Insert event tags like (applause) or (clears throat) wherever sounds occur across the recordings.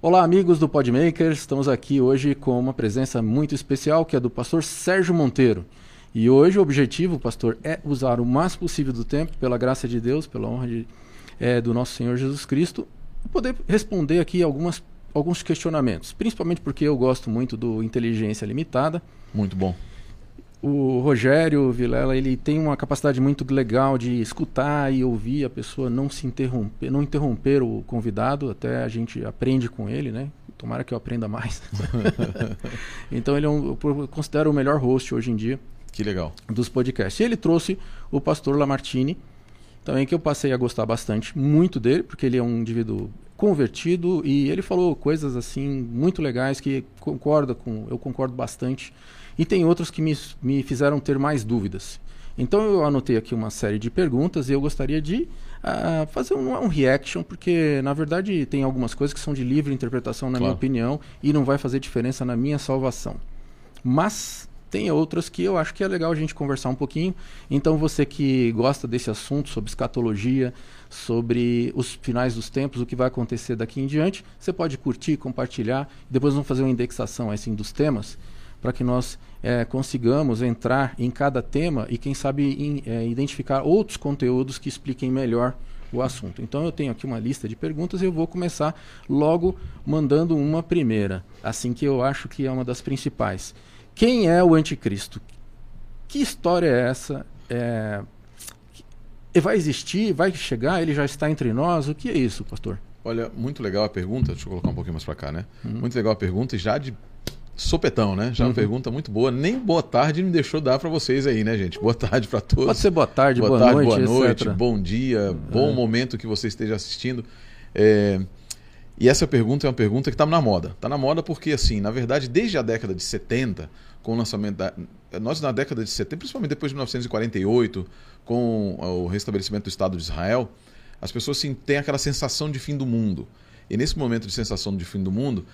Olá, amigos do Podmakers. Estamos aqui hoje com uma presença muito especial que é do pastor Sérgio Monteiro. E hoje o objetivo, pastor, é usar o mais possível do tempo, pela graça de Deus, pela honra de, é, do nosso Senhor Jesus Cristo, poder responder aqui algumas, alguns questionamentos. Principalmente porque eu gosto muito do Inteligência Limitada. Muito bom o Rogério Vilela ele tem uma capacidade muito legal de escutar e ouvir a pessoa, não se interromper, não interromper o convidado, até a gente aprende com ele, né? Tomara que eu aprenda mais. (laughs) (laughs) então ele é um, eu considero o melhor host hoje em dia. Que legal. Dos podcasts. E ele trouxe o pastor Lamartine, também que eu passei a gostar bastante, muito dele, porque ele é um indivíduo convertido e ele falou coisas assim muito legais que concorda com, eu concordo bastante. E tem outros que me, me fizeram ter mais dúvidas. Então eu anotei aqui uma série de perguntas e eu gostaria de uh, fazer um, um, reaction, porque na verdade tem algumas coisas que são de livre interpretação, na claro. minha opinião, e não vai fazer diferença na minha salvação. Mas tem outras que eu acho que é legal a gente conversar um pouquinho. Então você que gosta desse assunto sobre escatologia, sobre os finais dos tempos, o que vai acontecer daqui em diante, você pode curtir, compartilhar. Depois vamos fazer uma indexação assim dos temas para que nós é, consigamos entrar em cada tema e, quem sabe, in, é, identificar outros conteúdos que expliquem melhor o assunto. Então, eu tenho aqui uma lista de perguntas e eu vou começar logo mandando uma primeira, assim que eu acho que é uma das principais. Quem é o anticristo? Que história é essa? É... Vai existir? Vai chegar? Ele já está entre nós? O que é isso, pastor? Olha, muito legal a pergunta. Deixa eu colocar um pouquinho mais para cá, né? Uhum. Muito legal a pergunta e já de sopetão, né? Já uhum. uma pergunta muito boa. Nem boa tarde me deixou dar para vocês aí, né, gente? Boa tarde para todos. Pode ser boa tarde, boa, boa tarde, noite, boa noite, etc. bom dia, bom é. momento que você esteja assistindo. É... E essa pergunta é uma pergunta que está na moda. Está na moda porque, assim, na verdade, desde a década de 70, com o lançamento da. Nós, na década de 70, principalmente depois de 1948, com o restabelecimento do Estado de Israel, as pessoas assim, têm aquela sensação de fim do mundo. E nesse momento de sensação de fim do mundo,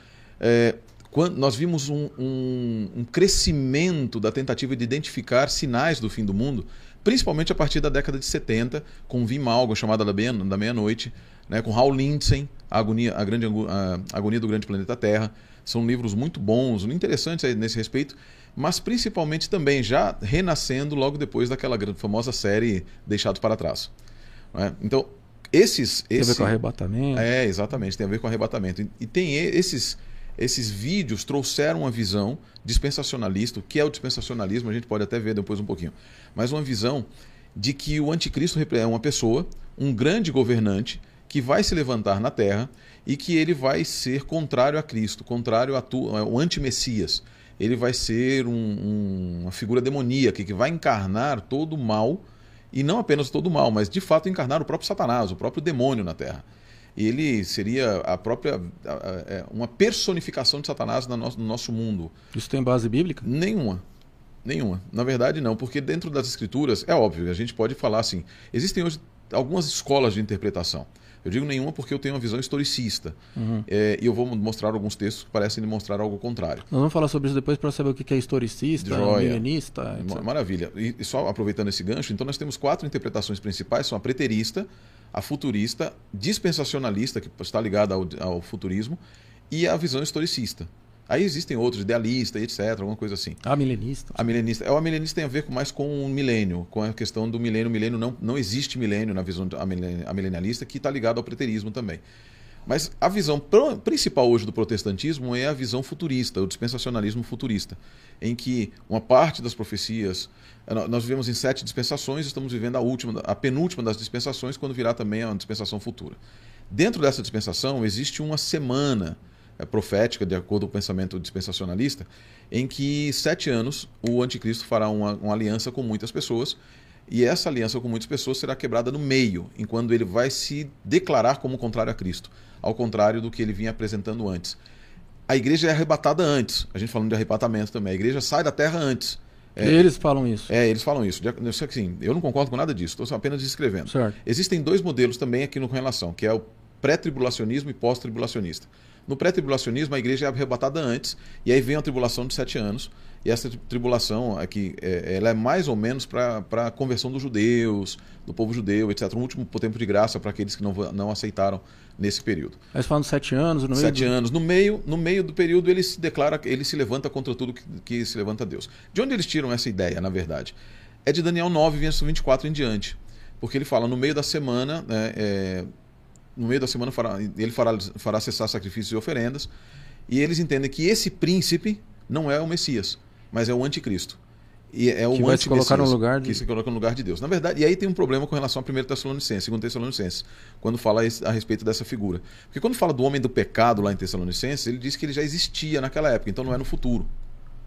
é, quando nós vimos um, um, um, crescimento da tentativa de identificar sinais do fim do mundo, principalmente a partir da década de 70, com Vim Malgo, chamada da meia-noite, né, com Hal Lindsen, a agonia, a, grande, a agonia do Grande Planeta Terra. São livros muito bons, interessantes nesse respeito, mas principalmente também já renascendo logo depois daquela famosa série Deixados para Trás. É? Então, esses, Tem a ver com arrebatamento. É, exatamente, tem a ver com arrebatamento. E, e tem esses esses vídeos trouxeram uma visão dispensacionalista, o que é o dispensacionalismo, a gente pode até ver depois um pouquinho, mas uma visão de que o anticristo é uma pessoa, um grande governante, que vai se levantar na terra e que ele vai ser contrário a Cristo, contrário ao anti-messias. Ele vai ser um, um, uma figura demoníaca que vai encarnar todo o mal, e não apenas todo o mal, mas de fato encarnar o próprio Satanás, o próprio demônio na terra ele seria a própria é, uma personificação de Satanás no nosso, no nosso mundo. Isso tem base bíblica? Nenhuma. Nenhuma. Na verdade, não, porque dentro das escrituras, é óbvio, a gente pode falar assim, existem hoje algumas escolas de interpretação. Eu digo nenhuma porque eu tenho uma visão historicista. Uhum. É, e eu vou mostrar alguns textos que parecem demonstrar algo contrário. Nós vamos falar sobre isso depois para saber o que é historicista, milenista. Etc. Maravilha. E só aproveitando esse gancho, então nós temos quatro interpretações principais: são a preterista, a futurista, dispensacionalista, que está ligada ao, ao futurismo, e a visão historicista. Aí existem outros, idealista, etc., alguma coisa assim. A milenista. A milenista. O milenista tem a ver com, mais com o milênio, com a questão do milênio. Milênio não, não existe milênio na visão a milenialista, que está ligado ao preterismo também. Mas a visão principal hoje do protestantismo é a visão futurista, o dispensacionalismo futurista, em que uma parte das profecias. Nós vivemos em sete dispensações, estamos vivendo a última, a penúltima das dispensações, quando virá também a dispensação futura. Dentro dessa dispensação existe uma semana é, profética, de acordo com o pensamento dispensacionalista, em que sete anos o anticristo fará uma, uma aliança com muitas pessoas e essa aliança com muitas pessoas será quebrada no meio, enquanto ele vai se declarar como contrário a Cristo ao contrário do que ele vinha apresentando antes. A igreja é arrebatada antes, a gente falando de arrebatamento também, a igreja sai da terra antes. É, eles falam isso. É, eles falam isso. Assim, eu não concordo com nada disso, estou apenas descrevendo. Certo. Existem dois modelos também aqui no com relação, que é o pré-tribulacionismo e pós-tribulacionista. No pré-tribulacionismo, a igreja é arrebatada antes, e aí vem a tribulação de sete anos, e essa tribulação aqui, é, ela é mais ou menos para a conversão dos judeus, do povo judeu, etc. Um último tempo de graça para aqueles que não, não aceitaram nesse período. Mas falando sete anos, no meio sete do... anos. No meio, no meio do período ele se declara, ele se levanta contra tudo que, que se levanta a Deus. De onde eles tiram essa ideia, na verdade? É de Daniel 9, verso 24 em diante. Porque ele fala, no meio da semana, né, é, no meio da semana fará, ele fará, fará cessar sacrifícios e oferendas, e eles entendem que esse príncipe não é o Messias, mas é o anticristo. E é o que vai se colocar no lugar de... que se coloca no lugar de Deus. Na verdade, e aí tem um problema com relação a 1 Tessalonicenses, 2 Tessalonicenses, quando fala a respeito dessa figura. Porque quando fala do homem do pecado lá em Tessalonicenses, ele diz que ele já existia naquela época, então não é no futuro.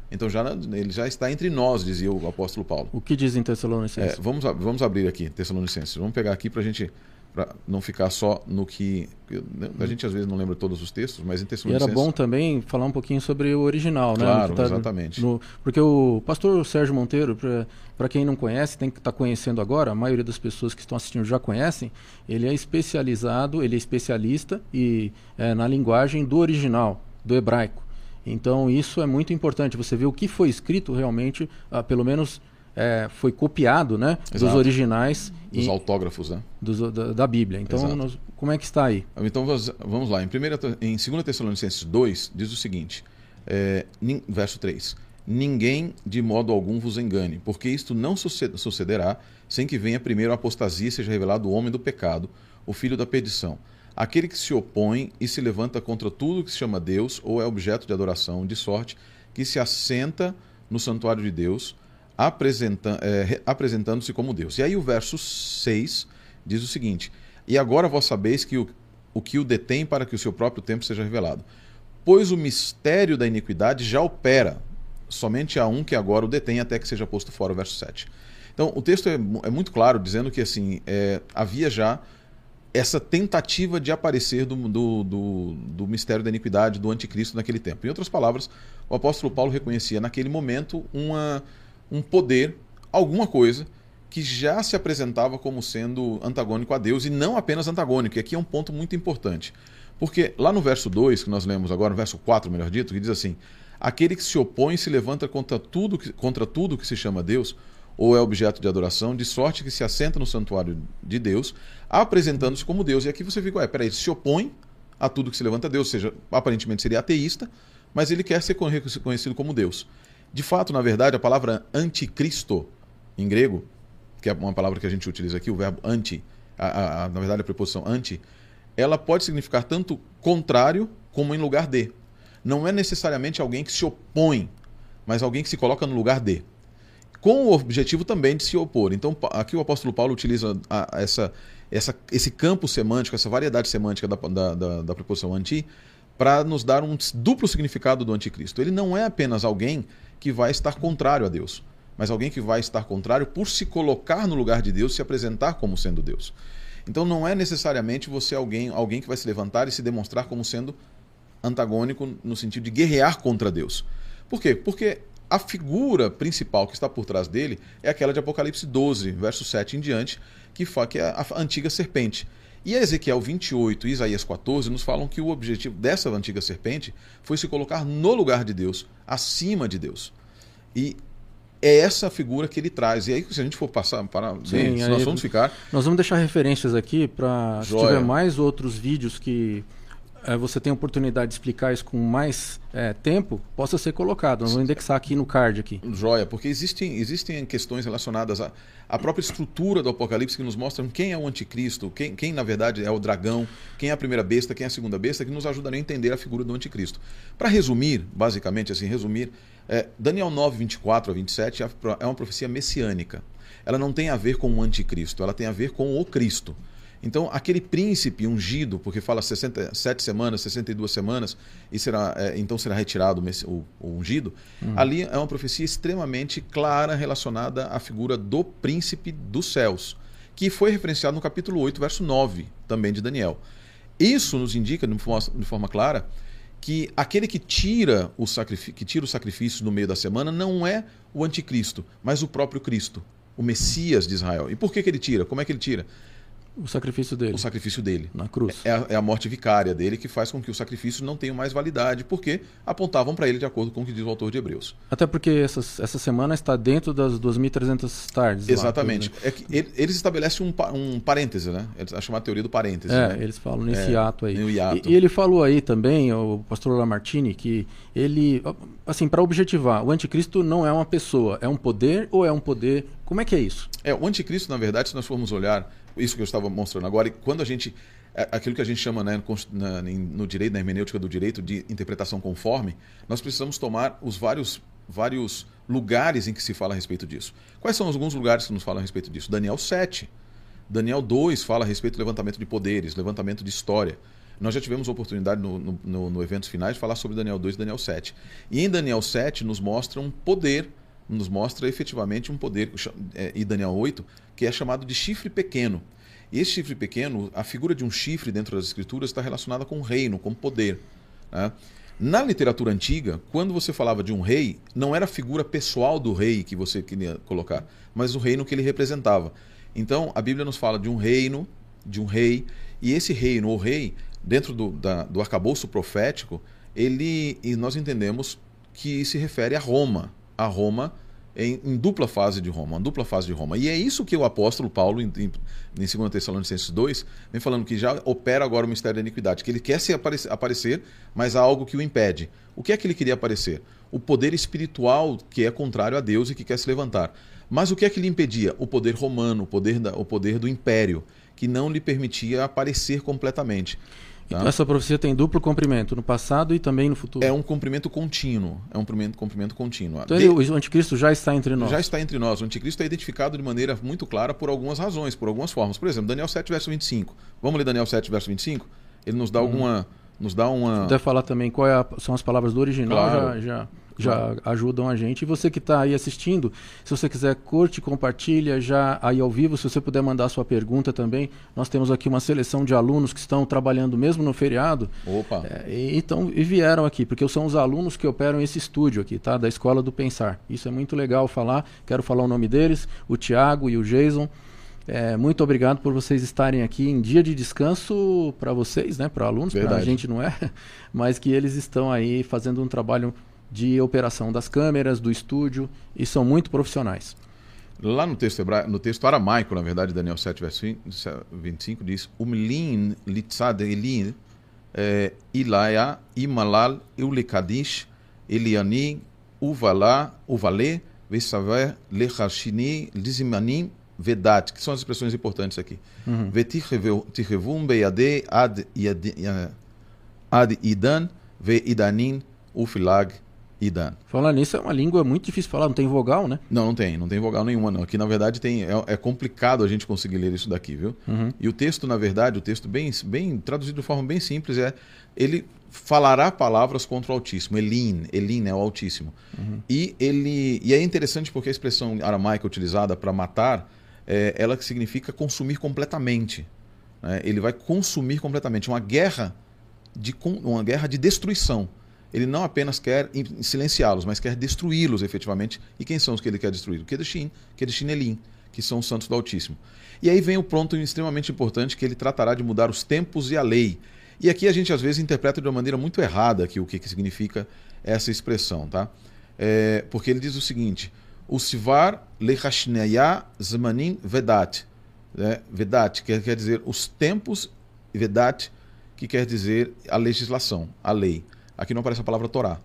Então já ele já está entre nós, dizia o apóstolo Paulo. O que diz em Tessalonicenses? É, vamos, vamos abrir aqui Tessalonicenses. Vamos pegar aqui para a gente para não ficar só no que né, a gente às vezes não lembra todos os textos, mas em Tessalonicenses... E era bom também falar um pouquinho sobre o original, claro, né? Claro, tá, exatamente. No, porque o pastor Sérgio Monteiro, para quem não conhece, tem que estar tá conhecendo agora, a maioria das pessoas que estão assistindo já conhecem, ele é especializado, ele é especialista e é, na linguagem do original, do hebraico. Então isso é muito importante, você vê o que foi escrito realmente, ah, pelo menos é, foi copiado né, dos originais. Dos e, autógrafos, né? Dos, da, da, Bíblia. Então, nós, como é que está aí? Então, vamos lá. Em, primeira, em 2 Tessalonicenses 2, diz o seguinte, é, verso 3. Ninguém de modo algum vos engane, porque isto não sucederá sem que venha primeiro a apostasia e seja revelado o homem do pecado, o filho da perdição. Aquele que se opõe e se levanta contra tudo que se chama Deus ou é objeto de adoração, de sorte que se assenta no santuário de Deus, apresenta, é, apresentando-se como Deus. E aí o verso 6 diz o seguinte: E agora vós sabeis que o, o que o detém para que o seu próprio tempo seja revelado. Pois o mistério da iniquidade já opera, somente há um que agora o detém até que seja posto fora, o verso 7. Então o texto é, é muito claro, dizendo que assim é, havia já essa tentativa de aparecer do, do, do, do, mistério da iniquidade, do anticristo naquele tempo. Em outras palavras, o apóstolo Paulo reconhecia naquele momento uma um poder, alguma coisa que já se apresentava como sendo antagônico a Deus e não apenas antagônico. E aqui é um ponto muito importante. Porque lá no verso 2, que nós lemos agora, no verso 4, melhor dito, que diz assim: Aquele que se opõe se levanta contra tudo, que, contra tudo que se chama Deus, ou é objeto de adoração, de sorte que se assenta no santuário de Deus, apresentando-se como Deus. E aqui você fica, ué, peraí, se opõe a tudo que se levanta a Deus, ou seja, aparentemente seria ateísta, mas ele quer ser conhecido como Deus. De fato, na verdade, a palavra anticristo, em grego, que é uma palavra que a gente utiliza aqui, o verbo anti, a, a, na verdade a preposição anti, ela pode significar tanto contrário como em lugar de. Não é necessariamente alguém que se opõe, mas alguém que se coloca no lugar de. Com o objetivo também de se opor. Então, aqui o apóstolo Paulo utiliza a, essa, essa, esse campo semântico, essa variedade semântica da, da, da, da preposição anti, para nos dar um duplo significado do anticristo. Ele não é apenas alguém que vai estar contrário a Deus, mas alguém que vai estar contrário por se colocar no lugar de Deus, se apresentar como sendo Deus. Então não é necessariamente você alguém, alguém que vai se levantar e se demonstrar como sendo antagônico no sentido de guerrear contra Deus. Por quê? Porque a figura principal que está por trás dele é aquela de Apocalipse 12, verso 7 em diante, que, que é a antiga serpente. E Ezequiel 28 e Isaías 14 nos falam que o objetivo dessa antiga serpente foi se colocar no lugar de Deus, acima de Deus. E é essa figura que ele traz. E aí, se a gente for passar para Sim, nós vamos ficar. Nós vamos deixar referências aqui para se tiver mais outros vídeos que você tem a oportunidade de explicar isso com mais é, tempo, possa ser colocado. Vamos indexar aqui no card aqui. Joia, porque existem, existem questões relacionadas à, à própria estrutura do Apocalipse que nos mostram quem é o anticristo, quem, quem na verdade é o dragão, quem é a primeira besta, quem é a segunda besta, que nos ajudariam a entender a figura do anticristo. Para resumir, basicamente assim, resumir, é, Daniel 9, 24 a 27 é, é uma profecia messiânica. Ela não tem a ver com o anticristo, ela tem a ver com o Cristo. Então, aquele príncipe ungido, porque fala 67 semanas, 62 semanas, e será, é, então será retirado o, o ungido, uhum. ali é uma profecia extremamente clara relacionada à figura do príncipe dos céus, que foi referenciado no capítulo 8, verso 9, também de Daniel. Isso nos indica, de forma, de forma clara, que aquele que tira, o que tira o sacrifício no meio da semana não é o anticristo, mas o próprio Cristo, o Messias de Israel. E por que, que ele tira? Como é que ele tira? O sacrifício dele. O sacrifício dele. Na cruz. É a, é a, morte vicária dele que faz com que os sacrifícios não tenham mais validade, porque apontavam para ele de acordo com o que diz o autor de Hebreus. Até porque essa, essa semana está dentro das 2.300 tardes. Exatamente. Lá, é que eles estabelecem um, um parêntese, né? A chamada teoria do parêntese. É, né? eles falam nesse é, ato aí. Hiato. E, e, ele falou aí também, o pastor Lamartine, que ele, assim, para objetivar, o anticristo não é uma pessoa, é um poder ou é um poder? Como é que é isso? É, o anticristo, na verdade, se nós formos olhar isso que eu estava mostrando agora, e quando a gente. É, aquilo que a gente chama né, no direito, na hermenêutica do direito, de interpretação conforme, nós precisamos tomar os vários, vários lugares em que se fala a respeito disso. Quais são alguns lugares que nos falam a respeito disso? Daniel 7. Daniel 2 fala a respeito do levantamento de poderes, levantamento de história. Nós já tivemos oportunidade no, no, no, finais de falar sobre Daniel 2 e Daniel 7. E em Daniel 7 nos mostra um poder, nos mostra efetivamente um poder, é, e Daniel 8, que é chamado de chifre pequeno. E esse chifre pequeno, a figura de um chifre dentro das escrituras está relacionada com reino, com poder. Né? Na literatura antiga, quando você falava de um rei, não era a figura pessoal do rei que você queria colocar, mas o reino que ele representava. Então, a Bíblia nos fala de um reino, de um rei, e esse reino, ou rei, dentro do, da, do arcabouço profético, ele, e nós entendemos que se refere a Roma, a Roma em, em, dupla fase de Roma, uma dupla fase de Roma. E é isso que o apóstolo Paulo, em, em, em 2 Tessalonicenses 2, vem falando que já opera agora o mistério da iniquidade, que ele quer se aparecer, aparecer, mas há algo que o impede. O que é que ele queria aparecer? O poder espiritual que é contrário a Deus e que quer se levantar. Mas o que é que lhe impedia? O poder romano, o poder, da, o poder do império, que não lhe permitia aparecer completamente. Tá? Então essa profecia tem duplo cumprimento no passado e também no futuro. É um cumprimento contínuo. É um cumprimento, cumprimento contínuo. Então o anticristo já está entre nós. Já está entre nós. O anticristo é identificado de maneira muito clara por algumas razões, por algumas formas. Por exemplo, Daniel 7, verso 25. Vamos ler Daniel 7, verso 25? Ele nos dá hum. alguma. Nos dá uma. Puder falar também qual é a... são as palavras do original, claro. já. já já ajudam a gente. E você que está aí assistindo, se você quiser, curte, compartilha já aí ao vivo. Se você puder mandar sua pergunta também, nós temos aqui uma seleção de alunos que estão trabalhando mesmo no feriado. Opa! É, e, então, e vieram aqui, porque são os alunos que operam esse estúdio aqui, tá? Da Escola do Pensar. Isso é muito legal falar. Quero falar o nome deles, o Tiago e o Jason. É, muito obrigado por vocês estarem aqui em dia de descanso para vocês, né? Para alunos, para a gente não é, (laughs) mas que eles estão aí fazendo um trabalho de operação das câmeras, do estúdio, e são muito profissionais. Lá no texto, hebraico, no texto aramaico, na verdade, Daniel 7, verso 25, diz: Umlin litzad elin eh, ilaya imalal eulikadish eliani uvalá uvale vesaver lechashini lizimanim vedat, que são as expressões importantes aqui. Uhum. Vetirrevum beyade ad idan ve idanin ufilag Falar nisso é uma língua muito difícil de falar, não tem vogal, né? Não, não tem, não tem vogal nenhuma, não. Aqui, na verdade, tem, é, é complicado a gente conseguir ler isso daqui, viu? Uhum. E o texto, na verdade, o texto bem, bem traduzido de forma bem simples é ele falará palavras contra o Altíssimo. Elin, Elin é o Altíssimo. Uhum. E ele e é interessante porque a expressão aramaica utilizada para matar, é, ela significa consumir completamente. Né? Ele vai consumir completamente uma guerra de uma guerra de destruição ele não apenas quer silenciá-los, mas quer destruí-los efetivamente. E quem são os que ele quer destruir? O Kedushin, Kedushin Elim, que são os santos do Altíssimo. E aí vem o ponto extremamente importante que ele tratará de mudar os tempos e a lei. E aqui a gente às vezes interpreta de uma maneira muito errada aqui o que, que significa essa expressão, tá? É, porque ele diz o seguinte: o Sivar lechashneya zmanim vedat. Né? Vedat quer, quer dizer os tempos, vedat, que quer dizer a legislação, a lei. Aqui não aparece a palavra Torá.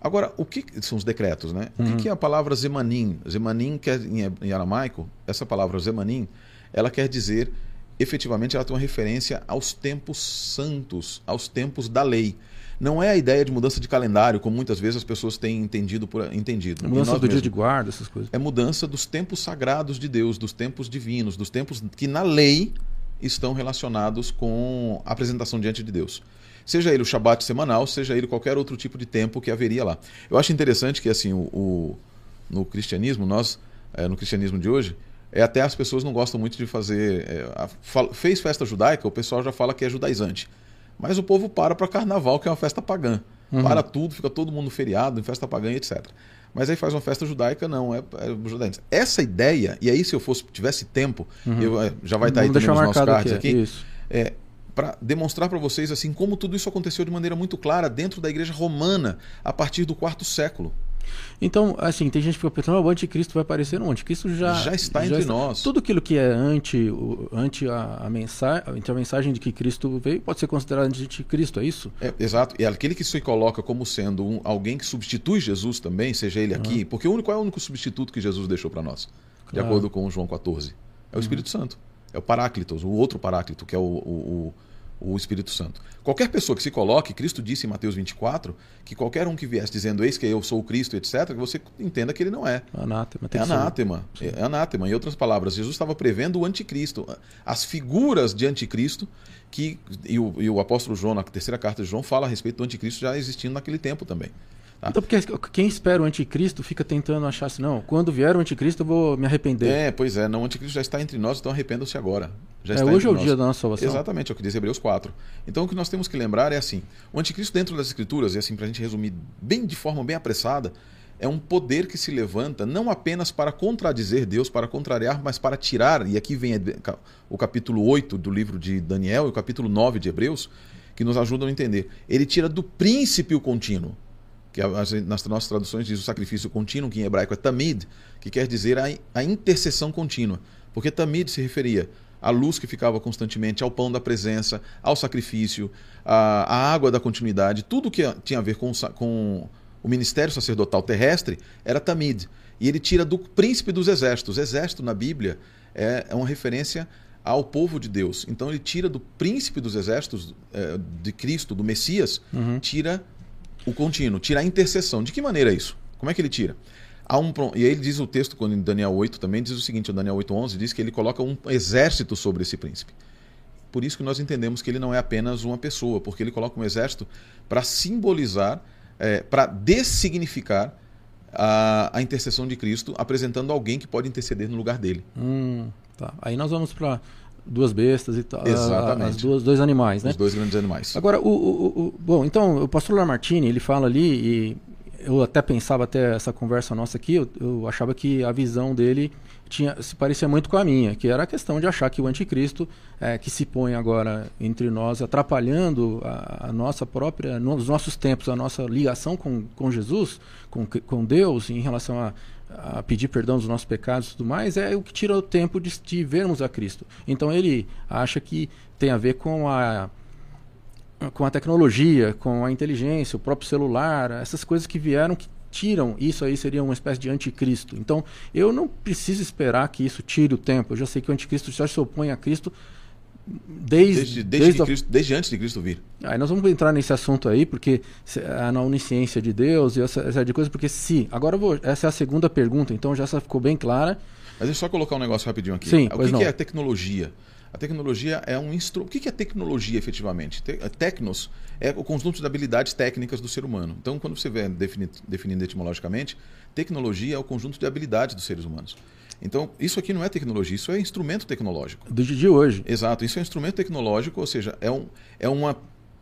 Agora, o que são os decretos, né? Uhum. O que é a palavra Zemanim? Zemanim, quer, em aramaico, essa palavra Zemanim, ela quer dizer, efetivamente, ela tem uma referência aos tempos santos, aos tempos da lei. Não é a ideia de mudança de calendário, como muitas vezes as pessoas têm entendido. Por, entendido. É mudança do dia de guarda, essas coisas. É mudança dos tempos sagrados de Deus, dos tempos divinos, dos tempos que na lei estão relacionados com a apresentação diante de Deus. Seja ele o Shabat semanal, seja ele qualquer outro tipo de tempo que haveria lá. Eu acho interessante que assim o, o no cristianismo, nós, é, no cristianismo de hoje, é até as pessoas não gostam muito de fazer. É, a, fez festa judaica, o pessoal já fala que é judaizante. Mas o povo para para carnaval, que é uma festa pagã. Uhum. Para tudo, fica todo mundo feriado, em festa pagã, etc. Mas aí faz uma festa judaica, não, é, é judaísmo. Essa ideia, e aí se eu fosse tivesse tempo, Uhum. eu, é, já vai estar aí também deixar nos nossos cards aqui. aqui, Isso. é, para demonstrar para vocês assim como tudo isso aconteceu de maneira muito clara dentro da igreja romana a partir do quarto século. Então, assim, tem gente que fica pensando, "Ah, o anticristo vai aparecer. Não, o anticristo já, Já está entre nós. Tudo aquilo que é anti, o, anti a, a, mensagem, a mensagem de que Cristo veio pode ser considerado anticristo, é isso? É, exato. E aquele que se coloca como sendo um, alguém que substitui Jesus também, seja ele aqui, porque o único qual é o único substituto que Jesus deixou para nós, de Claro. acordo com João 14. É o Espírito Santo. É o Paráclitos, o outro Paráclito, que é o, o, o, o Espírito Santo. Qualquer pessoa que se coloque, Cristo disse em Mateus 24, que qualquer um que viesse dizendo, eis que eu sou o Cristo, etc., que você entenda que ele não é. Anátema. Tem É anátema. É anátema. Em outras palavras, Jesus estava prevendo o anticristo. As figuras de anticristo que. E o, e o apóstolo João, na terceira carta de João, fala a respeito do anticristo já existindo naquele tempo também. Tá? Então, porque quem espera o anticristo fica tentando achar assim, não, quando vier o anticristo eu vou me arrepender. É, pois é, não, o anticristo já está entre nós, então arrependam-se agora. Já É, está hoje é o nós. dia da nossa salvação. Exatamente, é o que diz Hebreus 4. Então o que nós temos que lembrar é assim: o anticristo dentro das escrituras, e assim, para a gente resumir bem de forma bem apressada, é um poder que se levanta não apenas para contradizer Deus, para contrariar, mas para tirar, e aqui vem o capítulo 8 do livro de Daniel e o capítulo 9 de Hebreus, que nos ajudam a entender. Ele tira do príncipe o contínuo, que as- nas nossas traduções diz o sacrifício contínuo, que em hebraico é tamid, que quer dizer a, a intercessão contínua. Porque tamid se referia à luz que ficava constantemente, ao pão da presença, ao sacrifício, à, à água da continuidade, tudo que tinha a ver com, com o ministério sacerdotal terrestre era tamid. E ele tira do príncipe dos exércitos. Exército na Bíblia é, é uma referência ao povo de Deus. Então ele tira do príncipe dos exércitos eh, de Cristo, do Messias, Uhum. tira o contínuo, tira a intercessão. De que maneira é isso? Como é que ele tira? Há um, e aí ele diz o texto, quando em Daniel 8 também, diz o seguinte, o Daniel 8.11, diz que ele coloca um exército sobre esse príncipe. Por isso que nós entendemos que ele não é apenas uma pessoa, porque ele coloca um exército para simbolizar, para dessignificar a, a intercessão de Cristo, apresentando alguém que pode interceder no lugar dele. Hum, tá. Aí nós vamos para duas bestas e tal. Exatamente. As duas, dois animais, né? Os dois grandes animais. Agora, o, o- o- o- bom, então, o pastor Lamartine, ele fala ali, e eu até pensava até essa conversa nossa aqui, eu, eu achava que a visão dele tinha, se parecia muito com a minha, que era a questão de achar que o anticristo, é, que se põe agora entre nós, atrapalhando a, a nossa própria, nos nossos tempos, a nossa ligação com, com Jesus, com, com Deus, em relação a, a pedir perdão dos nossos pecados e tudo mais, é o que tira o tempo de, de vermos a Cristo. Então ele acha que tem a ver com a com a tecnologia, com a inteligência, o próprio celular, essas coisas que vieram que tiram isso aí seria uma espécie de anticristo. Então, eu não preciso esperar que isso tire o tempo. Eu já sei que o anticristo já se opõe a Cristo desde Desde, desde, desde Cristo- antes de Cristo vir. Aí nós vamos entrar nesse assunto aí, porque se- a na onisciência de Deus e essa, essa de coisa, porque se agora vou, essa é a segunda pergunta, então já ficou bem clara. Mas deixa eu só colocar um negócio rapidinho aqui. Sim, o que, que é a tecnologia? A tecnologia é um instrumento. O que é tecnologia efetivamente? Te... Tecnos é o conjunto de habilidades técnicas do ser humano. Então, quando você vê defini... definindo etimologicamente, tecnologia é o conjunto de habilidades dos seres humanos. Então, isso aqui não é tecnologia, isso é instrumento tecnológico. Do dia de hoje. Exato, isso é um instrumento tecnológico, ou seja, é, um, é uma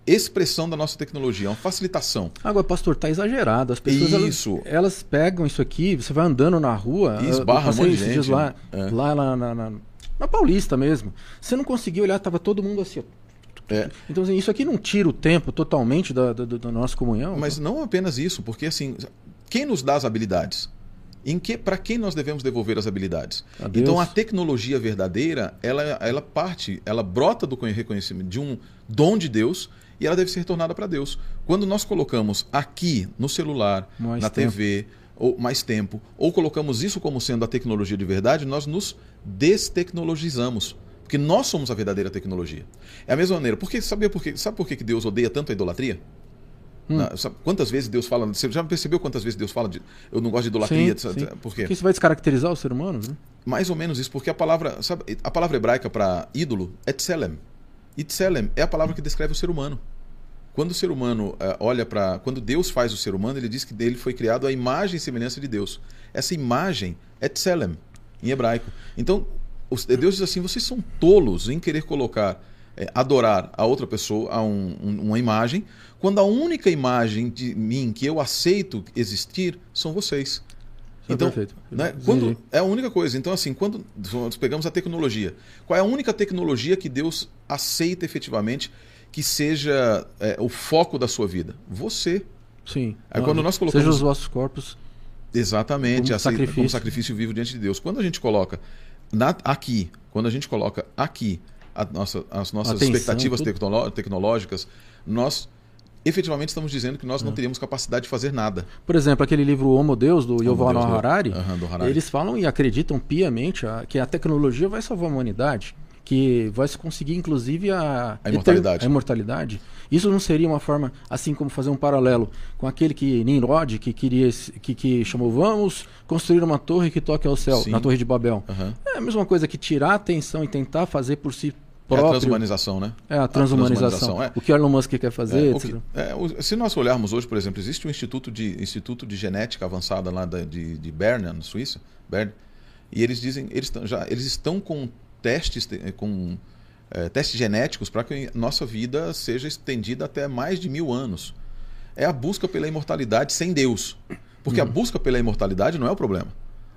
expressão da nossa tecnologia, é uma facilitação. Agora, pastor, tá exagerado. As pessoas Isso. Elas, elas pegam isso aqui, você vai andando na rua. E esbarra eu passei gente, lá, né? É. lá na, na, na- na Paulista mesmo. Você não conseguia olhar, tava todo mundo assim. É, Então, assim, isso aqui não tira o tempo totalmente da, da, da nossa comunhão. Mas não apenas isso, porque assim, quem nos dá as habilidades? Em que, para quem nós devemos devolver as habilidades? A Deus. Então a tecnologia verdadeira, ela, ela parte, ela brota do conhe- reconhecimento de um dom de Deus e ela deve ser retornada para Deus. Quando nós colocamos aqui no celular, Mais na tempo. TV, ou mais tempo, ou colocamos isso como sendo a tecnologia de verdade, nós nos destecnologizamos. Porque nós somos a verdadeira tecnologia. É a mesma maneira. Porque, sabe, por quê? sabe por que que Deus odeia tanto a idolatria? Hum. Na- sabe quantas vezes Deus fala? Você já percebeu quantas vezes Deus fala de eu não gosto de idolatria? Sim, sim. Por quê? Porque isso vai descaracterizar o ser humano, né? Mais ou menos isso, porque a palavra, sabe, a palavra hebraica para ídolo é tselem. E tselem é a palavra que descreve o ser humano. Quando o ser humano eh, olha para, quando Deus faz o ser humano, ele diz que dele foi criado a imagem e semelhança de Deus. Essa imagem é tselem em hebraico. Então, os- Deus diz assim: vocês são tolos em querer colocar é, adorar a outra pessoa, a um, um, uma imagem, quando a única imagem de mim que eu aceito existir são vocês. Isso é então, perfeito. né, quando, é a única coisa. Então, assim, quando nós pegamos a tecnologia, qual é a única tecnologia que Deus aceita efetivamente que seja é, o foco da sua vida? Você. Sim. Aí, quando nós colocamos- Seja os vossos corpos. Exatamente, Como aceita sacrifício. como sacrifício vivo diante de Deus. Quando a gente coloca na- aqui, quando a gente coloca aqui a nossa- as nossas Atenção, expectativas tudo. tecnológicas, nós efetivamente estamos dizendo que nós não teríamos capacidade de fazer nada. Por exemplo, aquele livro Homo Deus, do Yuval Noah Harari, do Harari. eles falam e acreditam piamente que a tecnologia vai salvar a humanidade, que vai se conseguir inclusive a, A imortalidade. a imortalidade. Isso não seria uma forma, assim como fazer um paralelo com aquele que Nimrod, que queria, que, que chamou, vamos construir uma torre que toque ao céu, Sim. na Torre de Babel. Aham. É a mesma coisa que tirar a atenção e tentar fazer por si É a próprio. transhumanização, né? É a transhumanização. transhumanização, é. O que Elon Musk quer fazer, É, que- é, se nós olharmos hoje, por exemplo, existe um instituto de, instituto de genética avançada lá da- de, de Bern, na Suíça, Bern, e eles dizem, eles, já, eles estão com testes, te- com é, testes genéticos para que nossa vida seja estendida até mais de mil anos. É a busca pela imortalidade sem Deus. Porque a busca pela imortalidade não é o problema.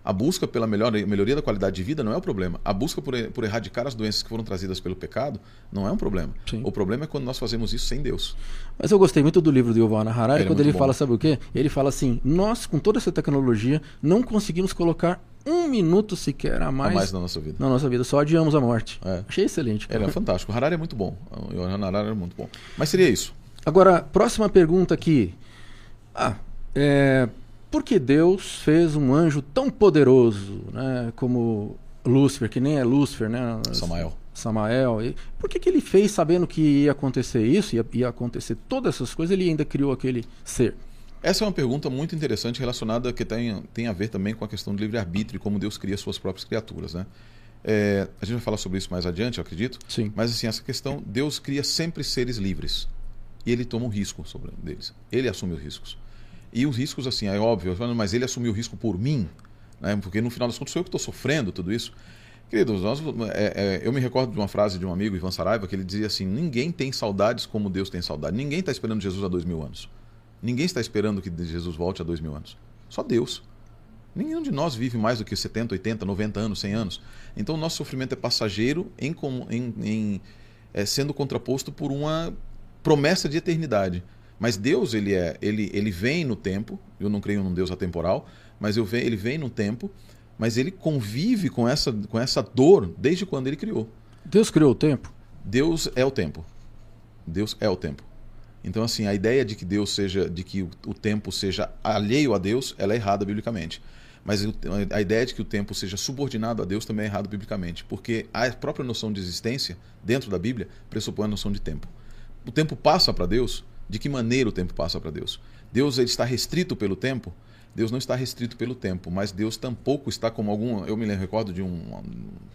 A busca pela melhor, melhoria da qualidade de vida não é o problema. A busca por, por erradicar as doenças que foram trazidas pelo pecado não é um problema. Sim. O problema é quando nós fazemos isso sem Deus. Mas eu gostei muito do livro do Yuval Harari, Ele é quando muito ele bom. fala, sabe o quê? Ele fala assim, nós com toda essa tecnologia não conseguimos colocar um minuto sequer a A mais, mais na nossa vida. na nossa vida, só adiamos a morte. É. Achei excelente. Ele é fantástico. O Harari é muito bom. O Harari é muito bom. Mas seria isso. Agora, próxima pergunta aqui. Ah, é, por que Deus fez um anjo tão poderoso, né, como Lúcifer, que nem é Lúcifer, né? Samael. Samael. E por que, que ele fez sabendo que ia acontecer isso, ia, ia acontecer todas essas coisas, ele ainda criou aquele ser? Essa é uma pergunta muito interessante relacionada que tem, tem a ver também com a questão do livre-arbítrio e como Deus cria suas próprias criaturas. Né? É, a gente vai falar sobre isso mais adiante, eu acredito. Sim. Mas assim, essa questão, Deus cria sempre seres livres. E ele toma um risco sobre deles. Ele assume os riscos. E os riscos, assim, é óbvio, mas ele assumiu o risco por mim, né? porque no final das contas sou eu que estou sofrendo tudo isso. Queridos, nós, é, é, eu me recordo de uma frase de um amigo, Ivan Saraiva, que ele dizia assim: ninguém tem saudades como Deus tem saudade. Ninguém está esperando Jesus há dois mil anos. Ninguém está esperando que Jesus volte há dois mil anos. Só Deus. Nenhum de nós vive mais do que 70, 80, 90 anos, 100 anos. Então o nosso sofrimento é passageiro em, em- em, é, sendo contraposto por uma promessa de eternidade. Mas Deus, ele é, ele, ele vem no tempo. Eu não creio num Deus atemporal, mas eu ve, ele vem no tempo. Mas ele convive com essa, com essa dor desde quando ele criou. Deus criou o tempo? Deus é o tempo. Deus é o tempo. Então, assim, a ideia de que Deus seja, de que o, tempo seja alheio a Deus, ela é errada biblicamente. Mas a ideia de que o tempo seja subordinado a Deus também é errado biblicamente, porque a própria noção de existência dentro da Bíblia pressupõe a noção de tempo. O tempo passa para Deus. De que maneira o tempo passa para Deus? Deus ele está restrito pelo tempo? Deus não está restrito pelo tempo, mas Deus tampouco está como algum. Eu me recordo de um,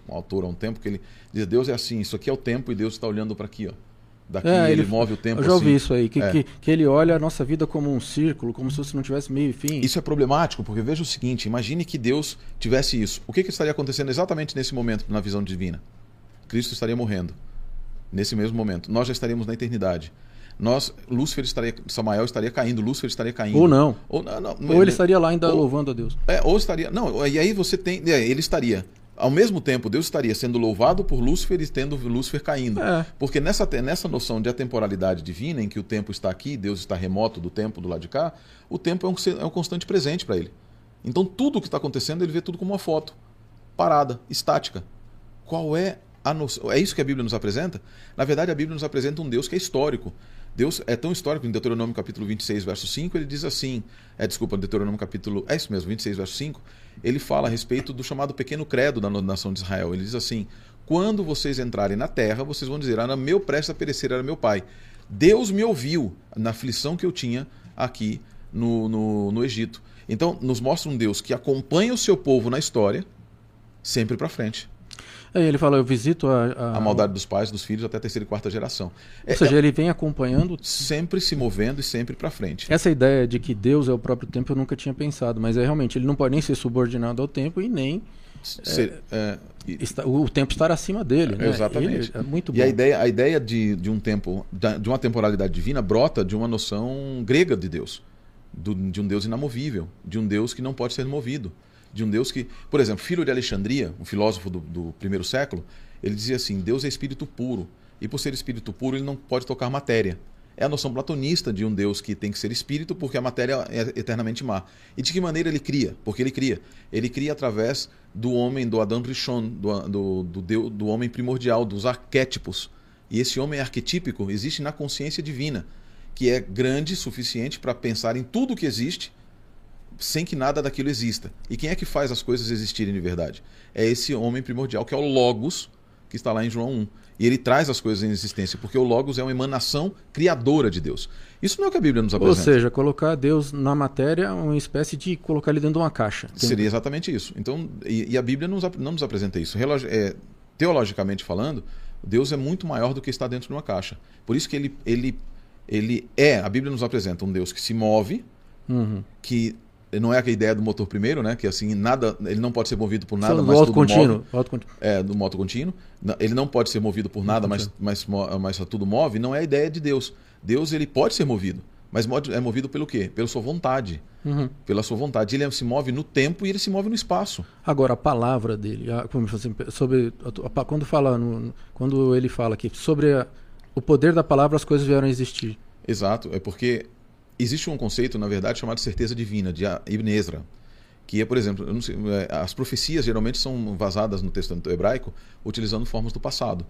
um autor há um tempo que ele diz: Deus é assim, isso aqui é o tempo e Deus está olhando para aqui, ó. Daqui É, ele, ele- move o tempo Eu já ouvi assim. isso aí, que, É. que, que ele olha a nossa vida como um círculo, como se você não tivesse meio e fim. Isso é problemático, porque veja o seguinte: imagine que Deus tivesse isso. O que, que estaria acontecendo exatamente nesse momento, na visão divina? Cristo estaria morrendo. Nesse mesmo momento. Nós já estaríamos na eternidade. Nós, Lúcifer estaria, Samael estaria caindo, Lúcifer estaria caindo. Ou não. Ou, não, não, Ou ele estaria lá ainda ou- louvando a Deus. É, ou estaria. Não, e aí você tem. é, ele estaria. Ao mesmo tempo, Deus estaria sendo louvado por Lúcifer e tendo Lúcifer caindo. É. Porque nessa, nessa noção de atemporalidade divina, em que o tempo está aqui, Deus está remoto do tempo do lado de cá, o tempo é um, é um constante presente para ele. Então tudo o que está acontecendo, ele vê tudo como uma foto. Parada, estática. Qual é a noção? É isso que a Bíblia nos apresenta? Na verdade, a Bíblia nos apresenta um Deus que é histórico. Deus é tão histórico, em Deuteronômio capítulo 26, verso 5, ele diz assim, é, desculpa, Deuteronômio capítulo, é isso mesmo, 26, verso 5, ele fala a respeito do chamado pequeno credo da nação de Israel. Ele diz assim, quando vocês entrarem na terra, vocês vão dizer, era meu prestes a perecer, era meu pai. Deus me ouviu na aflição que eu tinha aqui no, no, no Egito. Então, nos mostra um Deus que acompanha o seu povo na história, sempre para frente. Aí ele fala, eu visito a... a- A maldade dos pais, dos filhos, até a terceira e quarta geração. É, Ou seja, ele vem acompanhando... sempre se movendo e sempre para frente. Essa ideia de que Deus é o próprio tempo eu nunca tinha pensado, mas é realmente, ele não pode nem ser subordinado ao tempo e nem Ser, é, está, o tempo estar acima dele, né? Exatamente. Ele é muito bom. E a ideia, a ideia de, de um tempo, de uma temporalidade divina, brota de uma noção grega de Deus. Do, de um Deus inamovível, de um Deus que não pode ser movido. De um Deus que, por exemplo, Filho de Alexandria, um filósofo do, do primeiro século, ele dizia assim: Deus é espírito puro. E por ser espírito puro, ele não pode tocar matéria é a noção platonista de um Deus que tem que ser espírito porque a matéria é eternamente má. E de que maneira ele cria? Porque ele cria. Ele cria através do homem, do Adam Rishon, do, do, do, Deus, do homem primordial, dos arquétipos. E esse homem arquetípico existe na consciência divina, que é grande suficiente para pensar em tudo que existe sem que nada daquilo exista. E quem é que faz as coisas existirem de verdade? É esse homem primordial, que é o Logos, que está lá em João 1. E ele traz as coisas em existência, porque o Logos é uma emanação criadora de Deus. Isso não é o que a Bíblia nos apresenta. Ou seja, colocar Deus na matéria é uma espécie de colocar ele dentro de uma caixa. Seria exatamente isso. Então, e, e a Bíblia nos, não nos apresenta isso. Relogi é, teologicamente falando, Deus é muito maior do que está dentro de uma caixa. Por isso que ele, ele, ele é, a Bíblia nos apresenta um Deus que se move, uhum. que não é a ideia do motor primeiro, né? Que assim, nada, ele não pode ser movido por nada, Só mas tudo contínuo, move. Auto contínuo. É, do moto contínuo. Ele não pode ser movido por nada, mas, mas, mas tudo move. Não é a ideia de Deus. Deus ele pode ser movido, mas é movido pelo quê? Pela sua vontade. Uhum. Pela sua vontade. Ele se move no tempo e ele se move no espaço. Agora, a palavra dele, a, sobre, a, quando, fala no, quando ele fala aqui sobre a, o poder da palavra, as coisas vieram a existir. Exato. É porque existe um conceito, na verdade, chamado certeza divina, de Ibn Ezra que é, por exemplo, sei, é, as profecias geralmente são vazadas no texto hebraico utilizando formas do passado,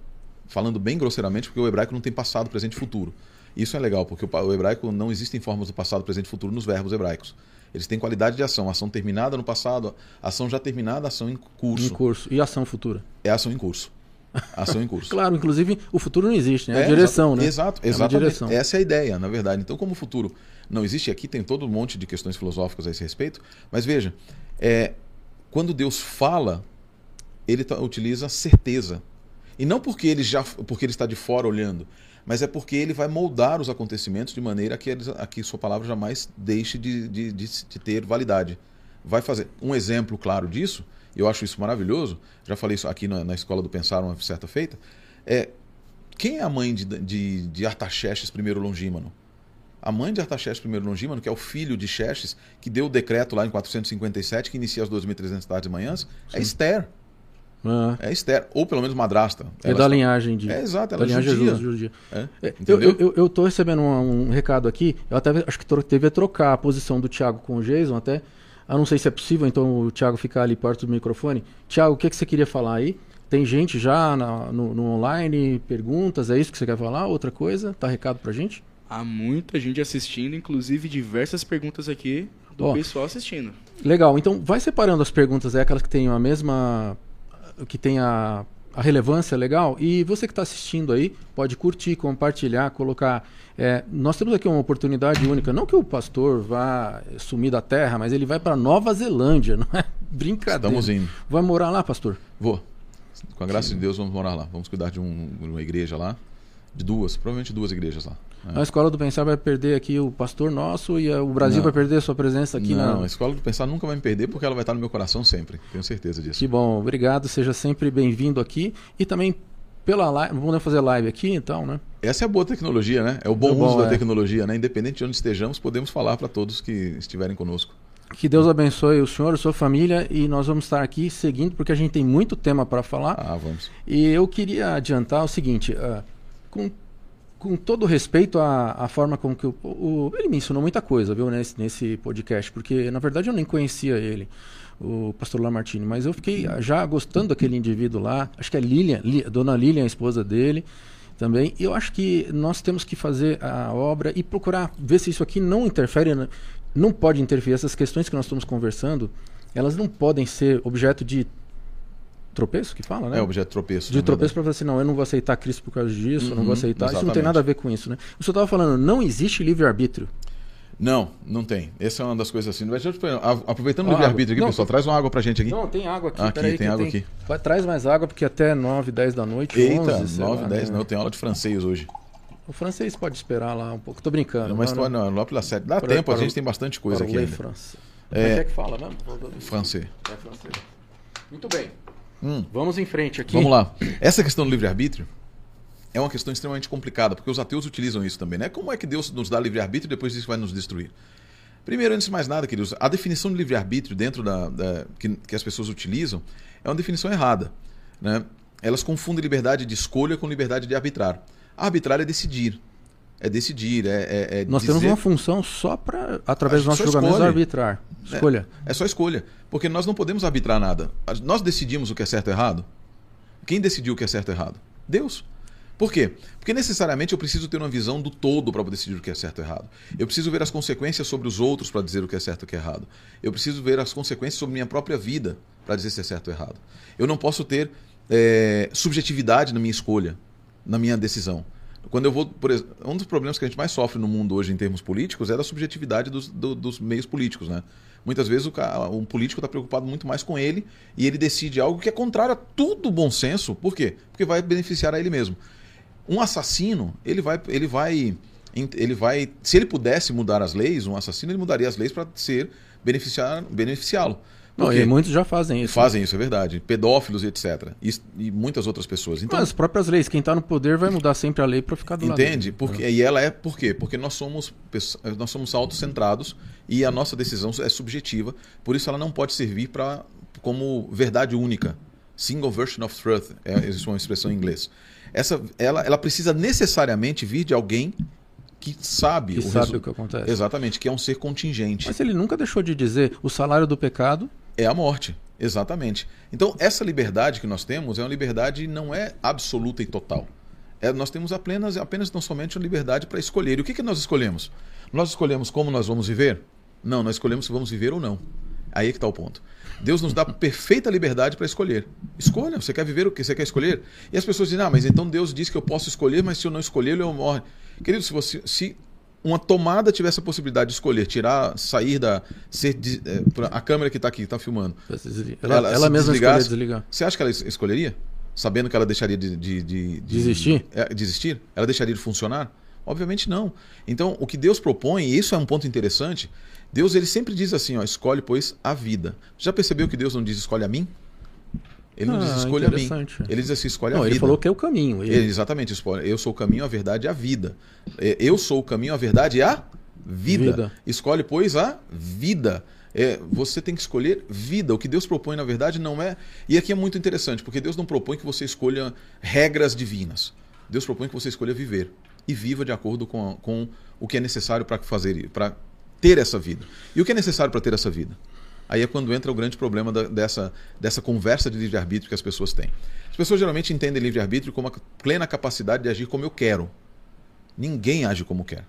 falando bem grosseiramente, porque o hebraico não tem passado, presente e futuro. Isso é legal, porque o hebraico não existem formas do passado, presente e futuro nos verbos hebraicos. Eles têm qualidade de ação, ação terminada no passado, ação já terminada, ação em curso. Em curso. E ação futura? É ação em curso. Ação em curso. claro, inclusive o futuro não existe, né? É a direção, exato, né? Exato, exatamente. É direção. Essa é a ideia, na verdade. Então, como o futuro não existe aqui, tem todo um monte de questões filosóficas a esse respeito. Mas veja, é, quando Deus fala, ele utiliza certeza. E não porque ele já porque ele está de fora olhando, mas é porque ele vai moldar os acontecimentos de maneira a que, eles, a que sua palavra jamais deixe de, de, de, de ter validade. Vai fazer. Um exemplo claro disso eu acho isso maravilhoso, já falei isso aqui na, na Escola do Pensar uma certa feita, é quem é a mãe de, de, de Artaxerxes I Longímano? A mãe de Artaxerxes I Longímano, que é o filho de Xerxes, que deu o decreto lá em 457, que inicia as 2.300 tardes e manhãs, é Sim. é Esther. Ah. É Esther, ou pelo menos madrasta. É da linhagem de. É, exato, ela da é judia. judia. É, é eu estou recebendo um, um, recado aqui, eu até acho que teve trocar a posição do Thiago com o Jason, até. Eu não sei se é possível, então o Thiago ficar ali perto do microfone. Thiago, o que, que você queria falar aí? Tem gente já na, no, no, online, perguntas, é isso que você quer falar? Outra coisa? Tá recado pra gente? Há muita gente assistindo, inclusive diversas perguntas aqui do pessoal assistindo. Legal, então vai separando as perguntas, é aquelas que têm a mesma. que tem a a relevância legal. E você que está assistindo aí, pode curtir, compartilhar, colocar. É, nós temos aqui uma oportunidade única. Não que o pastor vá sumir da terra, mas ele vai para Nova Zelândia, (laughs) não é? Brincadeira. Estamos indo. Vai morar lá, pastor? Vou. Com a graça Sim. de Deus, vamos morar lá. Vamos cuidar de, um, de uma igreja lá. De duas, provavelmente duas igrejas lá. É. A Escola do Pensar vai perder aqui o pastor nosso e o Brasil não. vai perder a sua presença aqui não, na... a Escola do Pensar nunca vai me perder porque ela vai estar no meu coração sempre. Tenho certeza disso. Que bom, obrigado. Seja sempre bem-vindo aqui. E também pela live, vamos fazer live aqui então, né? Essa é a boa tecnologia, né? É o bom, uso da é. tecnologia, né? Independente de onde estejamos, podemos falar para todos que estiverem conosco. Que Deus abençoe o senhor, a sua família e nós vamos estar aqui seguindo porque a gente tem muito tema para falar. Ah, vamos. E eu queria adiantar o seguinte, uh, com com todo respeito à, à forma como que o, o, ele me ensinou muita coisa, viu, nesse, nesse podcast, porque na verdade eu nem conhecia ele, o pastor Lamartine, mas eu fiquei já gostando daquele indivíduo lá, acho que é Lilian, Li, dona Lilian, a esposa dele, também. Eu acho que nós temos que fazer a obra e procurar ver se isso aqui não interfere, não pode interferir essas questões que nós estamos conversando, elas não podem ser objeto de tropeço que fala, né? É objeto de tropeço. De tropeço para falar assim, não, eu não vou aceitar Cristo por causa disso, uhum, não vou uhum, aceitar. Exatamente. Isso não tem nada a ver com isso, né? O senhor estava falando, não existe livre-arbítrio. Não, não tem. Essa é uma das coisas assim. Mas, aproveitando o livre-arbítrio aqui, não, pessoal, traz uma água pra gente aqui. Não, tem água aqui. Aqui, tem água tem... aqui. Traz mais água, porque até 9, 10 da noite, Eita, 11, 9, lá, 10, né? não, eu tenho aula de francês hoje. O francês pode esperar lá um pouco. Tô brincando. Não, mas não, não, lá pela sete. Dá tempo, a gente tem bastante coisa aqui. É... Como é que é que fala, né? Francês. É francês. Muito bem. Hum. Vamos em frente aqui. Vamos lá. Essa questão do livre-arbítrio é uma questão extremamente complicada, porque os ateus utilizam isso também, né? Como é que Deus nos dá livre-arbítrio e depois isso vai nos destruir? Primeiro, antes de mais nada, queridos, a definição de livre-arbítrio dentro da, da que, que, as pessoas utilizam é uma definição errada. Né? Elas confundem liberdade de escolha com liberdade de arbitrar. Arbitrar é decidir. É decidir, é, é, é Nós dizer... temos uma função só para, através dos nossos julgamentos, arbitrar. Escolha. É, é só escolha. Porque nós não podemos arbitrar nada. Nós decidimos o que é certo e errado. Quem decidiu o que é certo e errado? Deus. Por quê? Porque necessariamente eu preciso ter uma visão do todo para decidir o que é certo e errado. Eu preciso ver as consequências sobre os outros para dizer o que é certo e o que é errado. Eu preciso ver as consequências sobre minha própria vida para dizer se é certo ou errado. Eu não posso ter é, subjetividade na minha escolha, na minha decisão. Quando eu vou, por exemplo, um dos problemas que a gente mais sofre no mundo hoje em termos políticos é da subjetividade dos, do, dos meios políticos, né? Muitas vezes o, político está preocupado muito mais com ele e ele decide algo que é contrário a tudo bom senso. Por quê? Porque vai beneficiar a ele mesmo. Um assassino, ele vai, ele vai, ele vai, se ele pudesse mudar as leis, um assassino ele mudaria as leis para ser beneficiar, beneficiá-lo. Não, e muitos já fazem isso. Fazem isso, é verdade. Pedófilos e etc. E, e muitas outras pessoas. Então, Mas as próprias leis, quem está no poder vai mudar sempre a lei para ficar do entende? lado. Entende? E ela é por quê? Porque nós somos, nós somos autocentrados e a nossa decisão é subjetiva. Por isso ela não pode servir para como verdade única. Single version of truth, é, existe uma expressão em inglês essa, ela, ela precisa necessariamente vir de alguém que sabe, que o, sabe o que acontece. Exatamente, que é um ser contingente. Mas ele nunca deixou de dizer o salário do pecado é a morte. Exatamente. Então, essa liberdade que nós temos é uma liberdade não é absoluta e total. É, nós temos apenas, apenas não somente uma liberdade para escolher. E o que, que nós escolhemos? Nós escolhemos como nós vamos viver? Não, nós escolhemos se vamos viver ou não. Aí é que está o ponto. Deus nos dá perfeita liberdade para escolher. Escolha, você quer viver o que você quer escolher? E as pessoas dizem, ah, mas então Deus diz que eu posso escolher, mas se eu não escolher, eu morro. Querido, se, você, se uma tomada tivesse a possibilidade de escolher, tirar, sair da. Ser, é, a câmera que está aqui, está filmando. Ela, ela, ela mesma escolher desligar. Você acha que ela escolheria? Sabendo que ela deixaria de. de, de, de desistir? É, desistir? Ela deixaria de funcionar? Obviamente não. Então, o que Deus propõe, e isso é um ponto interessante, Deus ele sempre diz assim, ó, escolhe pois a vida. Já percebeu que Deus não diz escolhe a mim? Ele não ah, diz escolha a mim. Ele diz assim, escolhe não, a vida. Ele falou que é o caminho. Ele... Ele, exatamente, eu sou o caminho, a verdade e a vida. Eu sou o caminho, a verdade e a vida. vida. Escolhe, pois, a vida. É, você tem que escolher vida. O que Deus propõe, na verdade, não é. E aqui é muito interessante, porque Deus não propõe que você escolha regras divinas. Deus propõe que você escolha viver. E viva de acordo com, com o que é necessário para fazer, para ter essa vida. E o que é necessário para ter essa vida? Aí é quando entra o grande problema da, dessa, dessa conversa de livre-arbítrio que as pessoas têm. As pessoas geralmente entendem livre-arbítrio como a plena capacidade de agir como eu quero. Ninguém age como quer.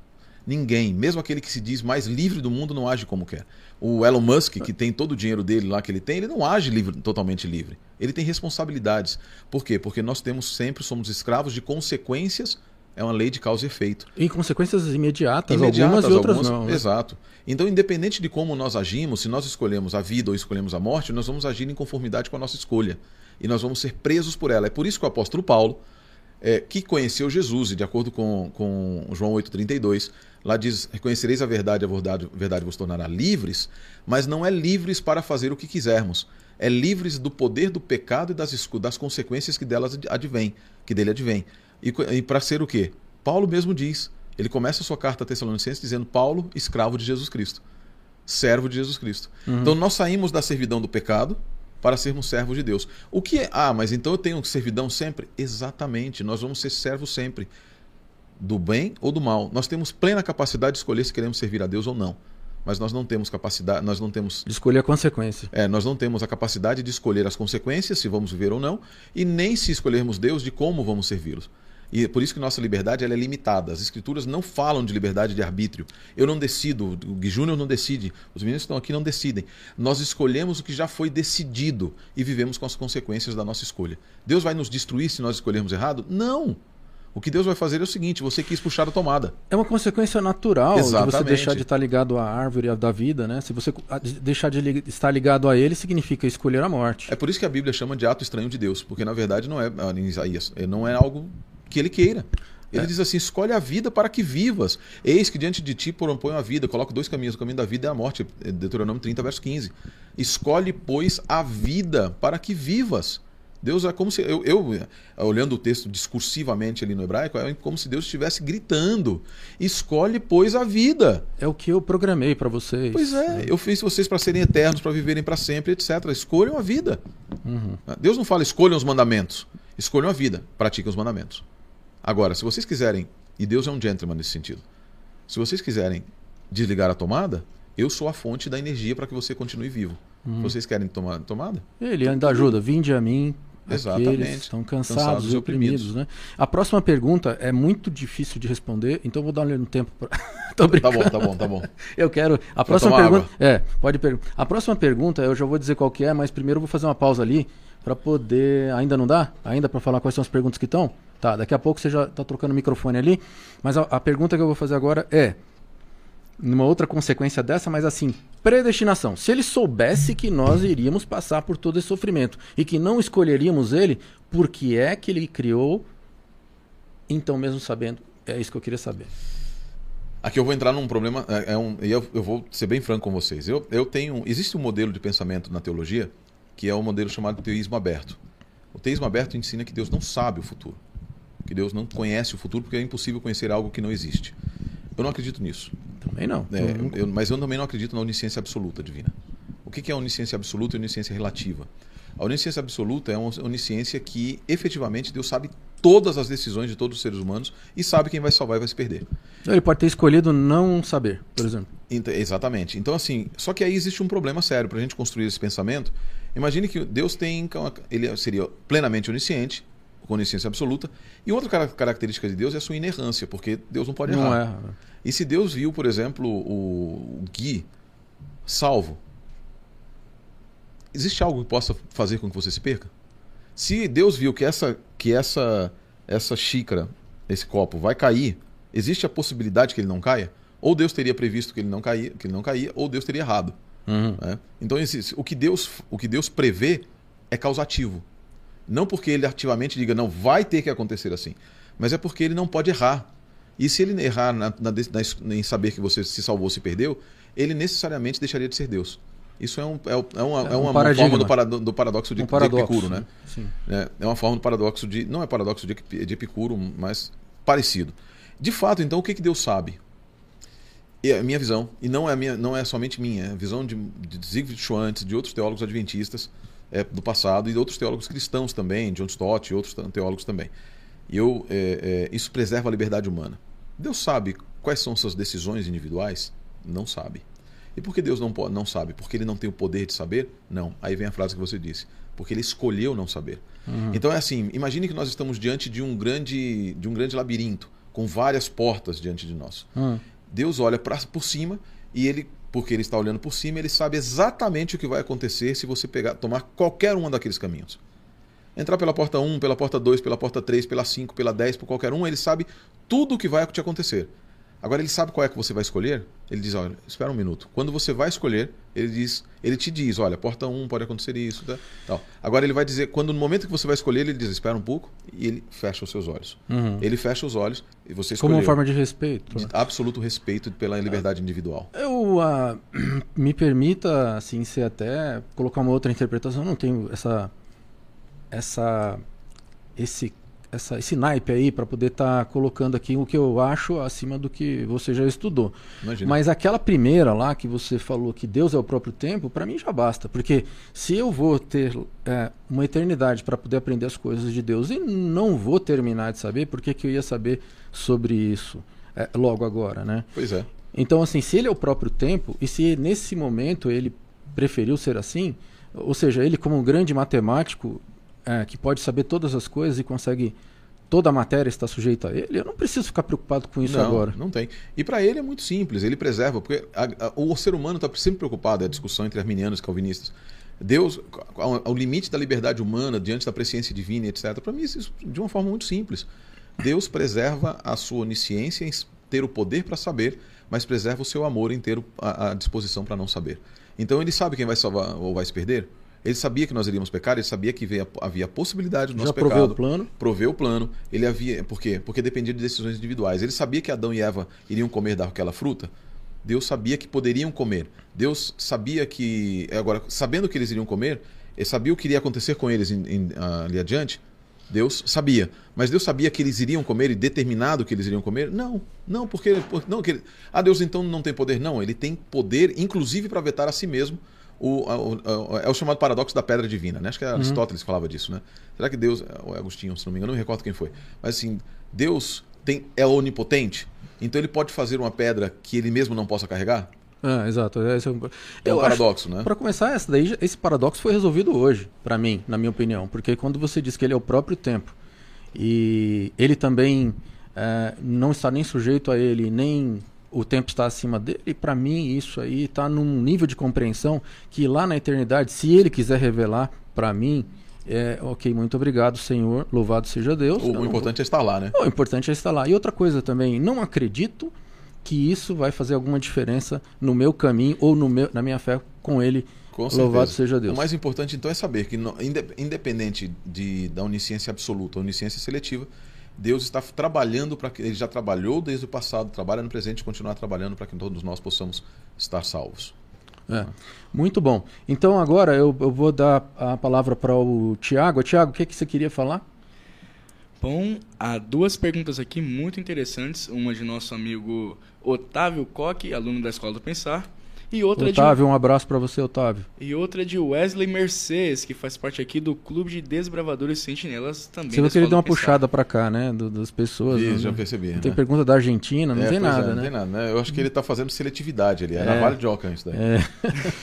Ninguém, mesmo aquele que se diz mais livre do mundo, não age como quer. O Elon Musk, que tem todo o dinheiro dele lá que ele tem, ele não age livre, totalmente livre. Ele tem responsabilidades. Por quê? Porque nós temos sempre, somos escravos de consequências é uma lei de causa e efeito. Em consequências imediatas, imediatas algumas e outras algumas, não. Né? Exato. Então, independente de como nós agimos, se nós escolhemos a vida ou escolhemos a morte, nós vamos agir em conformidade com a nossa escolha. E nós vamos ser presos por ela. É por isso que o apóstolo Paulo, é, que conheceu Jesus, e de acordo com, com João 8,32, lá diz: Reconhecereis a verdade, a verdade, a verdade vos tornará livres, mas não é livres para fazer o que quisermos. É livres do poder do pecado e das, das consequências que delas advém, que dele advém. E, e para ser o quê? Paulo mesmo diz. Ele começa a sua carta a Tessalonicenses dizendo: Paulo, escravo de Jesus Cristo, servo de Jesus Cristo. Uhum. Então nós saímos da servidão do pecado para sermos servos de Deus. O que é? Ah, mas então eu tenho servidão sempre? Exatamente, nós vamos ser servos sempre. Do bem ou do mal. Nós temos plena capacidade de escolher se queremos servir a Deus ou não. Mas nós não temos capacidade, nós não temos. De escolher a consequência. É, nós não temos a capacidade de escolher as consequências, se vamos viver ou não, e nem se escolhermos Deus de como vamos servi-los. E é por isso que nossa liberdade ela é limitada. As escrituras não falam de liberdade de arbítrio. Eu não decido, o Gui Júnior não decide, os meninos que estão aqui não decidem. Nós escolhemos o que já foi decidido e vivemos com as consequências da nossa escolha. Deus vai nos destruir se nós escolhermos errado? Não! O que Deus vai fazer é o seguinte: você quis puxar a tomada. É uma consequência natural Exatamente. de você deixar de estar ligado à árvore da vida, né? Se você deixar de estar ligado a ele, significa escolher a morte. É por isso que a Bíblia chama de ato estranho de Deus, porque na verdade não é, Isaías, não é algo que ele queira. Ele É. diz assim: escolhe a vida para que vivas. Eis que diante de ti propõe a vida. Coloca dois caminhos: o caminho da vida é a morte. É Deuteronômio 30, verso 15. Escolhe, pois, a vida para que vivas. Deus é como se. Eu, eu, eh, olhando o texto discursivamente ali no hebraico, é como se Deus estivesse gritando: escolhe, pois, a vida. É o que eu programei para vocês. Pois é, eu fiz vocês para serem eternos, para viverem para sempre, etc. Escolham a vida. Uhum. Deus não fala escolham os mandamentos. Escolham a vida, pratiquem os mandamentos. Agora, se vocês quiserem, e Deus é um gentleman nesse sentido, se vocês quiserem desligar a tomada, eu sou a fonte da energia para que você continue vivo. Uhum. Vocês querem tomar tomada? Ele ainda ajuda. Vinde a mim. Exatamente. Estão cansados, Cansados e oprimidos, oprimidos. né? A próxima pergunta é muito difícil de responder, então vou dar um tempo para. (laughs) Tô Tá bom, tá bom, tá bom. Eu quero. A próxima pergunta. É, pode perguntar. A próxima pergunta eu já vou dizer qual que é, mas primeiro eu vou fazer uma pausa ali para poder. Ainda não dá? Ainda para falar quais são as perguntas que estão? Tá, daqui a pouco você já tá trocando o microfone ali. Mas a, a pergunta que eu vou fazer agora é. Numa outra consequência dessa, mas assim, predestinação. Se ele soubesse que nós iríamos passar por todo esse sofrimento e que não escolheríamos ele, por que é que ele criou, então mesmo sabendo? É isso que eu queria saber. Aqui eu vou entrar num problema, é, é um, e eu, eu vou ser bem franco com vocês. Eu, eu tenho, existe um modelo de pensamento na teologia que é o modelo chamado teísmo aberto. O teísmo aberto ensina que Deus não sabe o futuro, que Deus não conhece o futuro porque é impossível conhecer algo que não existe. Eu não acredito nisso. Também não. É, Eu eu- mas eu também não acredito na onisciência absoluta divina. O que é onisciência absoluta e onisciência relativa? A onisciência absoluta é uma onisciência que efetivamente Deus sabe todas as decisões de todos os seres humanos e sabe quem vai salvar e vai se perder. Ele pode ter escolhido não saber, por exemplo. Ent- exatamente. Então, assim, só que aí existe um problema sério para a gente construir esse pensamento. Imagine que Deus tem. Ele seria plenamente onisciente, com onisciência absoluta. E outra cara- característica de Deus é a sua inerrância, porque Deus não pode Não errar. erra. né? E se Deus viu, por exemplo, o, Gui salvo, existe algo que possa fazer com que você se perca? Se Deus viu que essa que essa essa xícara, esse copo vai cair, existe a possibilidade que ele não caia? Ou Deus teria previsto que ele não caía, que ele não caía, ou Deus teria errado. Uhum. né? Então esse- o que Deus o que Deus prevê é causativo. Não porque ele ativamente diga não vai ter que acontecer assim, mas é porque ele não pode errar. E se ele errar na- na de- na em saber que você se salvou ou se perdeu, ele necessariamente deixaria de ser Deus. Isso é, um, é, é uma, É é um uma paradigma. forma do, parado- do paradoxo de, Um de paradoxo. Epicuro, né? Sim. É, é uma forma do paradoxo de. Não é paradoxo de, de Epicuro, mas parecido. De fato, então, o que, que Deus sabe? É a minha visão, e não é, a minha, não é somente minha, é a visão de, de Zygmunt Schwantz, de outros teólogos adventistas é, do passado e de outros teólogos cristãos também, John Stott e outros teólogos também. E eu, é, é, isso preserva a liberdade humana. Deus sabe quais são suas decisões individuais? Não sabe. E por que Deus não, não sabe? Porque ele não tem o poder de saber? Não. Aí vem a frase que você disse. Porque ele escolheu não saber. Então é assim, imagine que nós estamos diante de um grande, de um grande labirinto, com várias portas diante de nós. Hum. Deus olha pra, por cima e ele, porque ele está olhando por cima, ele sabe exatamente o que vai acontecer se você pegar, tomar qualquer um daqueles caminhos. Entrar pela porta 1, pela porta 2, pela porta 3, pela 5, pela 10, por qualquer um, ele sabe tudo o que vai te acontecer. Agora ele sabe qual é que você vai escolher? Ele diz, olha, espera um minuto. Quando você vai escolher, ele diz, ele te diz, olha, porta 1 pode acontecer isso, tá? tal. Agora ele vai dizer, quando no momento que você vai escolher, ele diz, espera um pouco e ele fecha os seus olhos. Uhum. Ele fecha os olhos e você Como escolheu. uma forma de respeito. de absoluto respeito pela liberdade individual. Eu ah, (clears throat) me permita assim ser até colocar uma outra interpretação. Eu não tenho essa essa esse essa, esse naipe aí para poder estar colocando aqui o que eu acho acima do que você já estudou. Imagina. Mas aquela primeira lá que você falou que Deus é o próprio tempo, para mim já basta. Porque se eu vou ter é, uma eternidade para poder aprender as coisas de Deus e não vou terminar de saber, por que, que eu ia saber sobre isso é, logo agora, né? Pois é. Então, assim, se ele é o próprio tempo, e se nesse momento ele preferiu ser assim, ou seja, ele como um grande matemático é, que pode saber todas as coisas e consegue toda a matéria está sujeita a ele, eu não preciso ficar preocupado com isso não, agora. Não tem. E para ele é muito simples, ele preserva, porque a- a- o ser humano está sempre preocupado, é a discussão entre arminianos e calvinistas. Deus, ao, ao limite da liberdade humana, diante da presciência divina, etc. Para mim, isso de uma forma muito simples. Deus preserva a sua onisciência em ter o poder para saber, mas preserva o seu amor em ter o- a, a disposição para não saber. Então ele sabe quem vai salvar ou vai se perder? Ele sabia que nós iríamos pecar, ele sabia que veio, havia a possibilidade do nosso Já pecado. proveu o plano? Proveu o plano. Ele havia. Por quê? Porque dependia de decisões individuais. Ele sabia que Adão e Eva iriam comer daquela fruta. Deus sabia que poderiam comer. Deus sabia que. Agora, sabendo que eles iriam comer, ele sabia o que iria acontecer com eles em, em, ali adiante. Deus sabia. Mas Deus sabia que eles iriam comer e determinado que eles iriam comer? Não. Não, porque. Não, que ele, ah, Deus então não tem poder? Não, ele tem poder, inclusive, para vetar a si mesmo o, o, o, é o chamado paradoxo da pedra divina, né? Acho que Aristóteles uhum. falava disso, né? Será que Deus, ou Agostinho, se não me engano, não me recordo quem foi. Mas assim, Deus tem, é onipotente, então ele pode fazer uma pedra que ele mesmo não possa carregar? Ah, exato. Esse é um, é um paradoxo, né? Para começar, essa daí, esse paradoxo foi resolvido hoje, para mim, na minha opinião. Porque quando você diz que ele é o próprio tempo e ele também é, não está nem sujeito a ele, nem o tempo está acima dele, para mim isso aí está num nível de compreensão que lá na eternidade, se ele quiser revelar para mim, é, ok, muito obrigado, Senhor, louvado seja Deus. O, o importante vou... é estar lá, né? O importante é estar lá. E outra coisa também, não acredito que isso vai fazer alguma diferença no meu caminho ou no meu, na minha fé com ele. Com Louvado seja Deus. O mais importante então é saber que, independente de, da onisciência absoluta, onisciência seletiva, Deus está trabalhando para que ele já trabalhou desde o passado, trabalha no presente e continuar trabalhando para que todos nós possamos estar salvos. É. Muito bom. Então agora eu, eu vou dar a palavra para o Tiago. Tiago, o que, que você queria falar? Bom, há duas perguntas aqui muito interessantes. Uma de nosso amigo Otávio Coque, aluno da Escola do Pensar, e outra Otávio, de... um abraço para você, Otávio. E outra de Wesley Mercedes, que faz parte aqui do Clube de Desbravadores Sentinelas também. Você viu que ele deu uma puxada para cá, né? Do, das pessoas. Isso, né? já percebi. Não tem né? pergunta da Argentina, não é, tem nada, é, né? Não tem nada, né? Eu acho que ele está fazendo seletividade ali. É, é. Vale de Oca isso daí. É.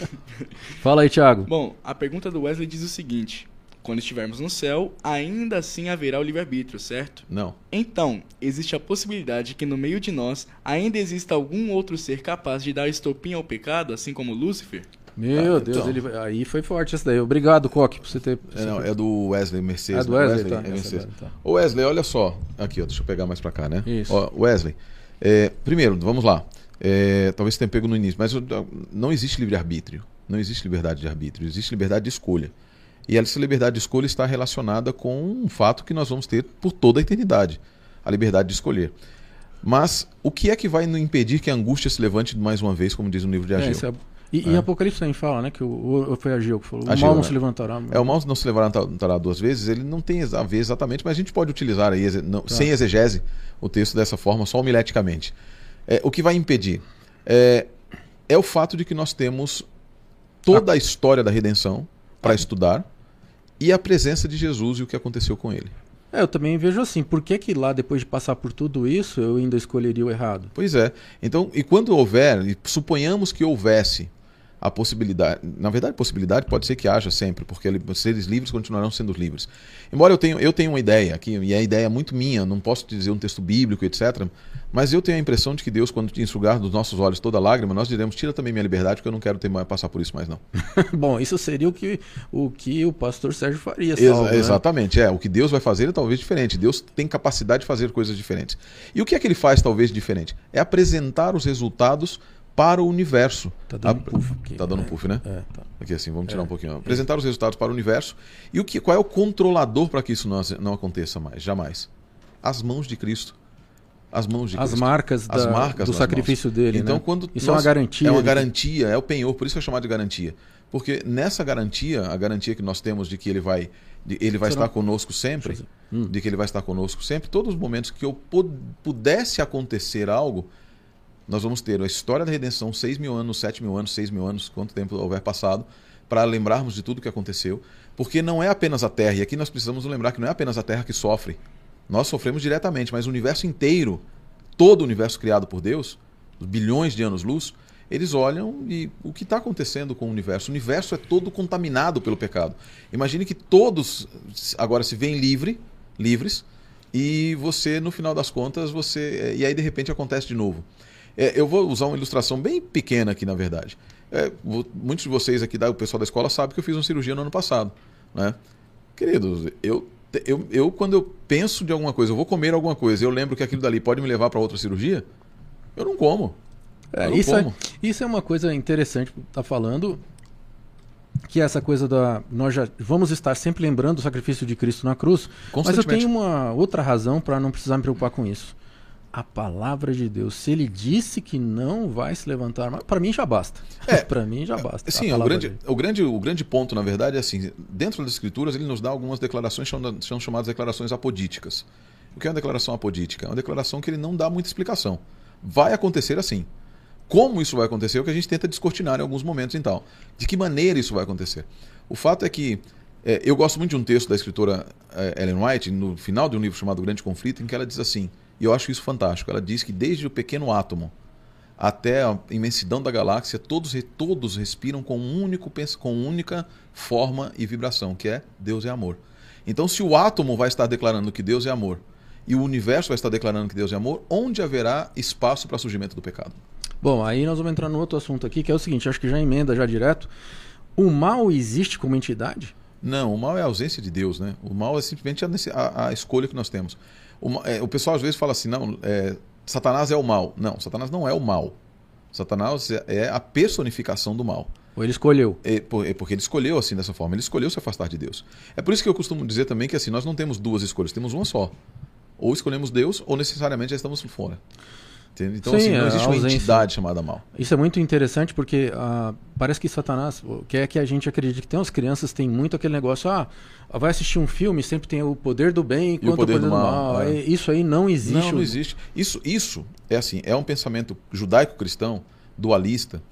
(laughs) Fala aí, Thiago. Bom, a pergunta do Wesley diz o seguinte: quando estivermos no céu, ainda assim haverá o livre-arbítrio, certo? Não. Então, existe a possibilidade que no meio de nós ainda exista algum outro ser capaz de dar estopim ao pecado, assim como Lúcifer? Meu ah, Deus, então. ele... aí foi forte essa daí. Obrigado, Coque, por você ter. É, não, é do Wesley Mercedes. É do Wesley, Wesley, tá. É Mercedes. Tá. Ô Wesley, olha só. Aqui, ó, deixa eu pegar mais pra cá, né? Isso. Ó, Wesley, é, primeiro, vamos lá. É, talvez você tenha pego no início, mas não existe livre-arbítrio. Não existe liberdade de arbítrio, existe liberdade de escolha. E essa liberdade de escolha está relacionada com um fato que nós vamos ter por toda a eternidade: a liberdade de escolher. Mas o que é que vai impedir que a angústia se levante mais uma vez, como diz o livro de Ageu? É, é... E, é. e Apocalipse também fala, né? Que o, o, foi Ageu que falou: o Ageu, mal não né? se levantará. É, o mal não se levantará duas vezes. Ele não tem a ver exatamente, mas a gente pode utilizar aí, não, tá. sem exegese, o texto dessa forma, só homileticamente. É, o que vai impedir? É, é o fato de que nós temos toda a história da redenção para estudar e a presença de Jesus e o que aconteceu com ele. É, eu também vejo assim, por que, que lá, depois de passar por tudo isso, eu ainda escolheria o errado? Pois é. Então, e quando houver, e suponhamos que houvesse a possibilidade. Na verdade, possibilidade pode ser que haja sempre, porque os seres livres continuarão sendo livres. Embora eu tenha, eu tenha uma ideia aqui, e a ideia é muito minha, não posso dizer um texto bíblico, etc. Mas eu tenho a impressão de que Deus, quando enxugar dos nossos olhos toda lágrima, nós diremos: tira também minha liberdade, porque eu não quero ter mais, passar por isso mais, não. (laughs) Bom, isso seria o que o, que o pastor Sérgio faria. Salvo, Ex né? Exatamente, é. O que Deus vai fazer é talvez diferente. Deus tem capacidade de fazer coisas diferentes. E o que é que ele faz, talvez, diferente? É apresentar os resultados para o universo. Tá dando a... puff aqui. Tá dando é, puff, né? É, tá. Aqui assim, vamos tirar é. um pouquinho. Apresentar os resultados para o universo. E o que, qual é o controlador para que isso não, não aconteça mais? Jamais. As mãos de Cristo. As mãos de As Cristo. marcas, As da, marcas do sacrifício mãos. dele. Então, né? quando isso nós... é uma garantia. É uma garantia, é o penhor, por isso é chamado de garantia. Porque nessa garantia, a garantia que nós temos de que ele vai, de, ele vai estar conosco sempre, hum. de que ele vai estar conosco sempre, todos os momentos que eu pudesse acontecer algo, nós vamos ter a história da redenção, 6 mil anos, 7 mil anos, 6 mil anos, quanto tempo houver passado, para lembrarmos de tudo que aconteceu. Porque não é apenas a Terra, e aqui nós precisamos lembrar que não é apenas a Terra que sofre. Nós sofremos diretamente, mas o universo inteiro, todo o universo criado por Deus, bilhões de anos-luz, eles olham e o que está acontecendo com o universo? O universo é todo contaminado pelo pecado. Imagine que todos agora se veem livre, livres, e você, no final das contas, você. E aí de repente acontece de novo. É, eu vou usar uma ilustração bem pequena aqui, na verdade. É, muitos de vocês aqui, o pessoal da escola, sabe que eu fiz uma cirurgia no ano passado. Né? Queridos, eu, eu, eu quando eu penso de alguma coisa, eu vou comer alguma coisa, eu lembro que aquilo dali pode me levar para outra cirurgia, eu não como. É, isso, é, isso, é, uma coisa interessante que tá falando. que é essa coisa da nós já vamos estar sempre lembrando o sacrifício de Cristo na cruz, mas eu tenho uma outra razão para não precisar me preocupar com isso. A palavra de Deus, se ele disse que não vai se levantar, para mim já basta. É, (laughs) para mim já basta. Sim, o grande, o, grande, o grande ponto, na verdade, é assim: dentro das Escrituras, ele nos dá algumas declarações que são chamadas declarações apodíticas. O que é uma declaração apodítica? É uma declaração que ele não dá muita explicação. Vai acontecer assim. Como isso vai acontecer é o que a gente tenta descortinar em alguns momentos e tal. De que maneira isso vai acontecer? O fato é que é, eu gosto muito de um texto da escritora é, Ellen White, no final de um livro chamado Grande Conflito, em que ela diz assim, e eu acho isso fantástico, ela diz que desde o pequeno átomo até a imensidão da galáxia, todos, todos respiram com, um único, com única forma e vibração, que é Deus é amor. Então, se o átomo vai estar declarando que Deus é amor e o universo vai estar declarando que Deus é amor, onde haverá espaço para surgimento do pecado? Bom, aí nós vamos entrar no outro assunto aqui, que é o seguinte, acho que já emenda já direto. O mal existe como entidade? Não, o mal é a ausência de Deus, né? O mal é simplesmente a, a, a escolha que nós temos. O, é, o, pessoal às vezes fala assim, não, é, Satanás é o mal. Não, Satanás não é o mal. Satanás é, é a personificação do mal. Ou ele escolheu? É, é, porque ele escolheu assim dessa forma. Ele escolheu se afastar de Deus. É por isso que eu costumo dizer também que assim nós não temos duas escolhas, temos uma só. Ou escolhemos Deus, ou necessariamente já estamos fora. Então, Sim, assim, não existe uma entidade chamada mal. Isso é muito interessante porque uh, parece que Satanás quer que a gente acredite que tem as crianças têm muito aquele negócio, ah, vai assistir um filme, sempre tem o poder do bem enquanto o poder, o poder do, do mal. mal. É. Isso aí não existe. Não, não existe. Isso, isso é assim, é um pensamento judaico-cristão, dualista,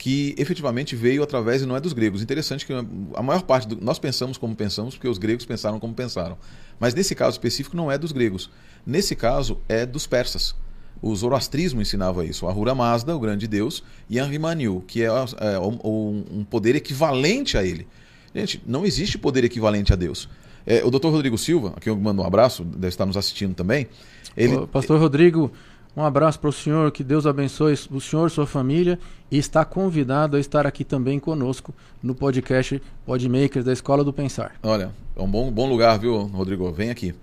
que efetivamente veio através, e não é dos gregos. Interessante que a maior parte do, nós pensamos como pensamos porque os gregos pensaram como pensaram. Mas nesse caso específico não é dos gregos. Nesse caso é dos persas. O zoroastrismo ensinava isso. Ahura Mazda, o grande deus, e Anrimanu, que é, é um, um, poder equivalente a ele. Gente, não existe poder equivalente a Deus. É, o Dr. Rodrigo Silva, aqui eu mando um abraço, deve estar nos assistindo também. Ele... Ô, Pastor Rodrigo, um abraço para o senhor, que Deus abençoe o senhor e sua família e está convidado a estar aqui também conosco no podcast Podmakers da Escola do Pensar. Olha, é um bom, bom lugar, viu, Rodrigo? Vem aqui.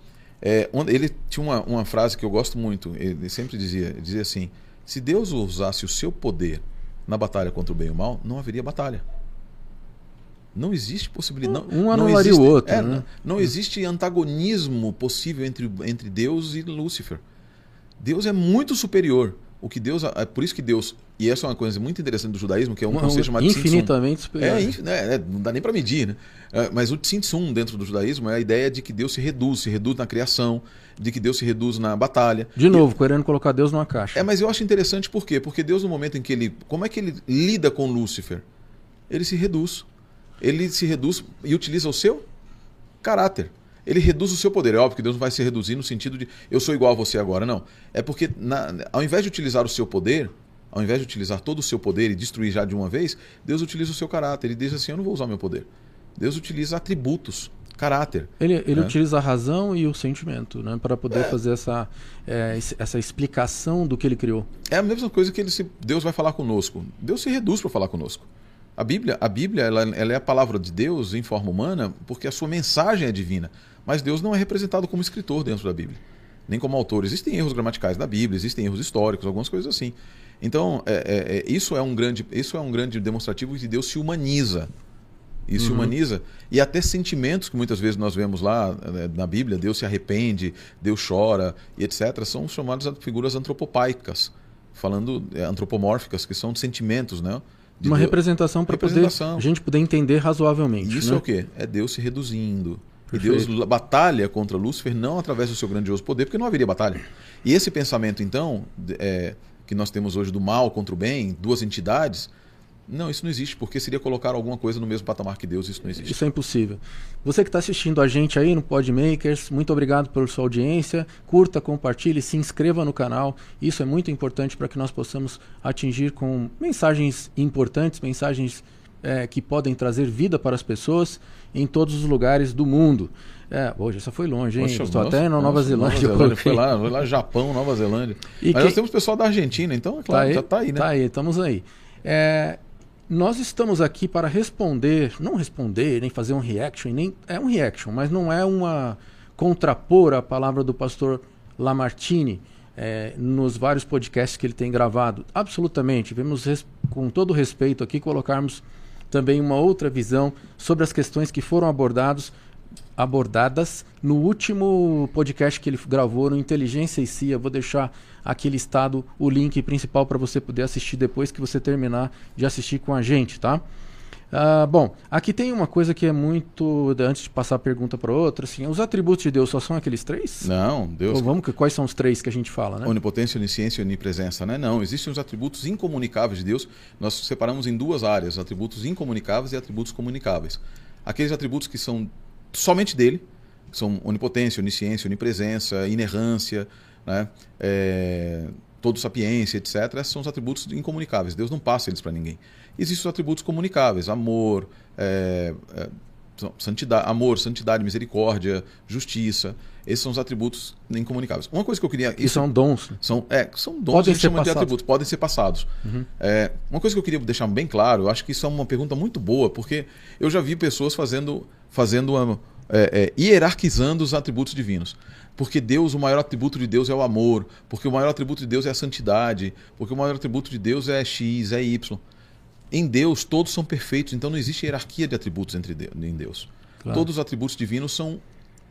É, ele tinha uma, uma frase que eu gosto muito, ele sempre dizia, ele dizia assim, se Deus usasse o seu poder na batalha contra o bem e o mal, não haveria batalha. Não existe possibilidade. Um, um anularia o outro. É, né? não, não, existe antagonismo possível entre, entre Deus e Lúcifer. Deus é muito superior. O que Deus, é por isso que Deus, e essa é uma coisa muito interessante do judaísmo, que é um Não, conceito chamado infinitamente superior. É, é, é, não dá nem para medir, né? É, mas o Tsimtsum dentro do judaísmo é a ideia de que Deus se reduz, se reduz na criação, de que Deus se reduz na batalha. De novo, e, querendo colocar Deus numa caixa. É, mas eu acho interessante por quê? Porque Deus no momento em que ele, como é que ele lida com Lúcifer? Ele se reduz. Ele se reduz e utiliza o seu caráter ele reduz o seu poder. É óbvio que Deus não vai se reduzir no sentido de eu sou igual a você agora, não. É porque, na, ao invés de utilizar o seu poder, ao invés de utilizar todo o seu poder e destruir já de uma vez, Deus utiliza o seu caráter. Ele diz assim: Eu não vou usar o meu poder. Deus utiliza atributos, caráter. Ele, ele né? utiliza a razão e o sentimento né, para poder é. fazer essa, é, essa explicação do que ele criou. É a mesma coisa que ele se, Deus vai falar conosco. Deus se reduz para falar conosco. A Bíblia, a Bíblia ela, ela, é a palavra de Deus em forma humana porque a sua mensagem é divina. Mas Deus não é representado como escritor dentro da Bíblia, nem como autor. Existem erros gramaticais da Bíblia, existem erros históricos, algumas coisas assim. Então, é, é, é, isso, é um grande, isso é um grande demonstrativo de que Deus se humaniza. E uhum. se humaniza. E até sentimentos que muitas vezes nós vemos lá né, na Bíblia, Deus se arrepende, Deus chora e etc., são chamadas figuras antropopaicas, falando é, antropomórficas, que são sentimentos, né? De Uma Deus. representação para poder a gente poder entender razoavelmente. Isso né? é o quê? É Deus se reduzindo, Perfeito. E Deus batalha contra Lúcifer não através do seu grandioso poder, porque não haveria batalha. E esse pensamento, então, é, que nós temos hoje do mal contra o bem, duas entidades, não, isso não existe, porque seria colocar alguma coisa no mesmo patamar que Deus, isso não existe. Isso é impossível. Você que está assistindo a gente aí no Podmakers, muito obrigado pela sua audiência. Curta, compartilhe, se inscreva no canal. Isso é muito importante para que nós possamos atingir com mensagens importantes, mensagens é, que podem trazer vida para as pessoas em todos os lugares do mundo. É, hoje essa foi longe, hein? Poxa, Estou nossa, até na Nova nossa, Zelândia. Nova Zelândia foi lá, foi lá Japão, Nova Zelândia. E Mas que... nós temos pessoal da Argentina, então, é claro, tá aí, já está aí, né? Está aí, estamos aí. É, nós estamos aqui para responder, não responder, nem fazer um reaction, nem é um reaction, mas não é uma contrapor a palavra do pastor Lamartine é, nos vários podcasts que ele tem gravado. Absolutamente, vemos com todo respeito aqui colocarmos também uma outra visão sobre as questões que foram abordados, abordadas no último podcast que ele gravou no Inteligência e CIA. Vou deixar aqui listado o link principal para você poder assistir depois que você terminar de assistir com a gente, tá? Uh, bom, aqui tem uma coisa que é muito. Antes de passar a pergunta para outra, assim, os atributos de Deus só são aqueles três? Não, Deus. Ou vamos, quais são os três que a gente fala, né? Onipotência, onisciência e onipresença, né? Não, existem os atributos incomunicáveis de Deus. Nós separamos em duas áreas: atributos incomunicáveis e atributos comunicáveis. Aqueles atributos que são somente dele, que são onipotência, onisciência, onipresença, inerrância, né? É, todo sapiência, etc. Esses são os atributos incomunicáveis. Deus não passa eles para ninguém. Existem os atributos comunicáveis: amor, é, é, santidade, amor, santidade, misericórdia, justiça. Esses são os atributos incomunicáveis. Uma coisa que eu queria. Isso, são dons. São, é, são dons podem ser de atributos, podem ser passados. Uhum. É, uma coisa que eu queria deixar bem claro, eu acho que isso é uma pergunta muito boa, porque eu já vi pessoas fazendo, fazendo uma, é, é, hierarquizando os atributos divinos. Porque Deus, o maior atributo de Deus é o amor, porque o maior atributo de Deus é a santidade, porque o maior atributo de Deus é X, é Y. Em Deus, todos são perfeitos, então não existe hierarquia de atributos entre Deus, em Deus. Claro. Todos os atributos divinos são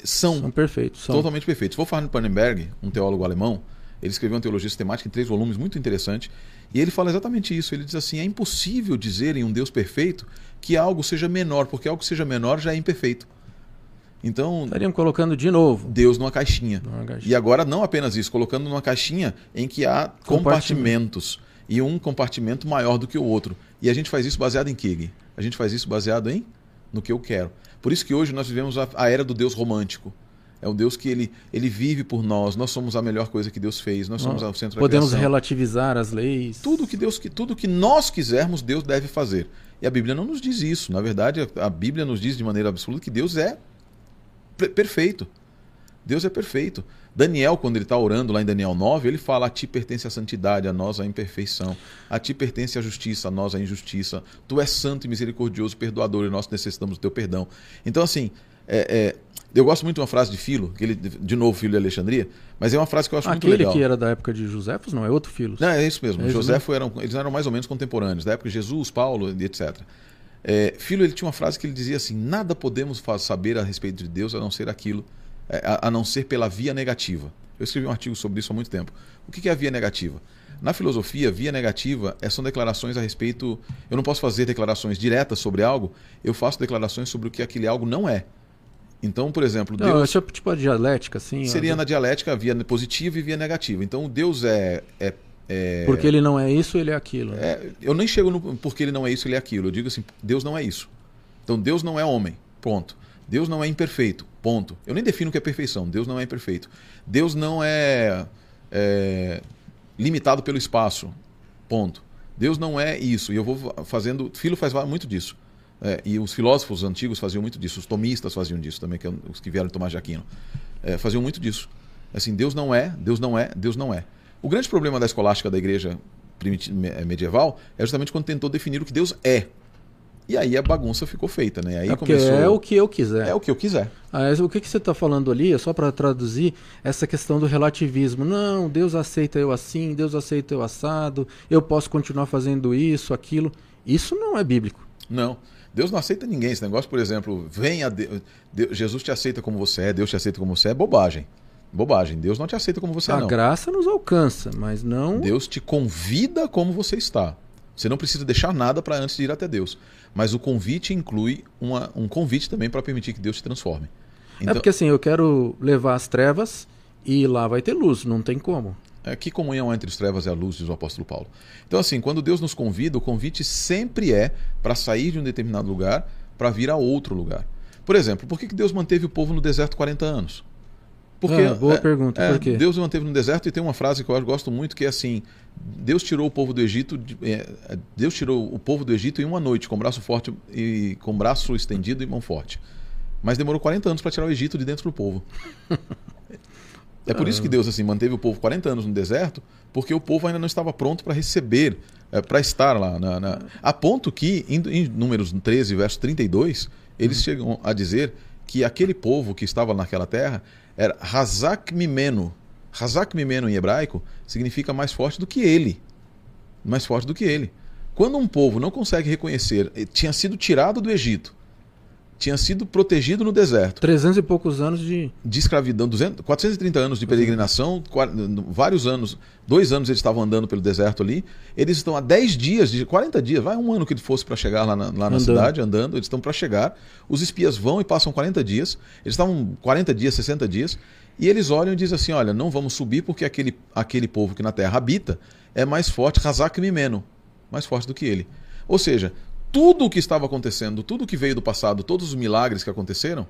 são, são perfeitos. São. Totalmente perfeitos. Wolfgang Pannenberg, um teólogo alemão, ele escreveu uma teologia sistemática em três volumes, muito interessante, e ele fala exatamente isso. Ele diz assim: é impossível dizer em um Deus perfeito que algo seja menor, porque algo que seja menor já é imperfeito. Então. Estariam colocando de novo. Deus numa caixinha. numa caixinha. E agora não apenas isso, colocando numa caixinha em que há compartimentos. E um compartimento maior do que o outro. E a gente faz isso baseado em quê? A gente faz isso baseado em no que eu quero. Por isso que hoje nós vivemos a, a era do Deus romântico. É um Deus que ele, ele vive por nós. Nós somos a melhor coisa que Deus fez. Nós somos o centro Podemos da relativizar as leis. Tudo que Deus, tudo que nós quisermos, Deus deve fazer. E a Bíblia não nos diz isso. Na verdade, a Bíblia nos diz de maneira absoluta que Deus é perfeito. Deus é perfeito. Daniel, quando ele está orando lá em Daniel 9, ele fala: A ti pertence a santidade, a nós a imperfeição. A ti pertence a justiça, a nós a injustiça. Tu és santo e misericordioso, perdoador, e nós necessitamos do teu perdão. Então, assim, é, é, eu gosto muito de uma frase de Filo, que ele, de novo, filho de Alexandria, mas é uma frase que eu acho Aquele muito legal. Aquele que era da época de Josefos, não, é outro Filo. Não, é isso mesmo. É Josefo eram, eles eram mais ou menos contemporâneos, da época de Jesus, Paulo, etc. É, Filho ele tinha uma frase que ele dizia assim: nada podemos saber a respeito de Deus a não ser aquilo, a, a, não ser pela via negativa. Eu escrevi um artigo sobre isso há muito tempo. O que é a via negativa? Na filosofia, via negativa é, são declarações a respeito. Eu não posso fazer declarações diretas sobre algo, eu faço declarações sobre o que aquele algo não é. Então, por exemplo, Deus. Não, é tipo a dialética, assim. Seria na dialética via positiva e via negativa. Então, Deus é, é é... Porque ele não é isso, ele é aquilo. Né? É, eu nem chego no porque ele não é isso, ele é aquilo. Eu digo assim, Deus não é isso. Então Deus não é homem, ponto. Deus não é imperfeito, ponto. Eu nem defino o que é perfeição. Deus não é imperfeito. Deus não é, é limitado pelo espaço, ponto. Deus não é isso. E eu vou fazendo. Filho faz muito disso. É, e os filósofos antigos faziam muito disso. Os tomistas faziam disso também, que é os que vieram de Tomás de Aquino. É, faziam muito disso. Assim, Deus não é, Deus não é, Deus não é. O grande problema da escolástica da igreja medieval é justamente quando tentou definir o que Deus é. E aí a bagunça ficou feita, né? Aí é começou... é o que eu quiser. É o que eu quiser. Ah, o que, que você está falando ali, é só para traduzir, essa questão do relativismo. Não, Deus aceita eu assim, Deus aceita eu assado, eu posso continuar fazendo isso, aquilo. Isso não é bíblico. Não. Deus não aceita ninguém. Esse negócio, por exemplo, venha, Deus, Jesus te aceita como você é, Deus te aceita como você é, é bobagem. Bobagem. Deus não te aceita como você é, A. A graça nos alcança, mas não. Deus te convida como você está. Você não precisa deixar nada para antes de ir até Deus. Mas o convite inclui uma, um convite também para permitir que Deus te transforme. É então, é porque assim, eu quero levar as trevas e lá vai ter luz, não tem como. É, que comunhão entre as trevas e a luz, diz o apóstolo Paulo. Então, assim, quando Deus nos convida, o convite sempre é para sair de um determinado lugar para vir a outro lugar. Por exemplo, por que Deus manteve o povo no deserto 40 anos? Porque, ah, boa é, pergunta. É, Por quê? Deus o manteve no deserto e tem uma frase que eu gosto muito que é assim: Deus tirou o povo do Egito, é, Deus tirou o povo do Egito em uma noite com braço forte e com braço estendido e mão forte. Mas demorou 40 anos para tirar o Egito de dentro do povo. é por isso que Deus assim manteve o povo 40 anos no deserto, porque o povo ainda não estava pronto para receber, é, para estar lá. Na, na... A ponto que, em, Números 13, verso 32, eles chegam a dizer que aquele povo que estava naquela terra era Hazak Mimeno. Hazak Mimeno em hebraico significa mais forte do que ele. Mais forte do que ele. Quando um povo não consegue reconhecer, eh, tinha sido tirado do Egito, tinha sido protegido no deserto, 300 e poucos anos de. de escravidão, 200, 430 anos de peregrinação, vários anos, dois anos eles estavam andando pelo deserto ali, eles estão há 10 dias, de 40 dias, vai um ano que ele fosse para chegar lá na, lá na cidade, andando, eles estão para chegar, os espias vão e passam 40 dias, eles estavam 40 dias, 60 dias, e eles olham e dizem assim, olha, não vamos subir porque aquele, aquele povo que na terra habita é mais forte, Razak Mimeno, mais forte do que ele. Ou seja, tudo o que estava acontecendo, tudo o que veio do passado, todos os milagres que aconteceram,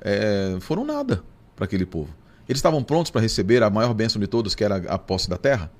é, foram nada para aquele povo. Eles estavam prontos para receber a maior bênção de todas, que era a posse da terra?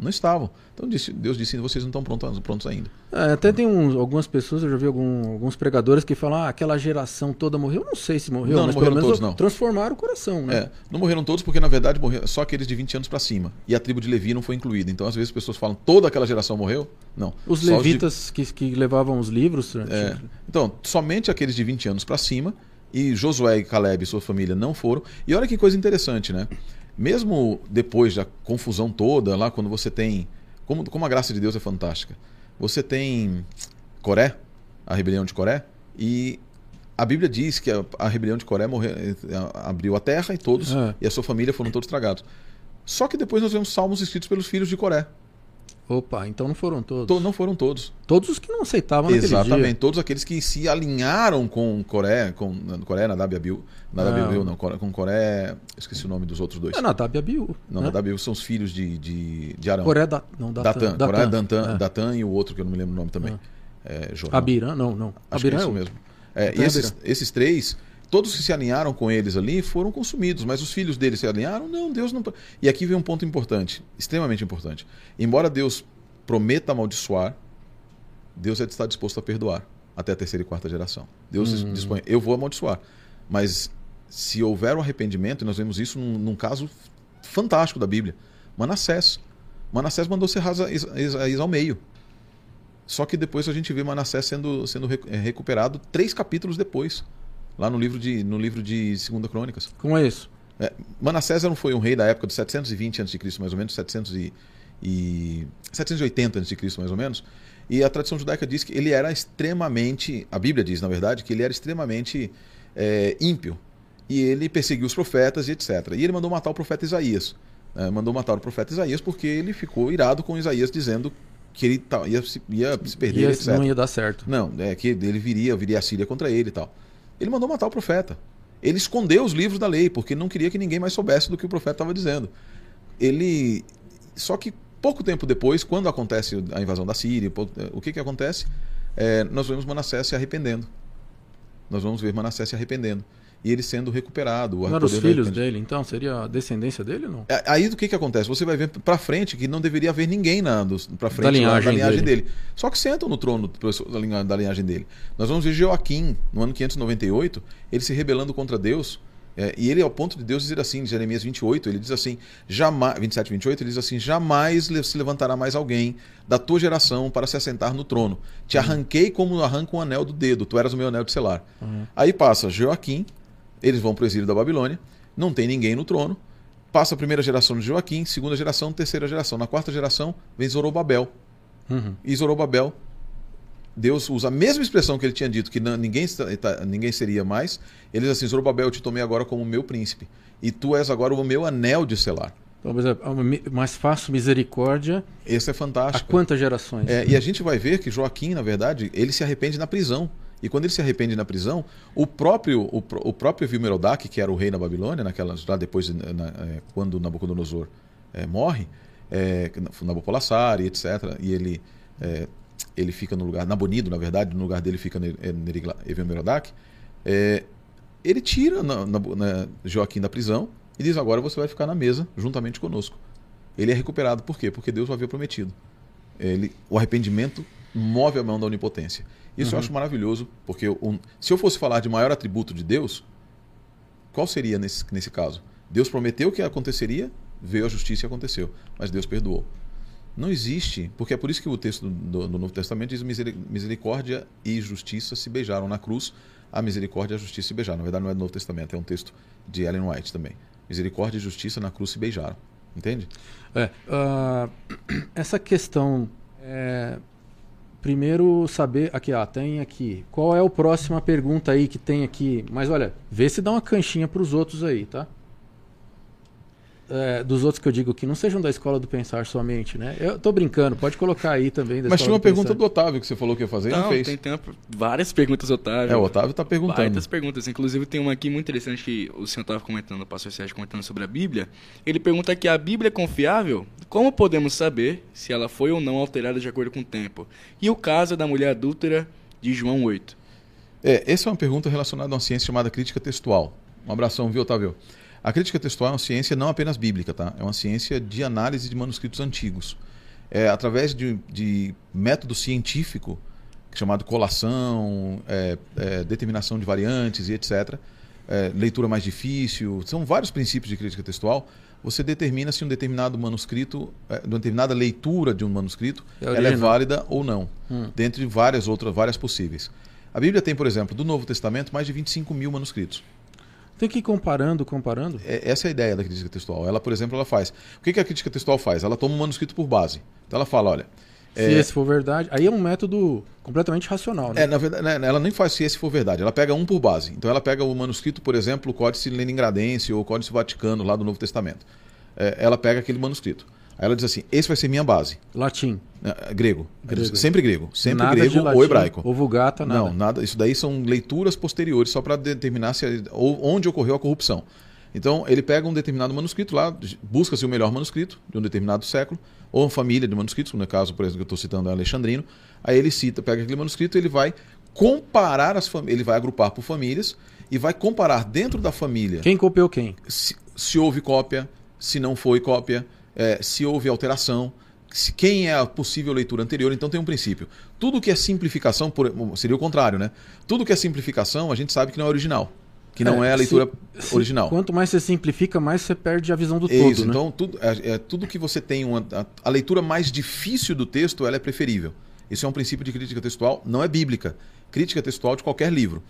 Não estavam. Então disse- Deus disse: vocês não estão prontos, prontos ainda. É, até tem uns- algumas pessoas, eu já vi algum- alguns pregadores que falam, ah, aquela geração toda morreu. Eu não sei se morreu, Não, não mas morreram pelo menos todos, não. transformaram o coração, né? É, não morreram todos porque, na verdade, morreram só aqueles de 20 anos para cima. E a tribo de Levi não foi incluída. Então, às vezes, as pessoas falam: toda aquela geração morreu? Não. Os Só de- levitas que, que levavam os livros. É. Então, somente aqueles de 20 anos para cima, e Josué e Caleb e sua família não foram. E olha que coisa interessante, né? Mesmo depois da confusão toda, lá quando você tem. Como, como a graça de Deus é fantástica. Você tem Coré, a rebelião de Coré, e a Bíblia diz que a, a rebelião de Coré morreu, eh, abriu a terra e todos, É. e a sua família foram todos tragados. Só que depois nós vemos salmos escritos pelos filhos de Coré. Opa, então não foram todos. To- Não foram todos. Todos os que não aceitavam Exatamente, todos aqueles que se alinharam com Coré, com Coré, Nadab Abiú, Nadab Não. Abiú não, com Coré, esqueci o nome dos outros dois. É Nadab Abiú. Não, né? Nadab Abiú são os filhos de, de, de Arão. Coré da, não, Datan. Datan, Coré, Dantan, É. Datan e o outro que eu não me lembro o nome também. É, Jorão. Abirã, não, não. Acho que é Abirã isso mesmo. É, Datan esses, Abirã. esses três, todos que se alinharam com eles ali foram consumidos, mas os filhos deles se alinharam? Não, Deus não. E aqui vem um ponto importante, extremamente importante. Embora Deus prometa amaldiçoar, Deus é- está disposto a perdoar até a terceira e quarta geração. Deus Hum. dispõe, eu vou amaldiçoar. Mas se houver o arrependimento, e nós vemos isso num, num caso fantástico da Bíblia, Manassés. Manassés mandou serrar Isa- Isaías ao meio. Só que depois a gente vê Manassés sendo, sendo eh, recuperado três capítulos depois, lá no livro de, no livro de 2 Crônicas. Como é isso? É, Manassés não foi um rei da época de 720 a.C., mais ou menos, 700 e, e 780 a.C., mais ou menos. E a tradição judaica diz que ele era extremamente, a Bíblia diz, na verdade, que ele era extremamente é, ímpio. E ele perseguiu os profetas e etc. E ele mandou matar o profeta Isaías. né? mandou matar o profeta Isaías porque ele ficou irado com Isaías, dizendo que ele ia, se- ia se perder, Ia- etc. não ia dar certo. Não, é que ele viria, viria a Síria contra ele e tal. Ele mandou matar o profeta. Ele escondeu os livros da lei, porque não queria que ninguém mais soubesse do que o profeta estava dizendo. Ele. Só que pouco tempo depois, quando acontece a invasão da Síria, o que, que acontece? É, nós vemos Manassés se arrependendo. Nós vamos ver Manassés se arrependendo. E ele sendo recuperado. o Não eram os do filhos dele, então? Seria a descendência dele ou não? É, Aí do que que acontece? Você vai ver pra frente que não deveria haver ninguém na, dos, pra frente Da linhagem linhagem dele. dele. Só que sentam no trono da da linhagem dele. Nós vamos ver Joaquim, no ano 598, ele se rebelando contra Deus. é, e ele, ao ponto de Deus dizer assim, em Jeremias 28, ele diz assim, jamais, 27, 28, ele diz assim, jamais se levantará mais alguém da tua geração para se assentar no trono. Te arranquei como arranca um anel do dedo, tu eras o meu anel de selar. Aí passa Joaquim, eles vão para o exílio da Babilônia, não tem ninguém no trono, passa a primeira geração de Joaquim, segunda geração, terceira geração. Na quarta geração vem Zorobabel. Uhum. E Zorobabel, Deus usa a mesma expressão que ele tinha dito, que ninguém, tá- ninguém seria mais. Ele diz assim: Zorobabel, eu te tomei agora como meu príncipe. E tu és agora o meu anel de selar. Então, por exemplo, mais fácil misericórdia Esse é a fantástico. quantas gerações? É, e a gente vai ver que Joaquim, na verdade, ele se arrepende na prisão. E quando ele se arrepende na prisão, o próprio o, o próprio Vilmerodac, que era o rei da Babilônia, naquelas lá depois de- na- é, quando Nabucodonosor é, morre, é, Nabopolassar e etc. E ele é, ele fica no lugar Nabonido, na verdade, no lugar dele fica Vilmerodac. É, ele tira na, na- na- Joaquim da prisão e diz: agora você vai ficar na mesa juntamente conosco. Ele é recuperado por quê? Porque Deus o havia prometido. Ele, o arrependimento move a mão da onipotência. Isso eu acho maravilhoso, porque um- se eu fosse falar de maior atributo de Deus, qual seria nesse, nesse caso? Deus prometeu que aconteceria, veio a justiça e aconteceu, mas Deus perdoou. Não existe, porque é por isso que o texto do, do Novo Testamento diz miseri- misericórdia e justiça se beijaram na cruz, a misericórdia e a justiça se beijaram. Na verdade não é do Novo Testamento, é um texto de Ellen White também. Misericórdia e justiça na cruz se beijaram. Entende? É, ah, (clears throat) essa questão é, primeiro saber aqui, ah, tem aqui. Qual é a próxima pergunta aí que tem aqui? Mas olha, vê se dá uma canchinha para os outros aí, tá? É, dos outros que eu digo que não sejam da escola do pensar somente, né? Eu tô brincando, pode colocar aí também. Mas tinha uma do pergunta pensar. do Otávio que você falou que ia fazer não, não fez. Tem tempo, várias perguntas, Otávio. É, o Otávio tá perguntando. Várias perguntas. Inclusive tem uma aqui muito interessante que o senhor estava comentando, o pastor Sérgio comentando sobre a Bíblia. Ele pergunta aqui, a Bíblia é confiável? Como podemos saber se ela foi ou não alterada de acordo com o tempo? E o caso da mulher adúltera de João 8? É, essa é uma pergunta relacionada a uma ciência chamada crítica textual. Um abração, viu, Otávio? A crítica textual é uma ciência não apenas bíblica, tá? É uma ciência de análise de manuscritos antigos. É, através de, de método científico, chamado colação, é, é, determinação de variantes e etc., é, leitura mais difícil, são vários princípios de crítica textual. Você determina se um determinado manuscrito, é, uma determinada leitura de um manuscrito, é ela é válida ou não, hum. dentre várias outras, várias possíveis. A Bíblia tem, por exemplo, do Novo Testamento, mais de 25 mil manuscritos. Tem que ir comparando, comparando. É, essa é a ideia da crítica textual. Ela, por exemplo, ela faz. O que, que a crítica textual faz? Ela toma um manuscrito por base. Então ela fala, olha. Se é... esse for verdade, aí é um método completamente racional, né? É, na verdade, né, ela nem faz se esse for verdade, ela pega um por base. Então ela pega o manuscrito, por exemplo, o Códice Leningradense ou o Códice Vaticano lá do Novo Testamento. É, ela pega aquele manuscrito. Aí ela diz assim: esse vai ser minha base. Latim. É, grego. grego. Sempre grego. Sempre nada grego latim, ou hebraico. Ou vulgata, nada. Não, nada. Isso daí são leituras posteriores, só para determinar se, onde ocorreu a corrupção. Então, ele pega um determinado manuscrito lá, busca-se o melhor manuscrito de um determinado século, ou uma família de manuscritos, no caso, por exemplo, que eu estou citando é Alexandrino. Aí ele cita, pega aquele manuscrito e ele vai comparar as famílias, ele vai agrupar por famílias e vai comparar dentro da família. Quem copiou quem? Se, se houve cópia, se não foi cópia é, se houve alteração, se, quem é a possível leitura anterior. Então tem um princípio. Tudo que é simplificação, por, seria o contrário, né? Tudo que é simplificação, a gente sabe que não é original. Que não é, é a leitura se, original. Se, quanto mais você simplifica, mais você perde a visão do Isso, todo. Né? Então, tudo, é, é, tudo que você tem. Uma, a, a leitura mais difícil do texto ela é preferível. Isso é um princípio de crítica textual, não é bíblica. Crítica textual de qualquer livro.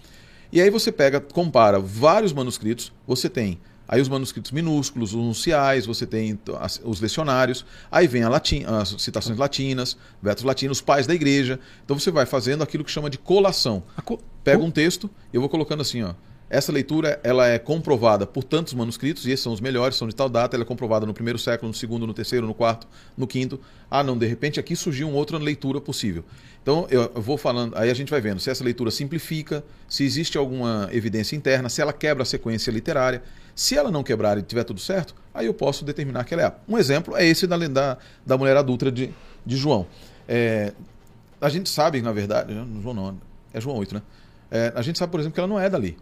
E aí você pega, compara vários manuscritos, você tem Aí os manuscritos minúsculos, os nunciais, você tem os lecionários, aí vem latim, as citações latinas, vetos latinos, os pais da igreja. Então você vai fazendo aquilo que chama de colação. Co... Pega um texto e eu vou colocando assim, ó. Essa leitura ela é comprovada por tantos manuscritos, e esses são os melhores, são de tal data, ela é comprovada no primeiro século, no segundo, no terceiro, no quarto, no quinto. Ah, não, de repente aqui surgiu uma outra leitura possível. Então eu vou falando, aí a gente vai vendo se essa leitura simplifica, se existe alguma evidência interna, se ela quebra a sequência literária. Se ela não quebrar e tiver tudo certo, aí eu posso determinar que ela é. Um exemplo é esse da, da, da mulher adulta de, de João. É, a gente sabe, na verdade, João não, é João 8, né? É, a gente sabe, por exemplo, que ela não é dali.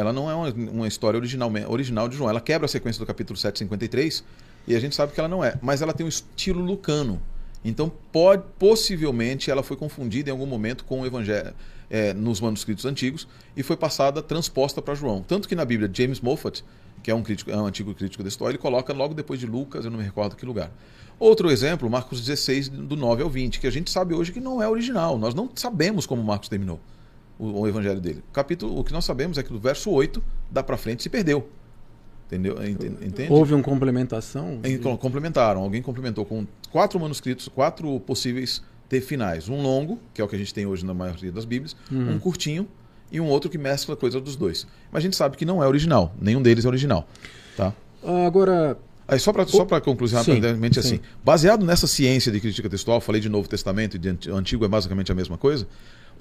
Ela não é uma, uma história original, original de João. Ela quebra a sequência do capítulo 753 e a gente sabe que ela não é. Mas ela tem um estilo lucano. Então, pode, possivelmente, ela foi confundida em algum momento com o evangelho é, nos manuscritos antigos e foi passada, transposta para João. Tanto que na Bíblia, James Moffat que é um, crítico, é um antigo crítico da história, ele coloca logo depois de Lucas, eu não me recordo que lugar. Outro exemplo, Marcos 16, do 9 ao 20, que a gente sabe hoje que não é original. Nós não sabemos como Marcos terminou o, o evangelho dele. O capítulo, o que nós sabemos é que do verso 8 dá para frente se perdeu. Entendeu? Entende? Houve uma complementação? Complementaram. Alguém complementou com quatro manuscritos, quatro possíveis finais. Um longo, que é o que a gente tem hoje na maioria das Bíblias, uhum. um curtinho e um outro que mescla coisa dos dois. Mas a gente sabe que não é original, nenhum deles é original. Tá? Agora. Aí só para só concluir rapidamente assim, sim. baseado nessa ciência de crítica textual, falei de Novo Testamento e de Antigo é basicamente a mesma coisa.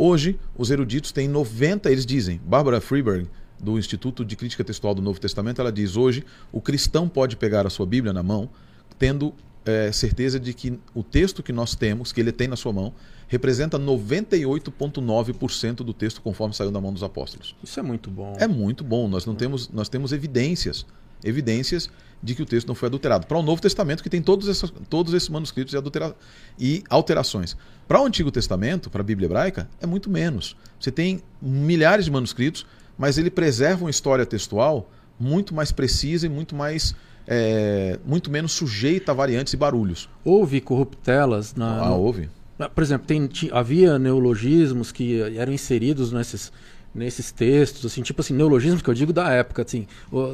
Hoje, os eruditos têm 90, eles dizem, Barbara Freeberg, do Instituto de Crítica Textual do Novo Testamento, ela diz: hoje o cristão pode pegar a sua Bíblia na mão, tendo é, certeza de que o texto que nós temos, que ele tem na sua mão, representa 98,9% do texto conforme saiu da mão dos apóstolos. Isso é muito bom. É muito bom. Nós não temos, nós temos evidências, evidências de que o texto não foi adulterado. Para o Novo Testamento, que tem todos, esses, todos esses manuscritos e, adultera e alterações. Para o Antigo Testamento, para a Bíblia hebraica, é muito menos. Você tem milhares de manuscritos, mas ele preserva uma história textual muito mais precisa e muito mais é, muito menos sujeita a variantes e barulhos. Houve corruptelas na. Ah, houve. Por exemplo, tem, havia neologismos que eram inseridos nesses, nesses textos, assim, tipo assim, neologismos que eu digo da época, assim,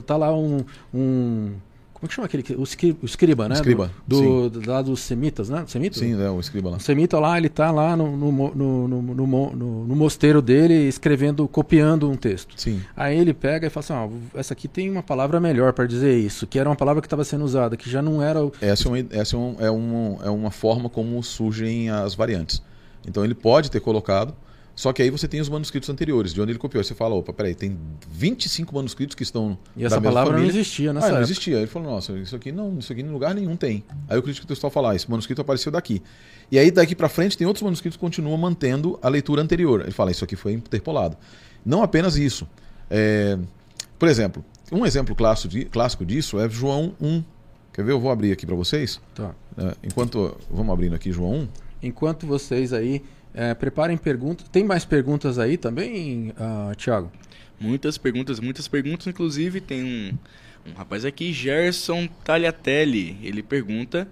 tá lá um, um Como que chama aquele? que- O, escri- o escriba, né? Escriba, Do, do, lá dos semitas, né? Semitas? Sim, é o escriba lá. O semita lá, ele tá lá no, no, no, no, no, mo- no- no mosteiro dele escrevendo, copiando um texto. Sim. Aí ele pega e fala assim, essa aqui tem uma palavra melhor para dizer isso, que era uma palavra que estava sendo usada, que já não era o... Essa, é uma, essa é, um, é, um, é uma forma como surgem as variantes. Então ele pode ter colocado, só que aí você tem os manuscritos anteriores, de onde ele copiou. Você fala, opa, peraí, tem 25 manuscritos que estão E essa palavra não família. existia Ah, nessa não existia. Ele falou, nossa, isso aqui não, isso aqui em lugar nenhum tem. Aí o crítico textual fala, ah, esse manuscrito apareceu daqui. E aí daqui para frente tem outros manuscritos que continuam mantendo a leitura anterior. Ele fala, isso aqui foi interpolado. Não apenas isso. É, por exemplo, um exemplo clássico disso é João 1. Quer ver? Eu vou abrir aqui para vocês. Tá. É, enquanto vamos abrindo aqui João 1. Enquanto vocês aí é, preparem perguntas... Tem mais perguntas aí também, ah, Thiago? Muitas perguntas, muitas perguntas. Inclusive, tem um, um rapaz aqui, Gerson Tagliatelli. Ele pergunta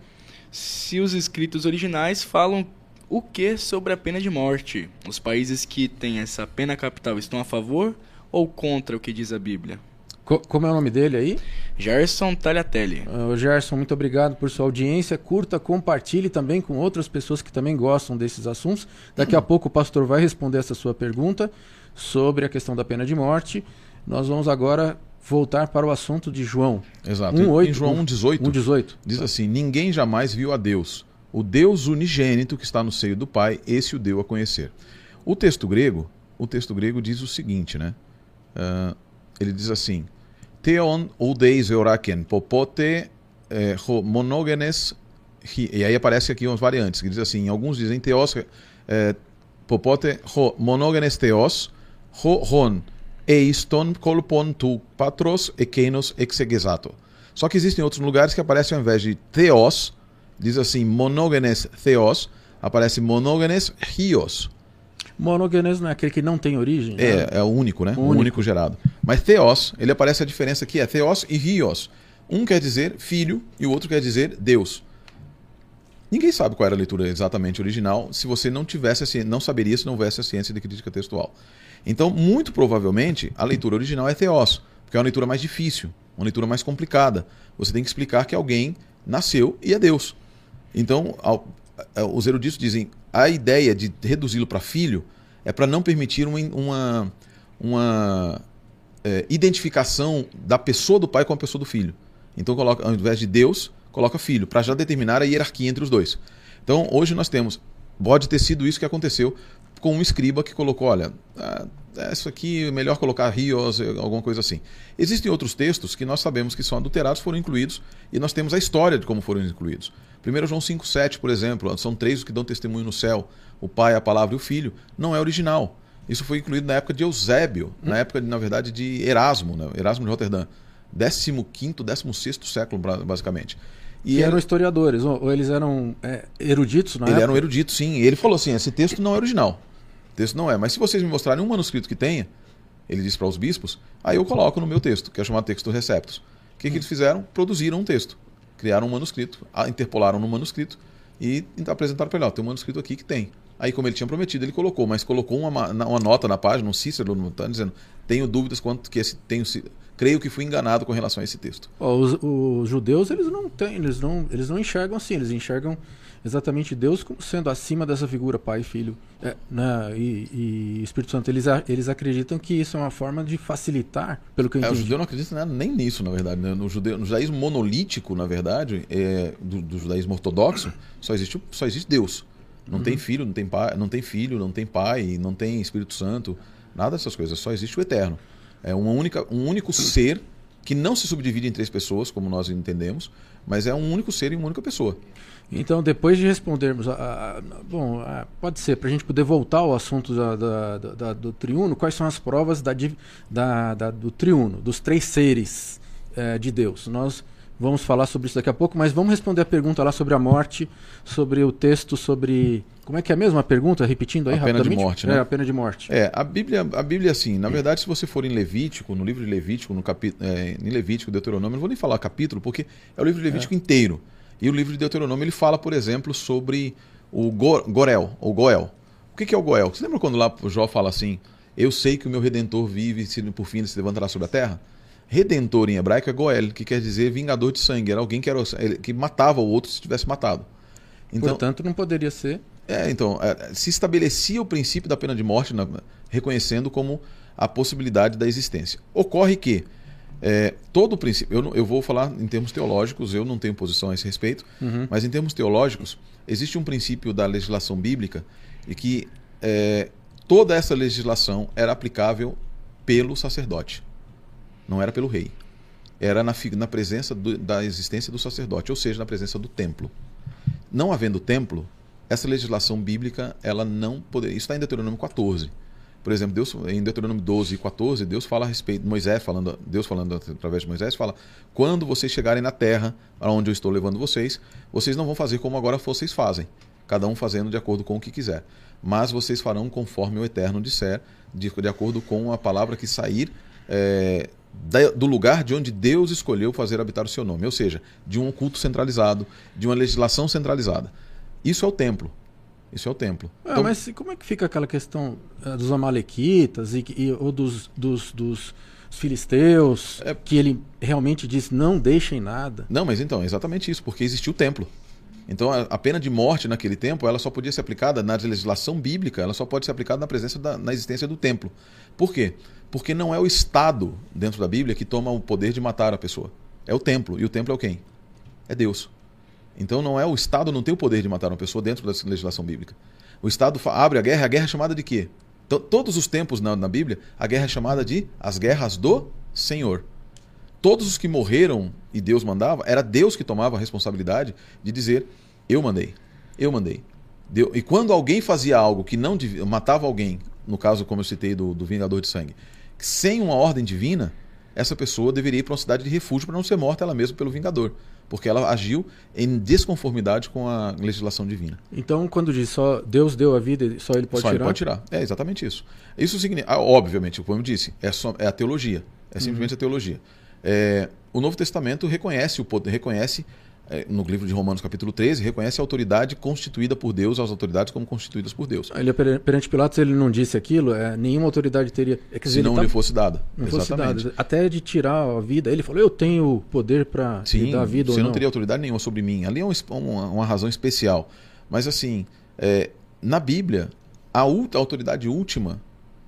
se os escritos originais falam o que sobre a pena de morte. Os países que têm essa pena capital estão a favor ou contra o que diz a Bíblia? Co- como é o nome dele aí? Gerson Tagliatelli. O Gerson, muito obrigado por sua audiência. Curta, compartilhe também com outras pessoas que também gostam desses assuntos. Daqui a pouco o pastor vai responder essa sua pergunta sobre a questão da pena de morte. Nós vamos agora voltar para o assunto de João. Exato. Um oito- em João 1,18 1,18. diz assim: Ninguém jamais viu a Deus. O Deus unigênito que está no seio do Pai, esse o deu a conhecer. O texto grego, o texto grego diz o seguinte, né? Ah, ele diz assim: Theon oudeis euraken popote eh, ho monógenes. E aí aparece aqui umas variantes, que diz assim: alguns dizem Theos eh, popote ho monógenes Theos, ho hon eiston kolpon tu patros ekenos exegesato. Só que existem outros lugares que aparecem ao invés de Theos, diz assim monógenes Theos, aparece monógenes Hios. Monogenes não é aquele que não tem origem? né? É, é o único, né? O Único. único gerado. Mas Theos, ele aparece a diferença aqui, é Theos e Rios. Um quer dizer filho e o outro quer dizer Deus. Ninguém sabe qual era a leitura exatamente original se você não tivesse ciência, não saberia se não houvesse a ciência de crítica textual. Então, muito provavelmente, a leitura original é Theos, porque é uma leitura mais difícil, uma leitura mais complicada. Você tem que explicar que alguém nasceu e é Deus. Então, a- os eruditos dizem a ideia de reduzi-lo para filho é para não permitir uma, uma, uma, é, identificação da pessoa do pai com a pessoa do filho. Então, coloca, ao invés de Deus, coloca filho, para já determinar a hierarquia entre os dois. Então, hoje nós temos, pode ter sido isso que aconteceu com um escriba que colocou, olha, ah, isso aqui é melhor colocar rios, alguma coisa assim. Existem outros textos que nós sabemos que são adulterados, foram incluídos, e nós temos a história de como foram incluídos. 1 João 5,7, por exemplo, são três os que dão testemunho no céu: o Pai, a Palavra e o Filho. Não é original. Isso foi incluído na época de Eusébio, na época, na verdade, de Erasmo, né? Erasmo de Roterdã. 15, 16 século, ba- basicamente. E ele- eram historiadores, ou, eles eram é, eruditos na ele época? era um erudito, sim. E ele falou assim: esse texto não é original. O texto não é. Mas se vocês me mostrarem um manuscrito que tenha, ele disse para os bispos, aí eu coloco no meu texto, que é chamado texto receptus. O que, que eles fizeram? Produziram um texto. Criaram um manuscrito, interpolaram no manuscrito e apresentaram para ele: ó, tem um manuscrito aqui que tem. Aí, como ele tinha prometido, ele colocou, mas colocou uma, uma nota na página, um Cícero, no- tá dizendo: tenho dúvidas quanto que esse. Tenho, creio que fui enganado com relação a esse texto. Ó, os, os judeus eles não têm, eles não, eles não enxergam assim, eles enxergam exatamente Deus como sendo acima dessa figura pai e filho é, né, e, e Espírito Santo. Eles, a- eles acreditam que isso é uma forma de facilitar, pelo que eu É, o entendi. judeu não acredita nada, nem nisso, na verdade. né? No, judeu, no judaísmo monolítico, na verdade, é, do, do judaísmo ortodoxo, só existe, o- só existe Deus. Não tem filho, não tem pai, não tem filho, não tem pai, não tem Espírito Santo, nada dessas coisas. Só existe o eterno. É uma única, um único ser que não se subdivide em três pessoas, como nós entendemos, mas é um único ser e uma única pessoa. Então, depois de respondermos, a, a- bom, a- pode ser, para a gente poder voltar ao assunto da, da- da- do triuno, quais são as provas da, do triuno, dos três seres eh, de Deus? Nós vamos falar sobre isso daqui a pouco, mas vamos responder a pergunta lá sobre a morte, sobre o texto, sobre. Como é que é mesmo a pergunta? Repetindo aí A pena de rapidamente? morte, né? É, a pena de morte. É, a Bíblia, a Bíblia assim, na verdade, se você for em Levítico, no livro de Levítico, no capi, é, em Levítico, Deuteronômio, eu não vou nem falar capítulo, porque é o livro de Levítico inteiro. E o livro de Deuteronômio, ele fala, por exemplo, sobre o Go- Gorel, ou Goel. O que que é o Goel? Você lembra quando lá o Jó fala assim, eu sei que o meu Redentor vive e se por fim ele se levantará sobre a terra? Redentor em hebraico é Goel, que quer dizer vingador de sangue. Era alguém que, era, que matava o outro se tivesse matado. Então, Portanto, não poderia ser. É, então, é, se estabelecia o princípio da pena de morte, na, reconhecendo como a possibilidade da existência. Ocorre que é, todo o princípio, eu, eu, vou falar em termos teológicos, eu não tenho posição a esse respeito, uhum. mas em termos teológicos, existe um princípio da legislação bíblica e que é, toda essa legislação era aplicável pelo sacerdote, não era pelo rei. Era na, na presença do, da existência do sacerdote, ou seja, na presença do templo. Não havendo templo, essa legislação bíblica ela não poderia. Isso está em Deuteronômio 14. Por exemplo, Deus, em Deuteronômio 12 e 14, Deus fala a respeito, Moisés falando, Deus falando através de Moisés, fala: quando vocês chegarem na terra para onde eu estou levando vocês, vocês não vão fazer como agora vocês fazem, cada um fazendo de acordo com o que quiser. Mas vocês farão conforme o Eterno disser, de, de acordo com a palavra que sair é, do lugar de onde Deus escolheu fazer habitar o seu nome, ou seja, de um culto centralizado, de uma legislação centralizada. Isso é o templo. Isso é o templo. É, então, mas como é que fica aquela questão uh, dos amalequitas e, e, ou dos, dos, dos filisteus, é... que ele realmente diz não deixem nada? Não, mas então, é exatamente isso, porque existiu o templo. Então a, a, pena de morte naquele tempo, ela só podia ser aplicada na legislação bíblica, ela só pode ser aplicada na presença da na existência do templo. Por quê? Porque não é o Estado dentro da Bíblia que toma o poder de matar a pessoa. É o templo. E o templo é quem? É Deus. Então não é o Estado não tem o poder de matar uma pessoa dentro da legislação bíblica. O Estado abre a guerra, a guerra é chamada de quê? Todos os tempos na, na Bíblia, a guerra é chamada de as guerras do Senhor. Todos os que morreram e Deus mandava, era Deus que tomava a responsabilidade de dizer: Eu mandei, eu mandei. Deu, e quando alguém fazia algo que não devia, matava alguém, no caso, como eu citei, do, do Vingador de Sangue, sem uma ordem divina, essa pessoa deveria ir para uma cidade de refúgio para não ser morta ela mesma pelo Vingador porque ela agiu em desconformidade com a legislação divina. Então, quando diz só Deus deu a vida, só ele pode só tirar? Ele pode tirar. É exatamente isso. Isso significa, ah, obviamente, como eu disse, é, só, é a teologia. É simplesmente uhum. a teologia. É, o Novo Testamento reconhece o poder, reconhece no livro de Romanos capítulo 13, reconhece a autoridade constituída por Deus, as autoridades como constituídas por Deus. Ele, perante Pilatos ele não disse aquilo, é, nenhuma autoridade teria... É, Se não tá, lhe fosse dada. Não Exatamente. fosse dada. Até de tirar a vida. Ele falou, eu tenho poder para dar a vida você ou não. não teria autoridade nenhuma sobre mim. Ali é um, uma, uma, razão especial. Mas assim, é, na Bíblia, a, a autoridade última,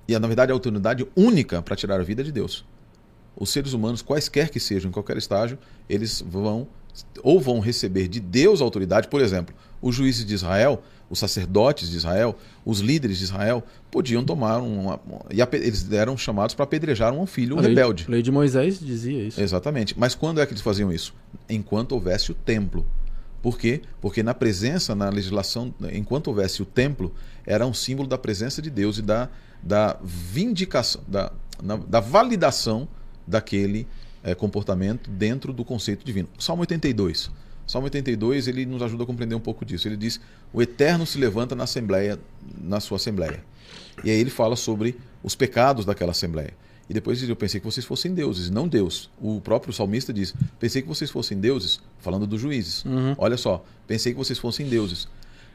e na verdade a autoridade única para tirar a vida é de Deus. Os seres humanos, quaisquer que sejam, em qualquer estágio, eles vão ou vão receber de Deus autoridade, por exemplo, os juízes de Israel, os sacerdotes de Israel, os líderes de Israel podiam tomar uma, e eles eram chamados para apedrejar um filho um rebelde. A lei de Moisés dizia isso. Exatamente. Mas quando é que eles faziam isso? Enquanto houvesse o templo. Por quê? Porque na presença, na legislação, enquanto houvesse o templo, era um símbolo da presença de Deus e da, da vindicação, da, na, da validação daquele é, comportamento dentro do conceito divino. Salmo 82. Salmo 82 ele nos ajuda a compreender um pouco disso. Ele diz: O Eterno se levanta na assembleia, na sua assembleia. E aí ele fala sobre os pecados daquela assembleia. E depois diz: Eu pensei que vocês fossem deuses, não Deus. O próprio salmista diz: Pensei que vocês fossem deuses, falando dos juízes. Uhum. Olha só, pensei que vocês fossem deuses.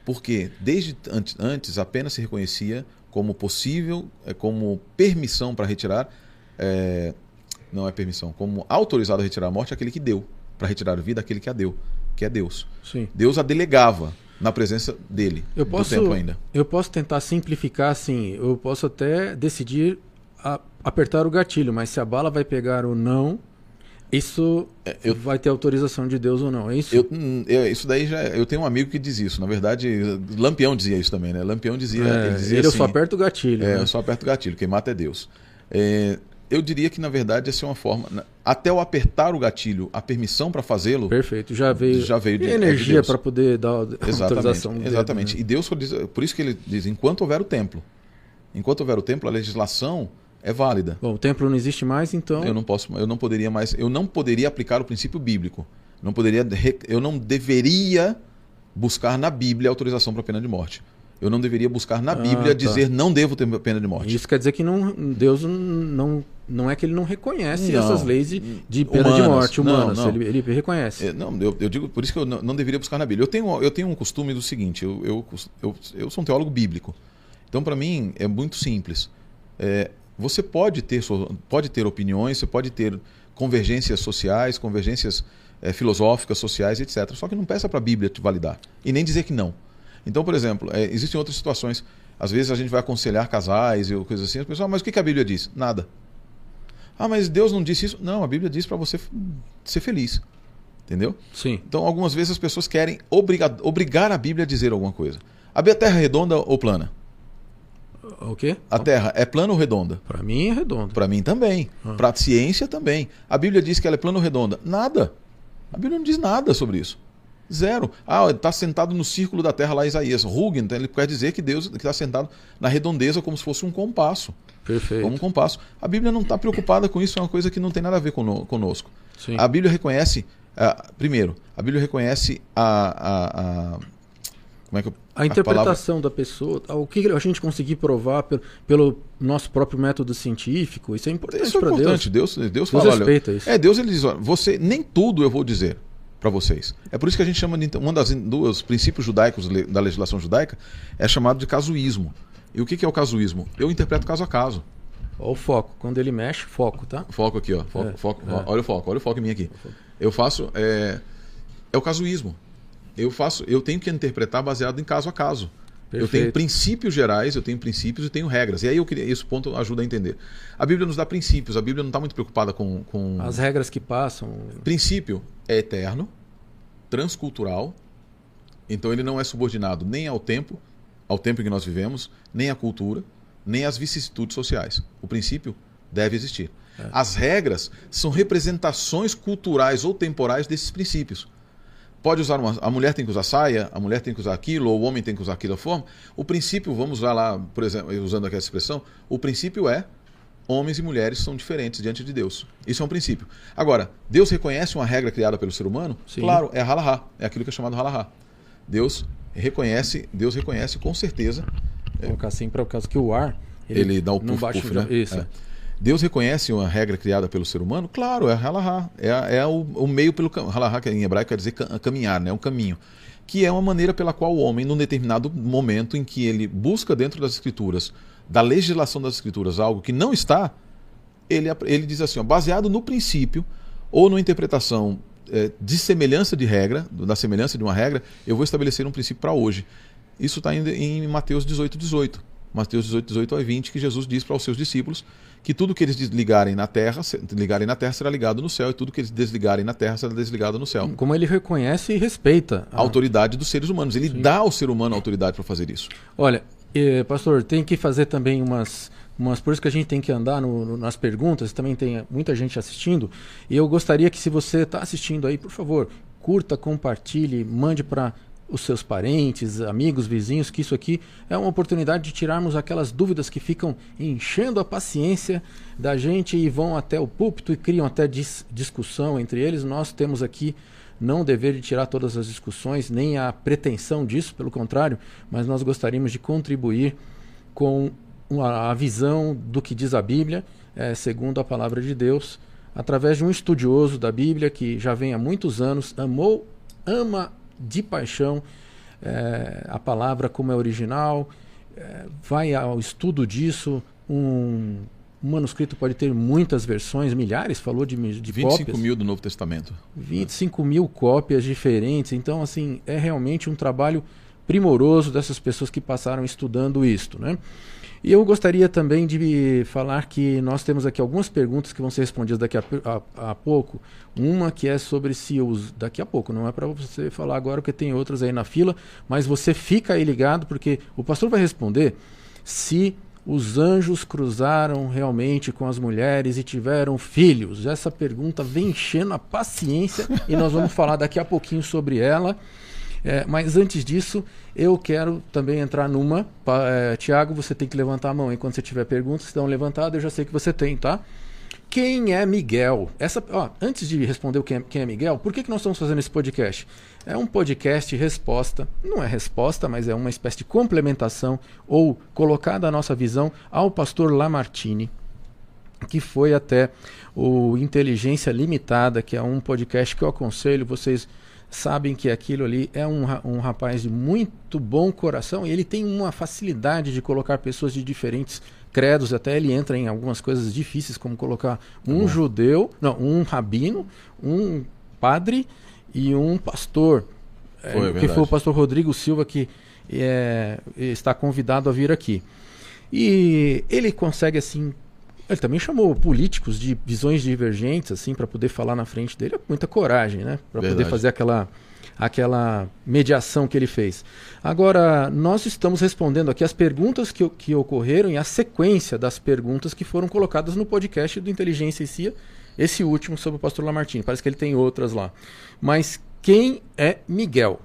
Porque desde antes apenas se reconhecia como possível, é, como permissão para retirar é, não é permissão, como autorizado a retirar a morte é aquele que deu, para retirar a vida aquele que a deu, que é Deus. Sim. Deus a delegava na presença dele, eu posso, tempo ainda. Eu posso tentar simplificar assim, eu posso até decidir a, apertar o gatilho, mas se a bala vai pegar ou não, isso é, eu, vai ter autorização de Deus ou não, é isso? Eu, hum, eu, isso daí já. Eu tenho um amigo que diz isso. Na verdade, Lampião dizia isso também, né? Lampião dizia. É, ele dizia ele assim, eu só aperto o gatilho. É, né? eu só aperto o gatilho. Quem mata é Deus. É, eu diria que, na verdade, essa é uma forma. Até o apertar o gatilho, a permissão para fazê-lo. Perfeito, já veio. Já veio de, e energia é de para poder dar (laughs) exatamente, autorização. Dedo, exatamente. Né? E Deus, por isso que ele diz: enquanto houver o templo. Enquanto houver o templo, a legislação é válida. Bom, o templo não existe mais, então. Eu não posso, eu não poderia mais, eu não poderia aplicar o princípio bíblico. Não poderia, eu não deveria buscar na Bíblia autorização para pena de morte eu não deveria buscar na ah, Bíblia tá. dizer não devo ter pena de morte. Isso quer dizer que não, Deus não, não é que ele não reconhece não, essas leis de, de pena humanas, de morte humanas. Não, não. Ele, ele, reconhece. É, não, eu, eu, digo por isso que eu não, deveria buscar na Bíblia. Eu tenho, eu tenho um costume do seguinte: eu, eu, eu, eu sou um teólogo bíblico. Então, para mim, é muito simples. É, você pode ter, pode ter opiniões, você pode ter convergências sociais, convergências é, filosóficas, sociais, etc. Só que não peça para a Bíblia te validar e nem dizer que não. Então, por exemplo, é, existem outras situações. Às vezes a gente vai aconselhar casais e coisas assim. As pessoas, ah, mas o que a Bíblia diz? Nada. Ah, mas Deus não disse isso? Não, a Bíblia diz para você ser feliz. Entendeu? Sim. Então, algumas vezes as pessoas querem obrigar, obrigar a Bíblia a dizer alguma coisa. A Terra é redonda ou plana? O quê? A Terra é plana ou redonda? Para mim é redonda. Para mim também. Ah. Para a ciência também. A Bíblia diz que ela é plana ou redonda? Nada. A Bíblia não diz nada sobre isso. Zero. Ah, está sentado no círculo da terra lá, Isaías. Rugen, então ele quer dizer que Deus está sentado na redondeza como se fosse um compasso. Perfeito. Como um compasso. A Bíblia não está preocupada com isso, é uma coisa que não tem nada a ver conosco. Sim. A Bíblia reconhece, uh, primeiro, a Bíblia reconhece a, a, a como é que eu, a interpretação a da pessoa, o que a gente conseguir provar pelo, pelo, nosso próprio método científico, isso é importante isso é importante. Deus. Deus, Deus, Deus fala, respeita olha, isso. É, Deus ele diz, olha, você nem tudo eu vou dizer para vocês. É por isso que a gente chama de um das dos princípios judaicos da legislação judaica é chamado de casuísmo. E o que, que é o casuísmo? Eu interpreto caso a caso. Olha o foco. Quando ele mexe, foco, tá? Foco aqui, ó. Foco, é, foco, é. Olha o foco, olha o foco em mim aqui. Eu faço. É, é o casuísmo. Eu faço, eu tenho que interpretar baseado em caso a caso. Perfeito. Eu tenho princípios gerais, eu tenho princípios e tenho regras. E aí eu queria, esse ponto ajuda a entender. A Bíblia nos dá princípios, a Bíblia não está muito preocupada com, com. As regras que passam. Princípio é eterno, transcultural, então ele não é subordinado nem ao tempo, ao tempo em que nós vivemos, nem à cultura, nem às vicissitudes sociais. O princípio deve existir. É. As regras são representações culturais ou temporais desses princípios. Pode usar uma, a mulher tem que usar saia, a mulher tem que usar aquilo, ou o homem tem que usar aquilo forma. O princípio, vamos usar lá, por exemplo, usando aquela expressão, o princípio é homens e mulheres são diferentes diante de Deus. Isso é um princípio. Agora, Deus reconhece uma regra criada pelo ser humano? Sim. Claro, é halahá, é aquilo que é chamado halahá. Deus reconhece, Deus reconhece com certeza. Vou colocar assim para o caso que o ar ele, ele dá o puff, puff né? Isso. É. Deus reconhece uma regra criada pelo ser humano? Claro, é halahá. É, é o, o, meio pelo halahá, que em hebraico quer dizer caminhar, né? um caminho. Que é uma maneira pela qual o homem, num determinado momento em que ele busca dentro das escrituras da legislação das escrituras algo que não está, ele, ele diz assim, ó, baseado no princípio ou numa interpretação é, de semelhança de regra, da semelhança de uma regra, eu vou estabelecer um princípio para hoje. Isso está em, em Mateus 18, 18. Mateus 18, 18 a 20, que Jesus diz para os seus discípulos que tudo que eles desligarem na terra, ligarem na terra será ligado no céu, e tudo que eles desligarem na terra será desligado no céu. Como ele reconhece e respeita a, a autoridade dos seres humanos. Ele Sim. dá ao ser humano a autoridade para fazer isso. Olha, eh, pastor, tem que fazer também umas, umas. Por isso que a gente tem que andar no, no, nas perguntas, também tem muita gente assistindo. E eu gostaria que, se você está assistindo aí, por favor, curta, compartilhe, mande para os seus parentes, amigos, vizinhos, que isso aqui é uma oportunidade de tirarmos aquelas dúvidas que ficam enchendo a paciência da gente e vão até o púlpito e criam até dis discussão entre eles. Nós temos aqui não o dever de tirar todas as discussões, nem a pretensão disso, pelo contrário, mas nós gostaríamos de contribuir com a visão do que diz a Bíblia, é, segundo a palavra de Deus, através de um estudioso da Bíblia que já vem há muitos anos, amou, ama de paixão é, a palavra como é original, é, vai ao estudo disso, um um manuscrito pode ter muitas versões, milhares, falou de, de 25 cópias. mil do Novo Testamento. 25 mil cópias diferentes. Então, assim, é realmente um trabalho primoroso dessas pessoas que passaram estudando isto, né? E eu gostaria também de falar que nós temos aqui algumas perguntas que vão ser respondidas daqui a, a, a pouco. Uma que é sobre se os. Daqui a pouco, não é para você falar agora, porque tem outras aí na fila, mas você fica aí ligado, porque o pastor vai responder se os anjos cruzaram realmente com as mulheres e tiveram filhos? Essa pergunta vem enchendo a paciência e nós vamos falar daqui a pouquinho sobre ela. É, mas antes disso, eu quero também entrar numa. É, Tiago, você tem que levantar a mão enquanto você tiver perguntas. Se dão levantada, eu já sei que você tem, tá? Quem é Miguel? Essa, ó, antes de responder quem é, quem é Miguel, por que, que nós estamos fazendo esse podcast? É um podcast resposta, não é resposta, mas é uma espécie de complementação ou colocada a nossa visão ao pastor Lamartine, que foi até o Inteligência Limitada, que é um podcast que eu aconselho vocês sabem que aquilo ali é um, um rapaz de muito bom coração e ele tem uma facilidade de colocar pessoas de diferentes credos, até ele entra em algumas coisas difíceis, como colocar um judeu, não, um rabino, um padre e um pastor. Foi, é que foi o pastor Rodrigo Silva que é, está convidado a vir aqui. E ele consegue assim ele também chamou políticos de visões divergentes, assim, para poder falar na frente dele. Muita coragem, né? Para poder fazer aquela, aquela mediação que ele fez. Agora, nós estamos respondendo aqui as perguntas que, que ocorreram e a sequência das perguntas que foram colocadas no podcast do Inteligência e CIA, esse último sobre o pastor Lamartine. Parece que ele tem outras lá. Mas quem é Miguel?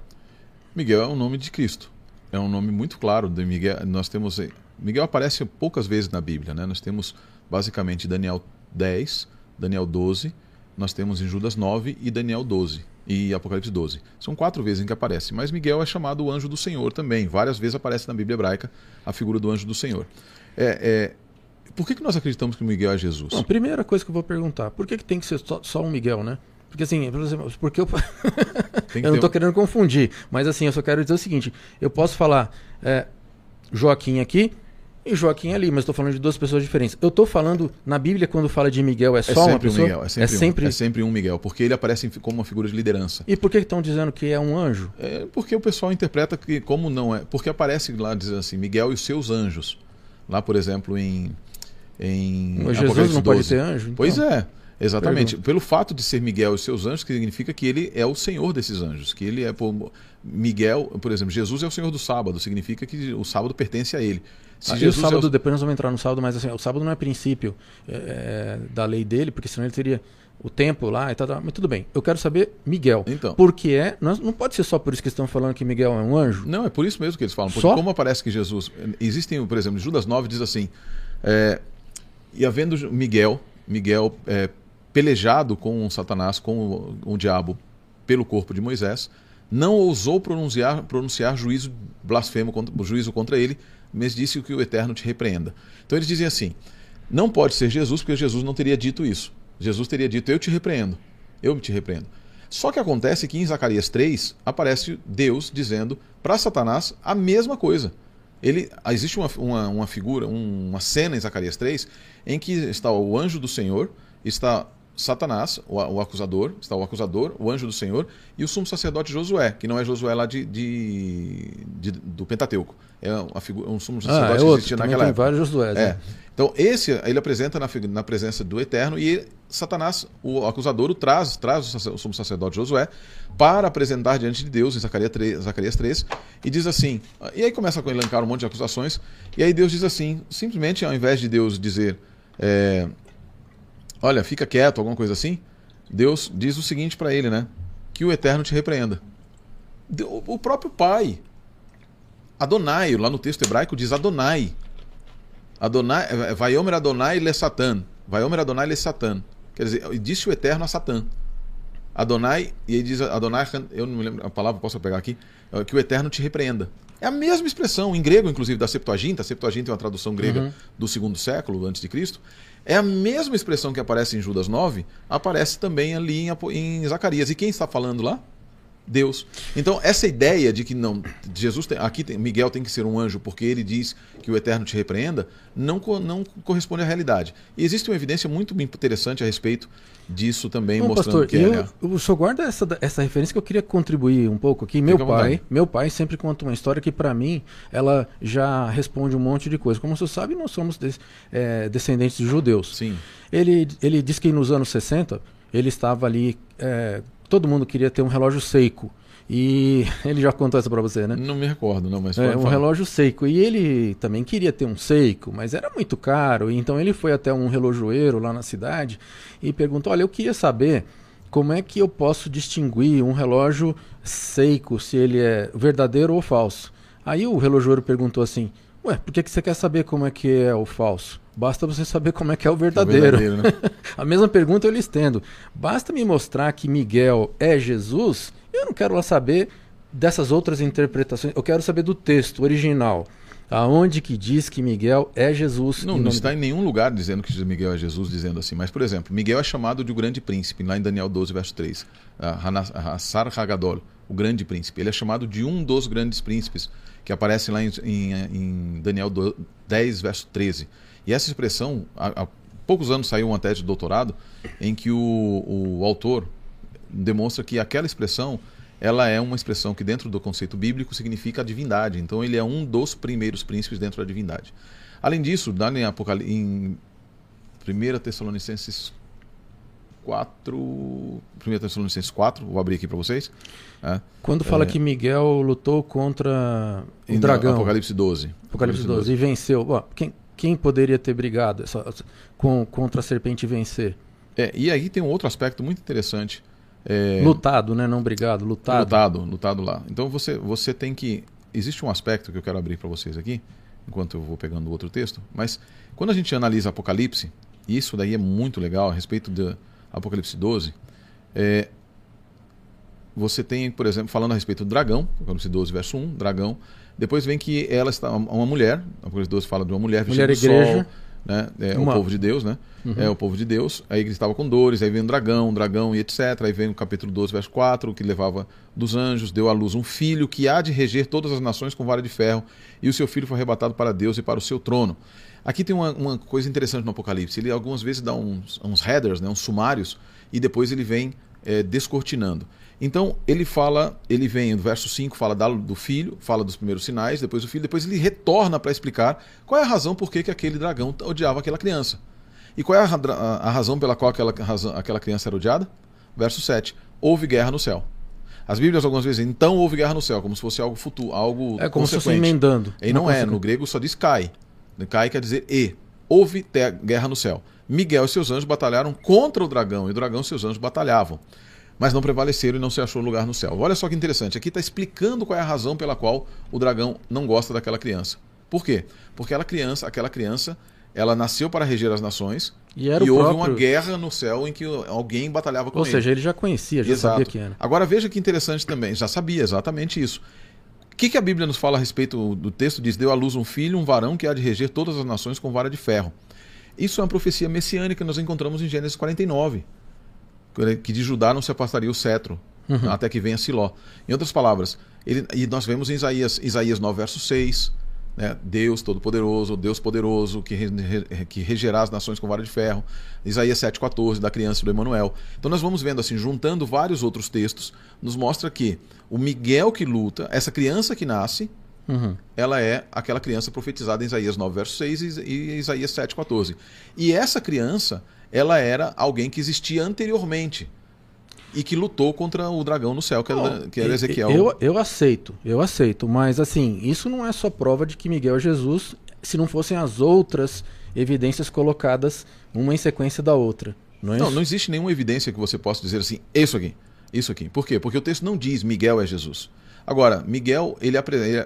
Miguel é um nome de Cristo. É um nome muito claro de Miguel. Nós temos Miguel aparece poucas vezes na Bíblia, né? Nós temos basicamente Daniel 10, Daniel 12, nós temos em Judas 9 e Daniel 12 e Apocalipse 12. São quatro vezes em que aparece. Mas Miguel é chamado o anjo do Senhor também. Várias vezes aparece na Bíblia hebraica a figura do anjo do Senhor. É, é... Por que, que nós acreditamos que Miguel é Jesus? Bom, primeira coisa que eu vou perguntar, por que, que tem que ser só, só um Miguel, né? Porque assim, porque eu, (laughs) eu não estou um... querendo confundir, mas assim, eu só quero dizer o seguinte: eu posso falar é, Joaquim aqui, e Joaquim ali, mas estou falando de duas pessoas diferentes. Eu estou falando, na Bíblia, quando fala de Miguel, é, é só uma pessoa? Um Miguel, é, sempre é, sempre... Um, é sempre um Miguel, porque ele aparece como uma figura de liderança. E por que estão dizendo que é um anjo? É porque o pessoal interpreta que, como não é. Porque aparece lá dizendo assim, Miguel e os seus anjos. Lá, por exemplo, em. em Mas Jesus não 12. pode ter anjo? Então? Pois é. Exatamente. Perdão. Pelo fato de ser Miguel e seus anjos, que significa que ele é o senhor desses anjos. Que ele é. Por... Miguel, por exemplo, Jesus é o senhor do sábado, significa que o sábado pertence a ele. Se ah, Jesus o sábado, é o... depois nós vamos entrar no sábado, mas assim, o sábado não é princípio é, da lei dele, porque senão ele teria o tempo lá e tal, tal, mas tudo bem. Eu quero saber Miguel. Então. Porque é, não, não pode ser só por isso que estão falando que Miguel é um anjo. Não, é por isso mesmo que eles falam. Porque só? como aparece que Jesus. Existem, por exemplo, Judas 9 diz assim: é, e havendo Miguel, Miguel é, pelejado com Satanás, com o, o, diabo, pelo corpo de Moisés, não ousou pronunciar, pronunciar juízo blasfemo, contra, juízo contra ele, mas disse que o Eterno te repreenda. Então eles dizem assim: não pode ser Jesus, porque Jesus não teria dito isso. Jesus teria dito: eu te repreendo, eu te repreendo. Só que acontece que em Zacarias 3 aparece Deus dizendo para Satanás a mesma coisa. Ele, existe uma, uma, uma figura, uma cena em Zacarias 3 em que está o anjo do Senhor, está Satanás, o, o, acusador, está o acusador, o anjo do Senhor, e o sumo sacerdote Josué, que não é Josué lá de, de, de do Pentateuco. É uma figura, um sumo sacerdote ah, é que existia naquela tem época. vários Josué. É. Né? Então, esse ele apresenta na, na presença do Eterno e Satanás, o acusador, o traz, traz o sumo sacerdote Josué para apresentar diante de Deus em Zacarias 3, Zacarias 3 e diz assim, e aí começa a elencar um monte de acusações, e aí Deus diz assim, simplesmente ao invés de Deus dizer, é, olha, fica quieto, alguma coisa assim, Deus diz o seguinte para ele, né? Que o Eterno te repreenda. O próprio Pai, Adonai, lá no texto hebraico diz Adonai. Adonai, é, é, Vaiomer Adonai le Satan. Vaiomer Adonai le Satan. Quer dizer, disse o Eterno a Satã. Adonai, e ele diz Adonai, eu não me lembro a palavra, posso pegar aqui, é que o Eterno te repreenda. É a mesma expressão, em grego, inclusive, da Septuaginta. A Septuaginta é uma tradução grega uhum. do segundo século antes de Cristo. É a mesma expressão que aparece em Judas 9, aparece também ali em, em Zacarias. E quem está falando lá? Deus. Então, essa ideia de que não, Jesus tem, aqui tem, Miguel tem que ser um anjo porque ele diz que o Eterno te repreenda, não, não corresponde à realidade. E existe uma evidência muito interessante a respeito disso também, Bom, mostrando pastor, que eu, é. O senhor guarda essa, essa referência que eu queria contribuir um pouco aqui. Meu pai, meu pai sempre conta uma história que, para mim, ela já responde um monte de coisa. Como você sabe, nós somos des, é, descendentes de judeus. Sim. Ele, ele diz que nos anos 60 ele estava ali. É, todo mundo queria ter um relógio seco. E (laughs) ele já contou essa para você, né? Não me recordo, não, mas é um falar. relógio Seiko. E ele também queria ter um Seiko, mas era muito caro. Então ele foi até um relojoeiro lá na cidade e perguntou: "Olha, eu queria saber como é que eu posso distinguir um relógio Seiko se ele é verdadeiro ou falso?" Aí o relojoeiro perguntou assim: "Ué, por que que você quer saber como é que é o falso?" Basta você saber como é que é o verdadeiro. É o verdadeiro né? (laughs) a mesma pergunta eu lhe estendo. Basta me mostrar que Miguel é Jesus eu não quero lá saber dessas outras interpretações. Eu quero saber do texto original. Aonde que diz que Miguel é Jesus? Não, não nome está em nenhum lugar dizendo que Miguel é Jesus, dizendo assim. Mas, por exemplo, Miguel é chamado de o grande príncipe, lá em Daniel 12, verso 3. Ah, Hassar Hagadol, o grande príncipe. Ele é chamado de um dos grandes príncipes, que aparece lá em, em, em Daniel 10, verso 13. E essa expressão, há, há, poucos anos saiu uma tese de doutorado em que o, o autor demonstra que aquela expressão ela é uma expressão que dentro do conceito bíblico significa a divindade. Então ele é um dos primeiros príncipes dentro da divindade. Além disso, em, Apocal... em 1 Tessalonicenses 4, 1 Tessalonicenses 4, vou abrir aqui para vocês. É, Quando fala é... que Miguel lutou contra o dragão. Apocalipse 12. Apocalipse 12, 12. e venceu. Quem, quem poderia ter brigado essa, com, contra a serpente e vencer? É, e aí tem um outro aspecto muito interessante é... Lutado, né? Não obrigado, lutado. Lutado, lutado lá. Então você, você tem que. Existe um aspecto que eu quero abrir para vocês aqui, enquanto eu vou pegando outro texto, mas quando a gente analisa Apocalipse, e isso daí é muito legal a respeito de Apocalipse 12, é, você tem, por exemplo, falando a respeito do dragão, Apocalipse 12, verso 1, dragão. Depois vem que ela está, uma mulher, Apocalipse 12 fala de uma mulher vestida mulher de igreja. sol né? É Uma... o povo de Deus, né? Uhum. É o povo de Deus. Aí ele estava com dores, aí vem um dragão, um dragão e etc. Aí vem o capítulo 12, verso 4, que levava dos anjos, deu à luz um filho que há de reger todas as nações com vara de ferro, e o seu filho foi arrebatado para Deus e para o seu trono. Aqui tem uma, uma coisa interessante no Apocalipse. Ele algumas vezes dá uns, uns headers, né, uns sumários, e depois ele vem é, descortinando. Então ele fala, ele vem no verso 5, fala do filho, fala dos primeiros sinais, depois o filho, depois ele retorna para explicar qual é a razão por que, que aquele dragão odiava aquela criança. E qual é a, razão pela qual aquela, razão, aquela criança era odiada? Verso 7. Houve guerra no céu. As Bíblias algumas vezes dizem, então houve guerra no céu, como se fosse algo futuro, algo É como se fosse emendando. E não é, no grego só diz cai. Cai quer dizer e. Houve guerra no céu. Miguel e seus anjos batalharam contra o dragão, e o dragão e seus anjos batalhavam mas não prevaleceram e não se achou lugar no céu. Olha só que interessante, aqui está explicando qual é a razão pela qual o dragão não gosta daquela criança. Por quê? Porque aquela criança, aquela criança, ela nasceu para reger as nações e, e houve próprio... uma guerra no céu em que alguém batalhava com Ou ele. Ou seja, ele já conhecia, já Exato. sabia que era. Agora veja que interessante também, já sabia exatamente isso. O que, que a Bíblia nos fala a respeito do texto? Diz: Deu à luz um filho, um varão que há de reger todas as nações com vara de ferro. Isso é uma profecia messiânica que nós encontramos em Gênesis 49 que de Judá não se afastaria o cetro, uhum. até que venha Siló. Em outras palavras, ele, e nós vemos em Isaías, Isaías 9, verso 6, né, Deus Todo-Poderoso, Deus Poderoso, que, re, que regerá as nações com vara de ferro. Isaías 7,14, da criança do Emanuel. Então nós vamos vendo assim, juntando vários outros textos, nos mostra que o Miguel que luta, essa criança que nasce, Uhum. Ela é aquela criança profetizada em Isaías 9, verso 6 e Isaías 7, 14. E essa criança ela era alguém que existia anteriormente e que lutou contra o dragão no céu, que era, que era Ezequiel. Eu, eu aceito, eu aceito, mas assim, isso não é só prova de que Miguel é Jesus, se não fossem as outras evidências colocadas uma em sequência da outra. Não, é não, não existe nenhuma evidência que você possa dizer assim, isso aqui, isso aqui. Por quê? Porque o texto não diz Miguel é Jesus. Agora, Miguel, ele,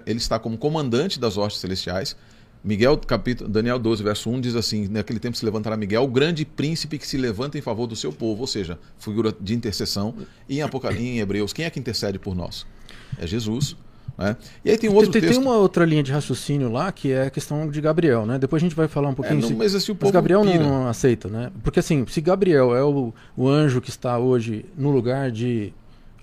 ele está como comandante das hostes celestiais, Miguel, capítulo, Daniel 12, verso 1 diz assim: Naquele tempo se levantará Miguel, o grande príncipe que se levanta em favor do seu povo, ou seja, figura de intercessão. E em, Apocalipse, em Hebreus, quem é que intercede por nós? É Jesus. Né? E aí tem um outro tem, texto. Tem uma outra linha de raciocínio lá que é a questão de Gabriel, né? Depois a gente vai falar um pouquinho. É, não, mas assim, o mas Gabriel pira. não aceita, né? Porque assim, se Gabriel é o, o anjo que está hoje no lugar de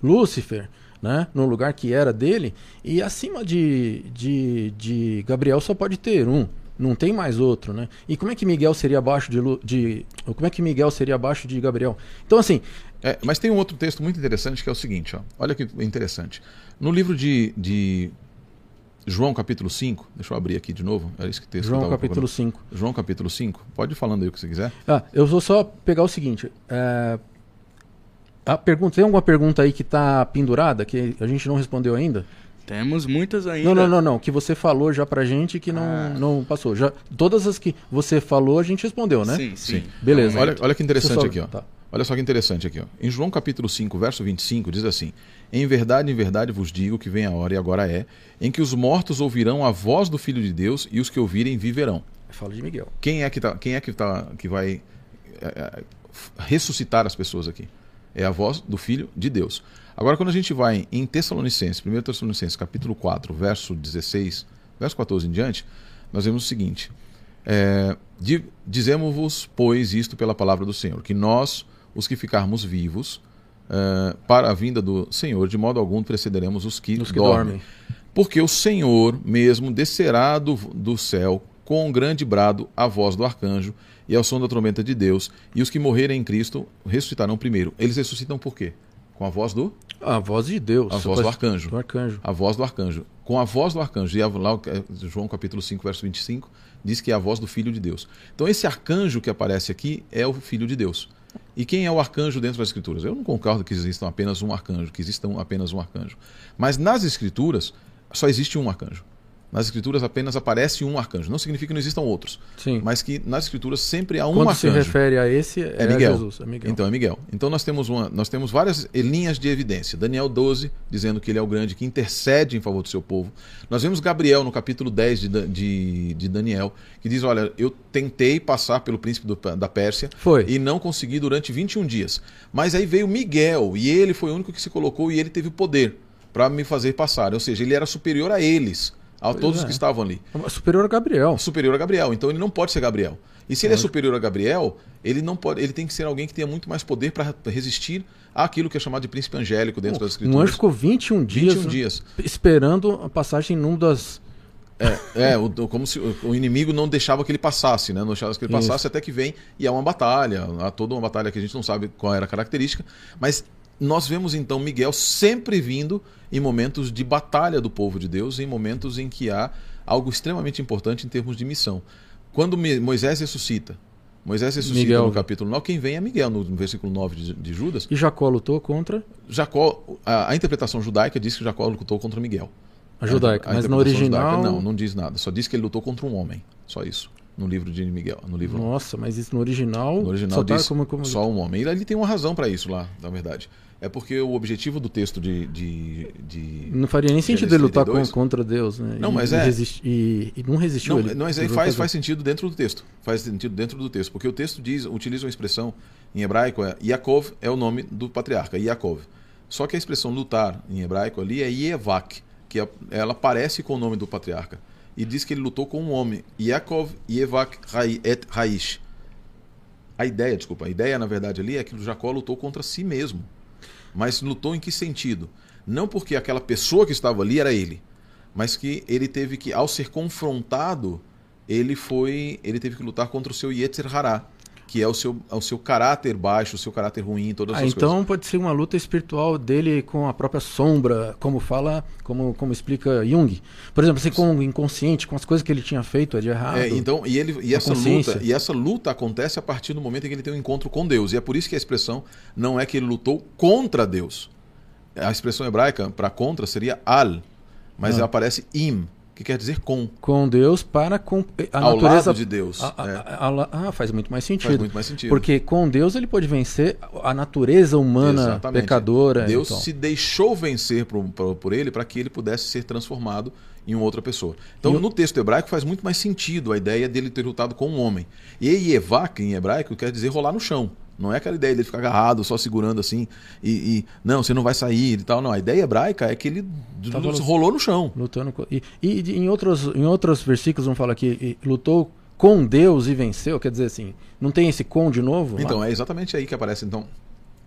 Lúcifer, né, no lugar que era dele, e acima de, de, de Gabriel só pode ter um, não tem mais outro, né? E como é que Miguel seria abaixo de, de como é que Miguel seria abaixo de Gabriel? Então assim, é, mas tem um outro texto muito interessante que é o seguinte, ó. Olha que interessante. No livro de, de João capítulo 5, deixa eu abrir aqui de novo. Era esse que texto João capítulo 5. João capítulo 5. Pode ir falando aí o que você quiser. Ah, eu vou só pegar o seguinte. É, a pergunta, tem alguma pergunta aí que está pendurada que a gente não respondeu ainda? Temos muitas ainda. Não, não, não, não. Que você falou já pra gente que não, ah. não passou. Já, todas as que você falou a gente respondeu, né? Sim, sim. sim. Beleza. Olha, olha que interessante só... aqui, ó. Tá. Olha só que interessante aqui, ó. Em João capítulo 5, verso 25, diz assim: Em verdade, em verdade vos digo que vem a hora e agora é, em que os mortos ouvirão a voz do Filho de Deus e os que ouvirem viverão. Fala de Miguel. Quem é que tá, quem é que tá que vai é, é, ressuscitar as pessoas aqui? É a voz do Filho de Deus. Agora, quando a gente vai em Tessalonicenses, 1 Tessalonicenses, capítulo 4, verso 16, verso 14 em diante, nós vemos o seguinte: é, Dizemos-vos, pois, isto pela palavra do Senhor, que nós, os que ficarmos vivos, é, para a vinda do Senhor, de modo algum precederemos os que, Os que dormem. dormem. Porque o Senhor mesmo descerá do, do céu com um grande brado, a voz do arcanjo e ao som da trombeta de Deus, e os que morrerem em Cristo ressuscitarão primeiro. Eles ressuscitam por quê? Com a voz do A voz de Deus. A voz do arcanjo. Do arcanjo. a voz do arcanjo. Com a voz do arcanjo. E lá, João capítulo 5, verso 25, diz que é a voz do Filho de Deus. Então esse arcanjo que aparece aqui é o Filho de Deus. E quem é o arcanjo dentro das Escrituras? Eu não concordo que existam apenas um arcanjo, que existam apenas um arcanjo. Mas nas Escrituras só existe um arcanjo. Nas Escrituras apenas aparece um arcanjo. Não significa que não existam outros. Sim. Mas que nas Escrituras sempre há um Quando se arcanjo. refere a esse, é, É Miguel. Jesus. É Miguel. Então é Miguel. Então nós temos, uma, nós temos várias linhas de evidência. Daniel 12, dizendo que ele é o grande que intercede em favor do seu povo. Nós vemos Gabriel no capítulo 10 de, de, de Daniel, que diz: Olha, eu tentei passar pelo príncipe do- da Pérsia Foi. e não consegui durante 21 dias. Mas aí veio Miguel e ele foi o único que se colocou e ele teve o poder para me fazer passar. Ou seja, ele era superior a eles, a Pois todos os é. que estavam ali Superior a Gabriel. superior a Gabriel. Então ele não pode ser Gabriel. E se ele é superior a Gabriel, ele não pode, ele tem que ser alguém que tenha muito mais poder para resistir àquilo que é chamado de príncipe angélico dentro das Um escrituras. anjo ficou 21 dias, 21 dias. esperando a passagem num das. É, o- o- como se o inimigo não deixava que ele passasse, né? Não deixava que ele Isso. passasse até que vem e há uma batalha, há toda uma batalha que a gente não sabe qual era a característica, mas nós vemos então Miguel sempre vindo em momentos de batalha do povo de Deus, em momentos em que há algo extremamente importante em termos de missão. Quando Moisés ressuscita, Moisés ressuscita Miguel. no capítulo 9, quem vem é Miguel, no versículo 9 de, de Judas. E Jacó lutou contra Jacó, a, a interpretação judaica diz que Jacó lutou contra Miguel. a judaica. A mas no interpretação original. judaica, não, não diz nada. Só diz que ele lutou contra um homem. Só isso. No livro de Miguel. No livro, Nossa, mas isso no original. no original só tá diz como, como... só um homem. E ele tem uma razão para isso lá, na verdade. É porque o objetivo do texto de. de, de- Não faria nem sentido ele lutar com, 32. contra Deus, né? Não, E- mas e é. resist- e, e não resistiu Não, ele. não, mas aí faz, faz sentido dentro do texto. Faz sentido dentro do texto. Porque o texto diz, utiliza uma expressão em hebraico, é Yaakov é o nome do patriarca, Yaakov. Só que a expressão lutar em hebraico ali é Yevak, que é- ela parece com o nome do patriarca. E diz que ele lutou com um homem. Yaakov Yevak et Raish. A ideia, desculpa, a ideia na verdade ali é que Jacó lutou contra si mesmo. Mas lutou em que sentido? Não porque aquela pessoa que estava ali era ele, mas que ele teve que, ao ser confrontado, ele foi, ele teve que lutar contra o seu Yetzer Hará, que é o seu, é o seu caráter baixo, o seu caráter ruim, todas Ah, essas então coisas. pode ser uma luta espiritual dele com a própria sombra, como fala, como, como explica Jung. Por exemplo, assim, com o inconsciente, com as coisas que ele tinha feito de errado. É, então, e, ele, e essa luta, e essa luta acontece a partir do momento em que ele tem um encontro com Deus. E é por isso que a expressão não é que ele lutou contra Deus. A expressão hebraica para contra seria al, mas Ah. ela aparece im, que quer dizer com, Com Deus para com a ao natureza. lado de Deus. a- a- é. a- ah, faz muito mais sentido. Faz muito mais sentido. Porque com Deus ele pode vencer a natureza humana Exatamente. pecadora. Deus então. se deixou vencer por, por, por ele para que ele pudesse ser transformado em outra pessoa. Então, E no texto hebraico faz muito mais sentido a ideia dele ter lutado com um homem. E Yevak, em hebraico, quer dizer rolar no chão. Não é aquela ideia dele ficar agarrado, só segurando assim, e, e, não, você não vai sair e tal. Não, a ideia hebraica é que ele Tava- rolou no chão. Lutando com... E, e em, outros, em outros versículos vão falar que e, lutou com Deus e venceu. Quer dizer assim, não tem esse com de novo? lá? Então, é exatamente aí que aparece, então,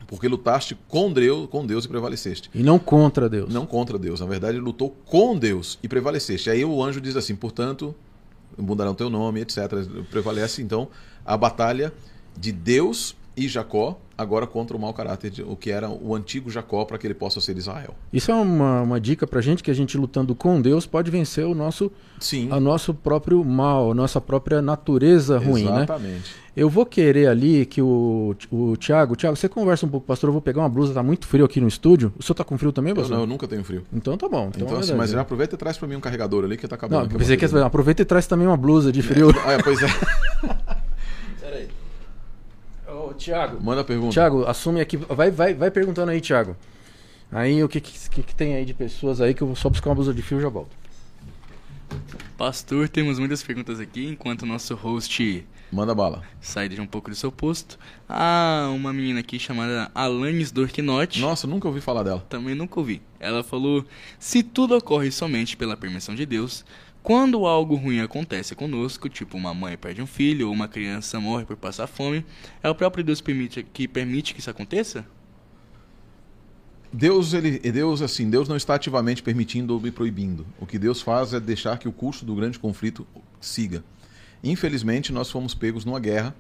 porque lutaste com Deus, com Deus e prevaleceste. E não contra Deus. Não contra Deus. Na verdade, ele lutou com Deus e prevaleceste. Aí o anjo diz assim: portanto, mudarão teu nome, etc. Prevalece então a batalha de Deus e Jacó, agora contra o mau caráter, de, o que era o antigo Jacó, para que ele possa ser Israel. Isso é uma, uma dica pra gente que a gente lutando com Deus pode vencer o nosso, Sim, a nosso próprio mal, a nossa própria natureza ruim, né? exatamente. Eu vou querer ali que o, o Thiago, Thiago, você conversa um pouco, pastor, eu vou pegar uma blusa, tá muito frio aqui no estúdio. O senhor tá com frio também, Eu, pastor? não, eu nunca tenho frio. Então tá bom. Então, Então, é assim, mas já aproveita e traz para mim um carregador ali que tá acabando. Não, pensei que aproveita e traz também uma blusa de frio. É, pois é. (laughs) Ô, Thiago. Manda a pergunta. Thiago, assume aqui. Vai, vai, vai perguntando aí, Thiago. Aí o que, que, que- tem aí de pessoas aí que eu vou só buscar uma blusa de frio e já volto. Pastor, temos muitas perguntas aqui, enquanto o nosso host Manda bala. sai de um pouco do seu posto. Ah, uma menina aqui chamada Alanis Dorknot. Nossa, nunca ouvi falar dela. Também nunca ouvi. Ela falou: se tudo ocorre somente pela permissão de Deus, Quando algo ruim acontece conosco, tipo uma mãe perde um filho ou uma criança morre por passar fome, é o próprio Deus permite, que permite que isso aconteça? Deus, ele, Deus, assim, Deus não está ativamente permitindo ou me proibindo. O que Deus faz é deixar que o curso do grande conflito siga. Infelizmente, nós fomos pegos numa guerra,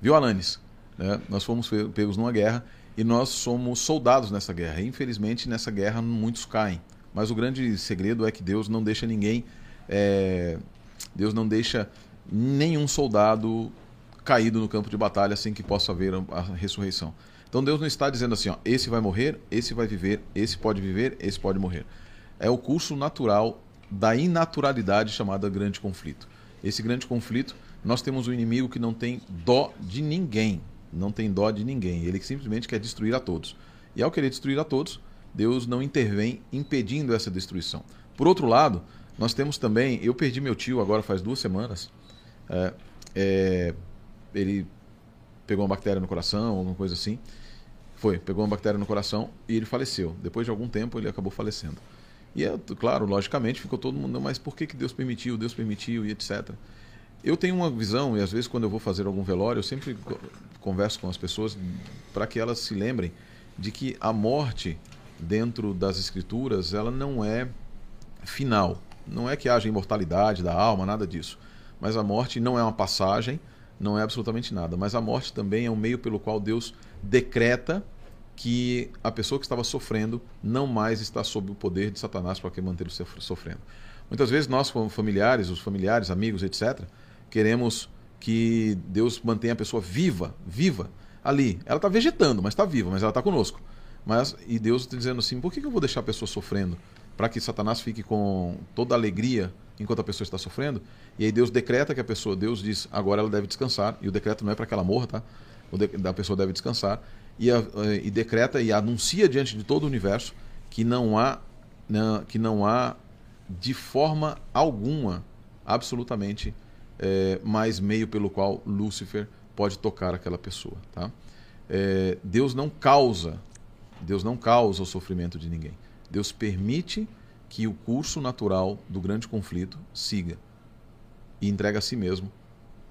viu, Alanis? Né? Nós fomos pegos numa guerra e nós somos soldados nessa guerra. Infelizmente, nessa guerra, muitos caem. Mas o grande segredo é que Deus não deixa ninguém, é... Deus não deixa nenhum soldado caído no campo de batalha sem que possa haver a ressurreição. Então Deus não está dizendo assim, ó, esse vai morrer, esse vai viver, esse pode viver, esse pode morrer. É o curso natural da inaturalidade chamada grande conflito. Esse grande conflito, nós temos um inimigo que não tem dó de ninguém, não tem dó de ninguém. Ele simplesmente quer destruir a todos. E ao querer destruir a todos, Deus não intervém impedindo essa destruição. Por outro lado, nós temos também, eu perdi meu tio agora faz duas semanas. É, é, ele pegou uma bactéria no coração, alguma coisa assim. Foi, pegou uma bactéria no coração e ele faleceu. Depois de algum tempo ele acabou falecendo. E é, claro, logicamente ficou todo mundo, mas por que, que Deus permitiu, Deus permitiu e etc. Eu tenho uma visão, e às vezes quando eu vou fazer algum velório, eu sempre converso com as pessoas para que elas se lembrem de que a morte dentro das escrituras, ela não é final. Não é que haja imortalidade da alma, nada disso. Mas a morte não é uma passagem, não é absolutamente nada. Mas a morte também é um meio pelo qual Deus decreta que a pessoa que estava sofrendo não mais está sob o poder de Satanás para que manter o sofrendo. Muitas vezes nós, como familiares, os familiares, amigos, etc., queremos que Deus mantenha a pessoa viva, viva, ali. Ela está vegetando, mas está viva, mas ela está conosco. Mas, e Deus está dizendo assim: por que eu vou deixar a pessoa sofrendo? Para que Satanás fique com toda a alegria enquanto a pessoa está sofrendo? E aí Deus decreta que a pessoa, Deus diz, agora ela deve descansar. E o decreto não é para que ela morra, tá? O de, da pessoa deve descansar. E, a, e decreta e anuncia diante de todo o universo que não há, não, que não há de forma alguma, absolutamente, é, mais meio pelo qual Lúcifer pode tocar aquela pessoa, tá? É, Deus não causa, Deus não causa o sofrimento de ninguém. Deus permite que o curso natural do grande conflito siga e entrega a si mesmo,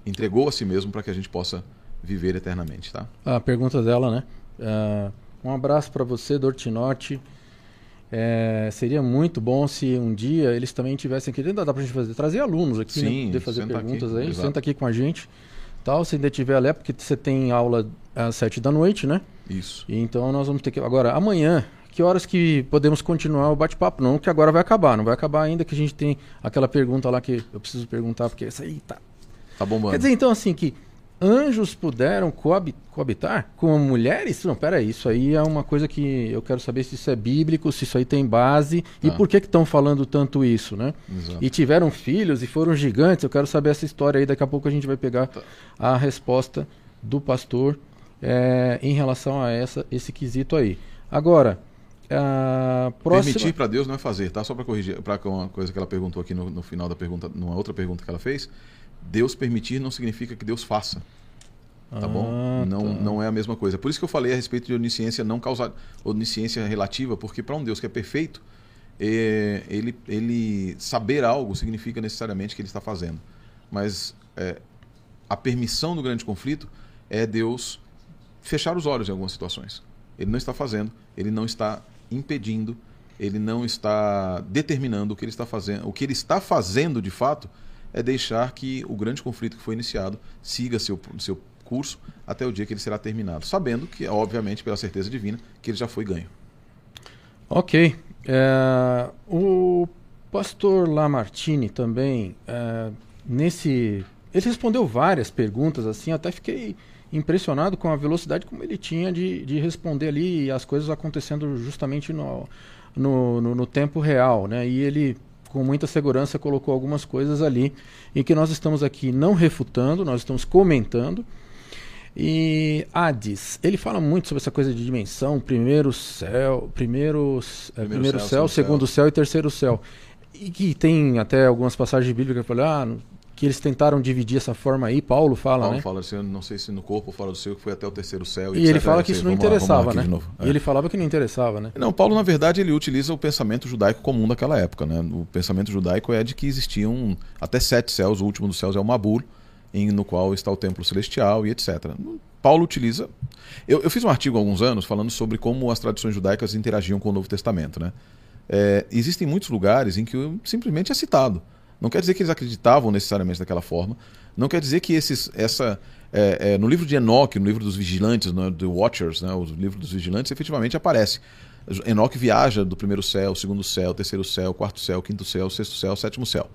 entregou a si mesmo para que a gente possa viver eternamente, tá? A pergunta dela, né? Uh, um abraço para você, Dortinote. É, seria muito bom se um dia eles também tivessem aqui. Ainda dá para a gente fazer, trazer alunos aqui, né? Sim, né? poder fazer perguntas aqui, aí. Exato. Senta aqui com a gente. Tal, se ainda tiver ali, porque você tem aula às sete da noite, né? Isso. E então nós vamos ter que. Agora, amanhã, que horas que podemos continuar o bate-papo? Não, que agora vai acabar. Não vai acabar ainda que a gente tem aquela pergunta lá que eu preciso perguntar, porque essa aí tá. Tá bombando. Quer dizer, então, assim, que anjos puderam coabitar com mulheres? Não, peraí, isso aí é uma coisa que eu quero saber se isso é bíblico, se isso aí tem base tá. e por que estão falando tanto isso, né? Exato. E tiveram filhos e foram gigantes, eu quero saber essa história aí, daqui a pouco a gente vai pegar tá. a resposta do pastor é, em relação a essa, esse quesito aí. Agora, a próxima... Permitir para Deus não é fazer, tá? Só para corrigir, para uma coisa que ela perguntou aqui no, no, final da pergunta, numa outra pergunta que ela fez, Deus permitir não significa que Deus faça. Tá ah, bom? Não, tá. não é a mesma coisa. Por isso que eu falei a respeito de onisciência não causar onisciência relativa, porque para um Deus que é perfeito, é, ele, ele saber algo significa necessariamente que ele está fazendo. Mas é, a permissão do grande conflito é Deus fechar os olhos em algumas situações. Ele não está fazendo, ele não está impedindo, ele não está determinando o que ele está fazendo. O que ele está fazendo, de fato, é deixar que o grande conflito que foi iniciado siga seu, seu curso até o dia que ele será terminado, sabendo que, obviamente, pela certeza divina, que ele já foi ganho. Ok. É, o pastor Lamartine também, é, nesse. Ele respondeu várias perguntas, assim, até fiquei impressionado com a velocidade como ele tinha de, de responder ali e as coisas acontecendo justamente no, no, no, no tempo real, né? E ele com muita segurança colocou algumas coisas ali em que nós estamos aqui não refutando, nós estamos comentando. E Hades, ele fala muito sobre essa coisa de dimensão, primeiro céu, primeiro, é, primeiro, primeiro céu, céu segundo céu. céu. e terceiro céu. E que tem até algumas passagens bíblicas que falam, ah, que eles tentaram dividir essa forma aí, Paulo fala, Paulo né? fala assim, não sei se no corpo ou fora do seu, que foi até o terceiro céu. E ele etc. fala que isso não vamos interessava, lá né? É. E ele falava que não interessava, né? Não, Paulo, na verdade, ele utiliza o pensamento judaico comum daquela época. Né? O pensamento judaico é de que existiam até sete céus, o último dos céus é o Mabul, em, no qual está o templo celestial e etc. Paulo utiliza. Eu, eu fiz um artigo há alguns anos falando sobre como as tradições judaicas interagiam com o Novo Testamento. Né? É, existem muitos lugares em que simplesmente é citado. Não quer dizer que eles acreditavam necessariamente daquela forma. Não quer dizer que esses, essa, é, é, no livro de Enoque, no livro dos vigilantes, no, do Watchers, né, o livro dos vigilantes, efetivamente aparece. Enoque viaja do primeiro céu, segundo céu, terceiro céu, quarto céu, quinto céu, sexto céu, sétimo céu.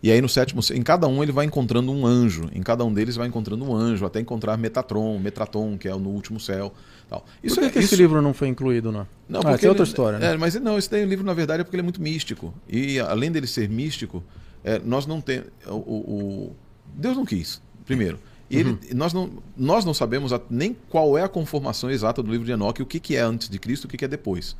E aí no sétimo, em cada um ele vai encontrando um anjo, em cada um deles vai encontrando um anjo, até encontrar Metatron, Metraton, que é no último céu. Tal. Isso, Por que, é, que isso... esse livro não foi incluído, não? Não, ah, porque é outra história, né? É, mas não, esse daí, o livro na verdade é porque ele é muito místico. E além dele ser místico, é, nós não temos. O, o, Deus não quis, primeiro. Ele, uhum. nós, não, nós não sabemos nem qual é a conformação exata do livro de Enoque, o que, que é antes de Cristo e o que, que é depois.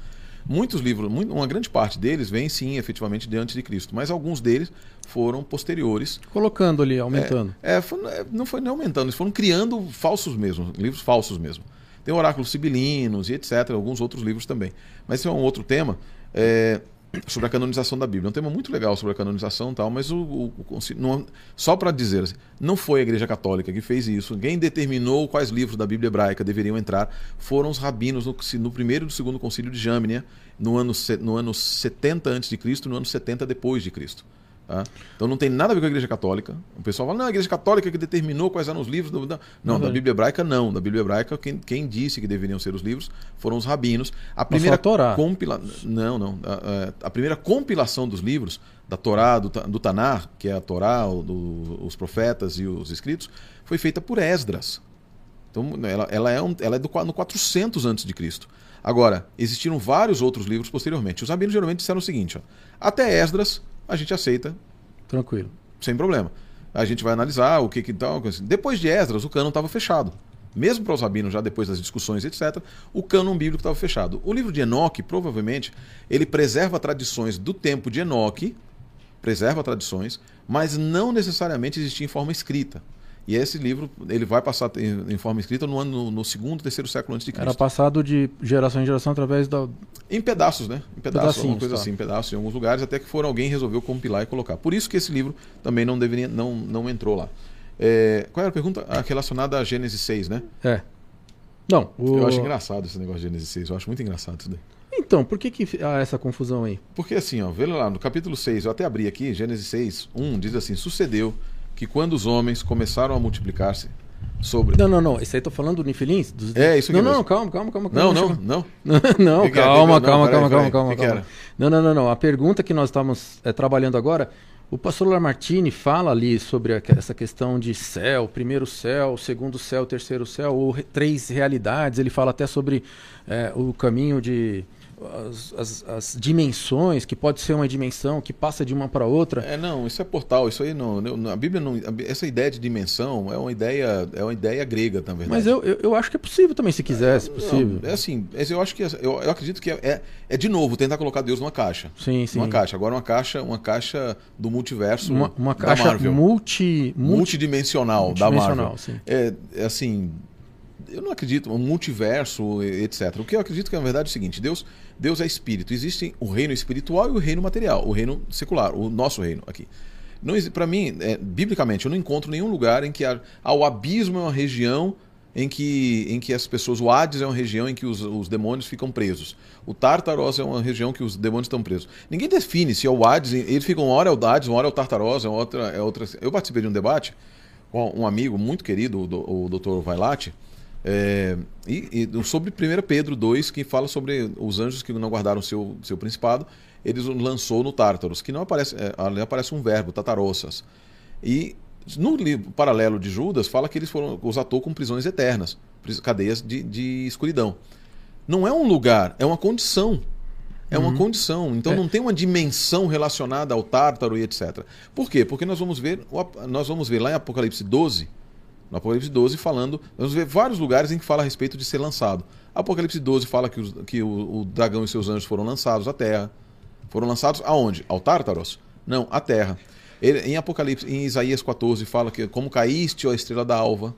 Muitos livros, uma grande parte deles vem sim, efetivamente, de antes de Cristo, mas alguns deles foram posteriores. Colocando ali, aumentando. É, é, foi, não foi nem aumentando, eles foram criando falsos mesmo, livros falsos mesmo. Tem oráculos sibilinos e etc., alguns outros livros também. Mas esse é um outro tema. É, sobre a canonização da Bíblia. É um tema muito legal sobre a canonização e tal, mas o, o, o não, só para dizer assim, não foi a Igreja Católica que fez isso. Quem determinou quais livros da Bíblia hebraica deveriam entrar foram os rabinos no, no primeiro e no segundo concílio de Jâmnia, no ano, no ano 70 a.C. e no ano 70 depois de Cristo. Tá? Então não tem nada a ver com a Igreja Católica. O pessoal fala, não, a Igreja Católica que determinou quais eram os livros. Do... Não, não da Bíblia Hebraica não. Da Bíblia Hebraica, quem, quem, disse que deveriam ser os livros foram os rabinos. A primeira compila... Não, não. A, a, primeira compilação dos livros, da Torá, do, do Tanar, que é a Torá, do, os profetas e os escritos, foi feita por Esdras. Então ela, ela é, um, ela é do, no 400 a.C. Agora, existiram vários outros livros posteriormente. Os rabinos geralmente disseram o seguinte: ó, até Esdras a gente aceita. Tranquilo. Sem problema. A gente vai analisar o que que tal. Assim. Depois de Esdras, o cânon estava fechado. Mesmo para os rabinos, já depois das discussões, etc., o cânon bíblico estava fechado. O livro de Enoque, provavelmente, ele preserva tradições do tempo de Enoque, preserva tradições, mas não necessariamente existia em forma escrita. E esse livro ele vai passar em, forma escrita no ano no segundo, terceiro século antes de Cristo. Era passado de geração em geração através da em pedaços, né? Em pedaços, alguma coisa tá. assim, em pedaços em alguns lugares, até que foram alguém resolveu compilar e colocar. Por isso que esse livro também não deveria não não entrou lá. É, qual era a pergunta ah, relacionada a Gênesis 6, né? É. Não, o... eu acho engraçado esse negócio de Gênesis 6, eu acho muito engraçado isso daí. Então, por que, que há essa confusão aí? Porque assim, ó, vê lá no capítulo 6, eu até abri aqui, Gênesis 6, 1, diz assim: Sucedeu que quando os homens começaram a multiplicar-se sobre. Não, não, não. Isso aí tô falando do Nifelins? Dos... É, isso aqui. Não, não, calma, calma, calma. Não, não, não. não, calma, calma, calma, calma, calma, calma. Não, não, não, não. A pergunta que nós estamos é, trabalhando agora, o pastor Lamartine fala ali sobre a, essa questão de céu, primeiro céu, segundo céu, terceiro céu, ou re, três realidades. Ele fala até sobre é, o caminho de as, as, as, dimensões, que pode ser uma dimensão que passa de uma para outra. É, não, isso é portal, isso aí não. A Bíblia não. Essa ideia de dimensão é uma ideia, é uma ideia grega, na verdade. Mas eu, eu, eu acho que é possível também, se quiser, se possível. Não, é assim, eu acho que eu, eu acredito que é, é, é, de novo tentar colocar Deus numa caixa. Sim, sim. Uma caixa. Agora uma caixa, uma caixa do multiverso. Uma, uma caixa Marvel. Multi, multi, multidimensional, multidimensional da Marvel. Sim. É, é assim eu não acredito, um multiverso, etc. O que eu acredito que na verdade é o seguinte: Deus, Deus é espírito. Existe o reino espiritual e o reino material, o reino secular, o nosso reino aqui. Para mim, é, biblicamente, eu não encontro nenhum lugar em que há, o abismo é uma região em que, em que as pessoas. O Hades é uma região em que os, os demônios ficam presos. O Tartaros é uma região que os demônios estão presos. Ninguém define se é o Hades. Eles ficam uma hora é o Hades, uma hora é o Tartaros, é outra, é outra. Eu participei de um debate com um amigo muito querido, o, o Dr. Vailate é, e, e, sobre 1 Pedro 2, que fala sobre os anjos que não guardaram seu, seu principado, eles lançou no Tártaros, que não aparece, é, ali aparece um verbo, tatarossas. E no livro paralelo de Judas, fala que eles foram, os atou com prisões eternas, cadeias de, de escuridão. Não é um lugar, é uma condição. É uma uhum. condição. Então é. não tem uma dimensão relacionada ao Tártaro e etc. Por quê? Porque nós vamos ver, nós vamos ver lá em Apocalipse 12, no Apocalipse 12 falando, vamos ver vários lugares em que fala a respeito de ser lançado. Apocalipse 12 fala que, os, que o, o, dragão e seus anjos foram lançados à terra. Foram lançados aonde? Ao Tártaros? Não, à terra. Ele, em Apocalipse, em Isaías 14, fala que como caíste, ó estrela da alva,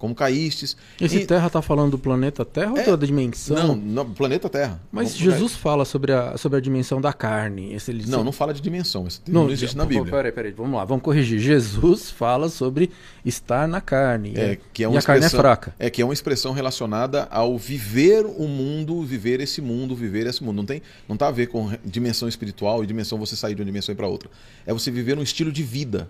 como caístes. Esse em... Terra está falando do planeta Terra É, ou da dimensão? Não, não, planeta Terra. Mas Vamos- Jesus fala sobre a, sobre a dimensão da carne. Esse ele Não, não fala de dimensão. Esse termo não, existe na Bíblia. Peraí, peraí, vamos lá, vamos corrigir. Jesus fala sobre estar na carne. É, que é e uma a carne é fraca. É que é uma expressão relacionada ao viver o mundo, viver esse mundo, viver esse mundo. Não tem, não tá a ver com dimensão espiritual e dimensão você sair de uma dimensão para outra. É você viver um estilo de vida.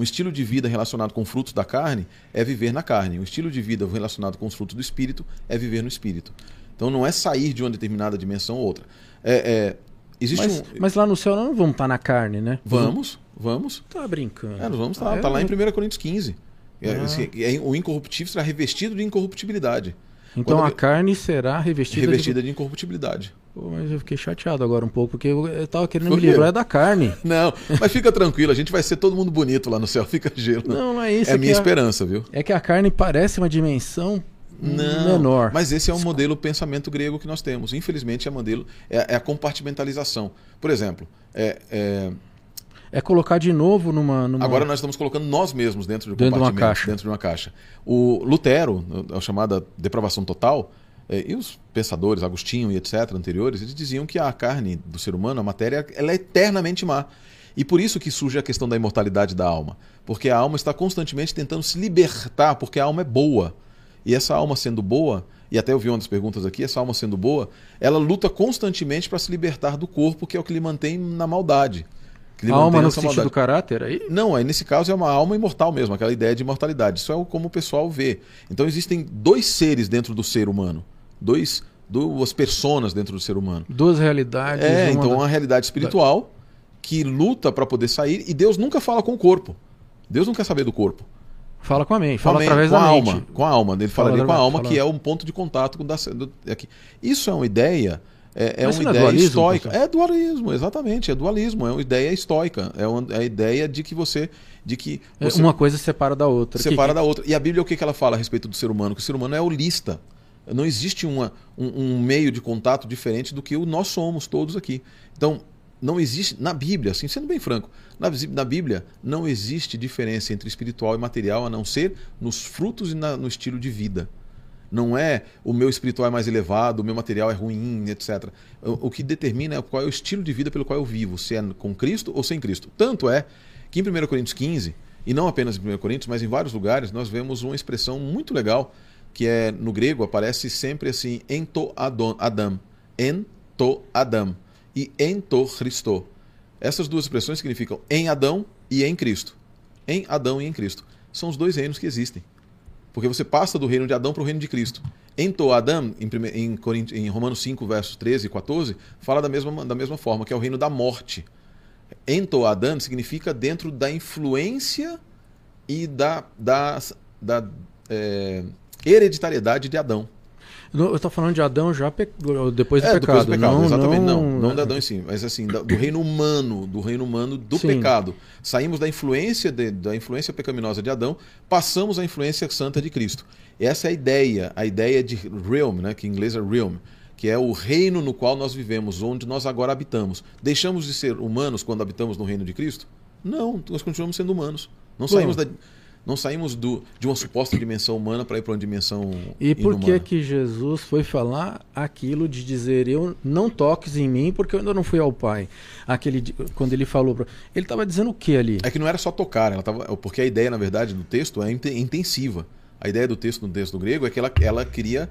Um estilo de vida relacionado com frutos da carne é viver na carne. Um estilo de vida relacionado com os frutos do espírito é viver no espírito. Então não é sair de uma determinada dimensão ou outra. É, é, existe Mas, um. mas lá no céu nós não vamos estar na carne, né? Vamos, vamos. Tá brincando. É, nós vamos estar. Ah, tá lá em eu- 1 Coríntios 15. É, Ah. esse- é, o incorruptível será revestido de incorruptibilidade. Então Quando- a carne será revestida, Revestida de incorruptibilidade. de... Pô, mas eu fiquei chateado agora um pouco, porque eu, eu tava querendo me livrar da carne. (laughs) Não, mas fica tranquilo, a gente vai ser todo mundo bonito lá no céu, (laughs) fica gelo. Não, não é isso. é a que minha esperança, viu? É que a carne parece uma dimensão menor. Mas esse é um modelo pensamento grego que nós temos. Infelizmente, é, modelo, é, é a compartimentalização. Por exemplo, é, é, É colocar de novo numa. numa... agora nós estamos colocando nós mesmos dentro de um Dentro de uma compartimento, caixa. dentro de uma caixa. O Lutero, a chamada depravação total, é, e os pensadores, Agostinho e etc., anteriores, eles diziam que a carne do ser humano, a matéria, ela é eternamente má. E por isso que surge a questão da imortalidade da alma. Porque a alma está constantemente tentando se libertar, porque a alma é boa. E essa alma sendo boa, e até eu vi uma das perguntas aqui, essa alma sendo boa, ela luta constantemente para se libertar do corpo, que é o que lhe mantém na maldade. Que lhe A alma no sentido do caráter aí? Não, aí nesse caso é uma alma imortal mesmo, aquela ideia de imortalidade. Isso é como o pessoal vê. Então existem dois seres dentro do ser humano. Dois, duas personas dentro do ser humano. Duas realidades. É, então da- uma realidade espiritual que luta para poder sair e Deus nunca fala com o corpo. Deus não quer saber do corpo. Fala com a mente, Com fala a, através com a da alma, mente. com a alma. Ele Fala falaria com a alma fala- que é um ponto de contato com da, do, aqui. Isso é uma ideia, é, é uma é ideia dualismo, estoica. professor? É dualismo, exatamente, é dualismo, é uma ideia estoica, é, uma, é a ideia de que você, de que É, você Uma coisa separa da outra. separa Que- da outra. E a Bíblia o que, que ela fala a respeito do ser humano? Que o ser humano é holista. Não existe uma, um, um meio de contato diferente do que o nós somos todos aqui. Então, não existe, na Bíblia, assim, sendo bem franco, na, na Bíblia não existe diferença entre espiritual e material a não ser nos frutos e na- no estilo de vida. Não é o meu espiritual é mais elevado, o meu material é ruim, etc. O, que determina é qual é o estilo de vida pelo qual eu vivo, se é com Cristo ou sem Cristo. Tanto é que em 1 Coríntios 15, e não apenas em 1 Coríntios, mas em vários lugares, nós vemos uma expressão muito legal, que é no grego aparece sempre assim, ento Adam, ento Adam e ento Christo. Essas duas expressões significam em Adão e em Cristo. Em Adão e em Cristo. São os dois reinos que existem. Porque você passa do reino de Adão para o reino de Cristo. Em, prime- em, Corint- em Romanos 5, versos 13 e 14, fala da mesma, da mesma forma, que é o reino da morte. Ento Adam significa dentro da influência e da, da, da é, hereditariedade de Adão. Eu tô falando de Adão já pe- depois do É, pecado. depois do pecado, não, exatamente. Não, não, não, de Adão em si, mas assim, do reino humano, do reino humano do Sim. pecado. Saímos da influência de- da influência pecaminosa de Adão, passamos à influência santa de Cristo. Essa é a ideia, a ideia de realm, né, que em inglês é realm, que é o reino no qual nós vivemos, onde nós agora habitamos. Deixamos de ser humanos quando habitamos no reino de Cristo? Não, nós continuamos sendo humanos. Não Bom. saímos da não saímos do, de uma suposta dimensão humana para ir para uma dimensão E por que inumana. que Jesus foi falar aquilo de dizer eu não toques em mim porque eu ainda não fui ao Pai? Aquele quando ele falou, ele estava dizendo o que ali? É que não era só tocar, ela tava, porque a ideia, na verdade, do texto é inte- intensiva. A ideia do texto no texto do grego é que ela, ela queria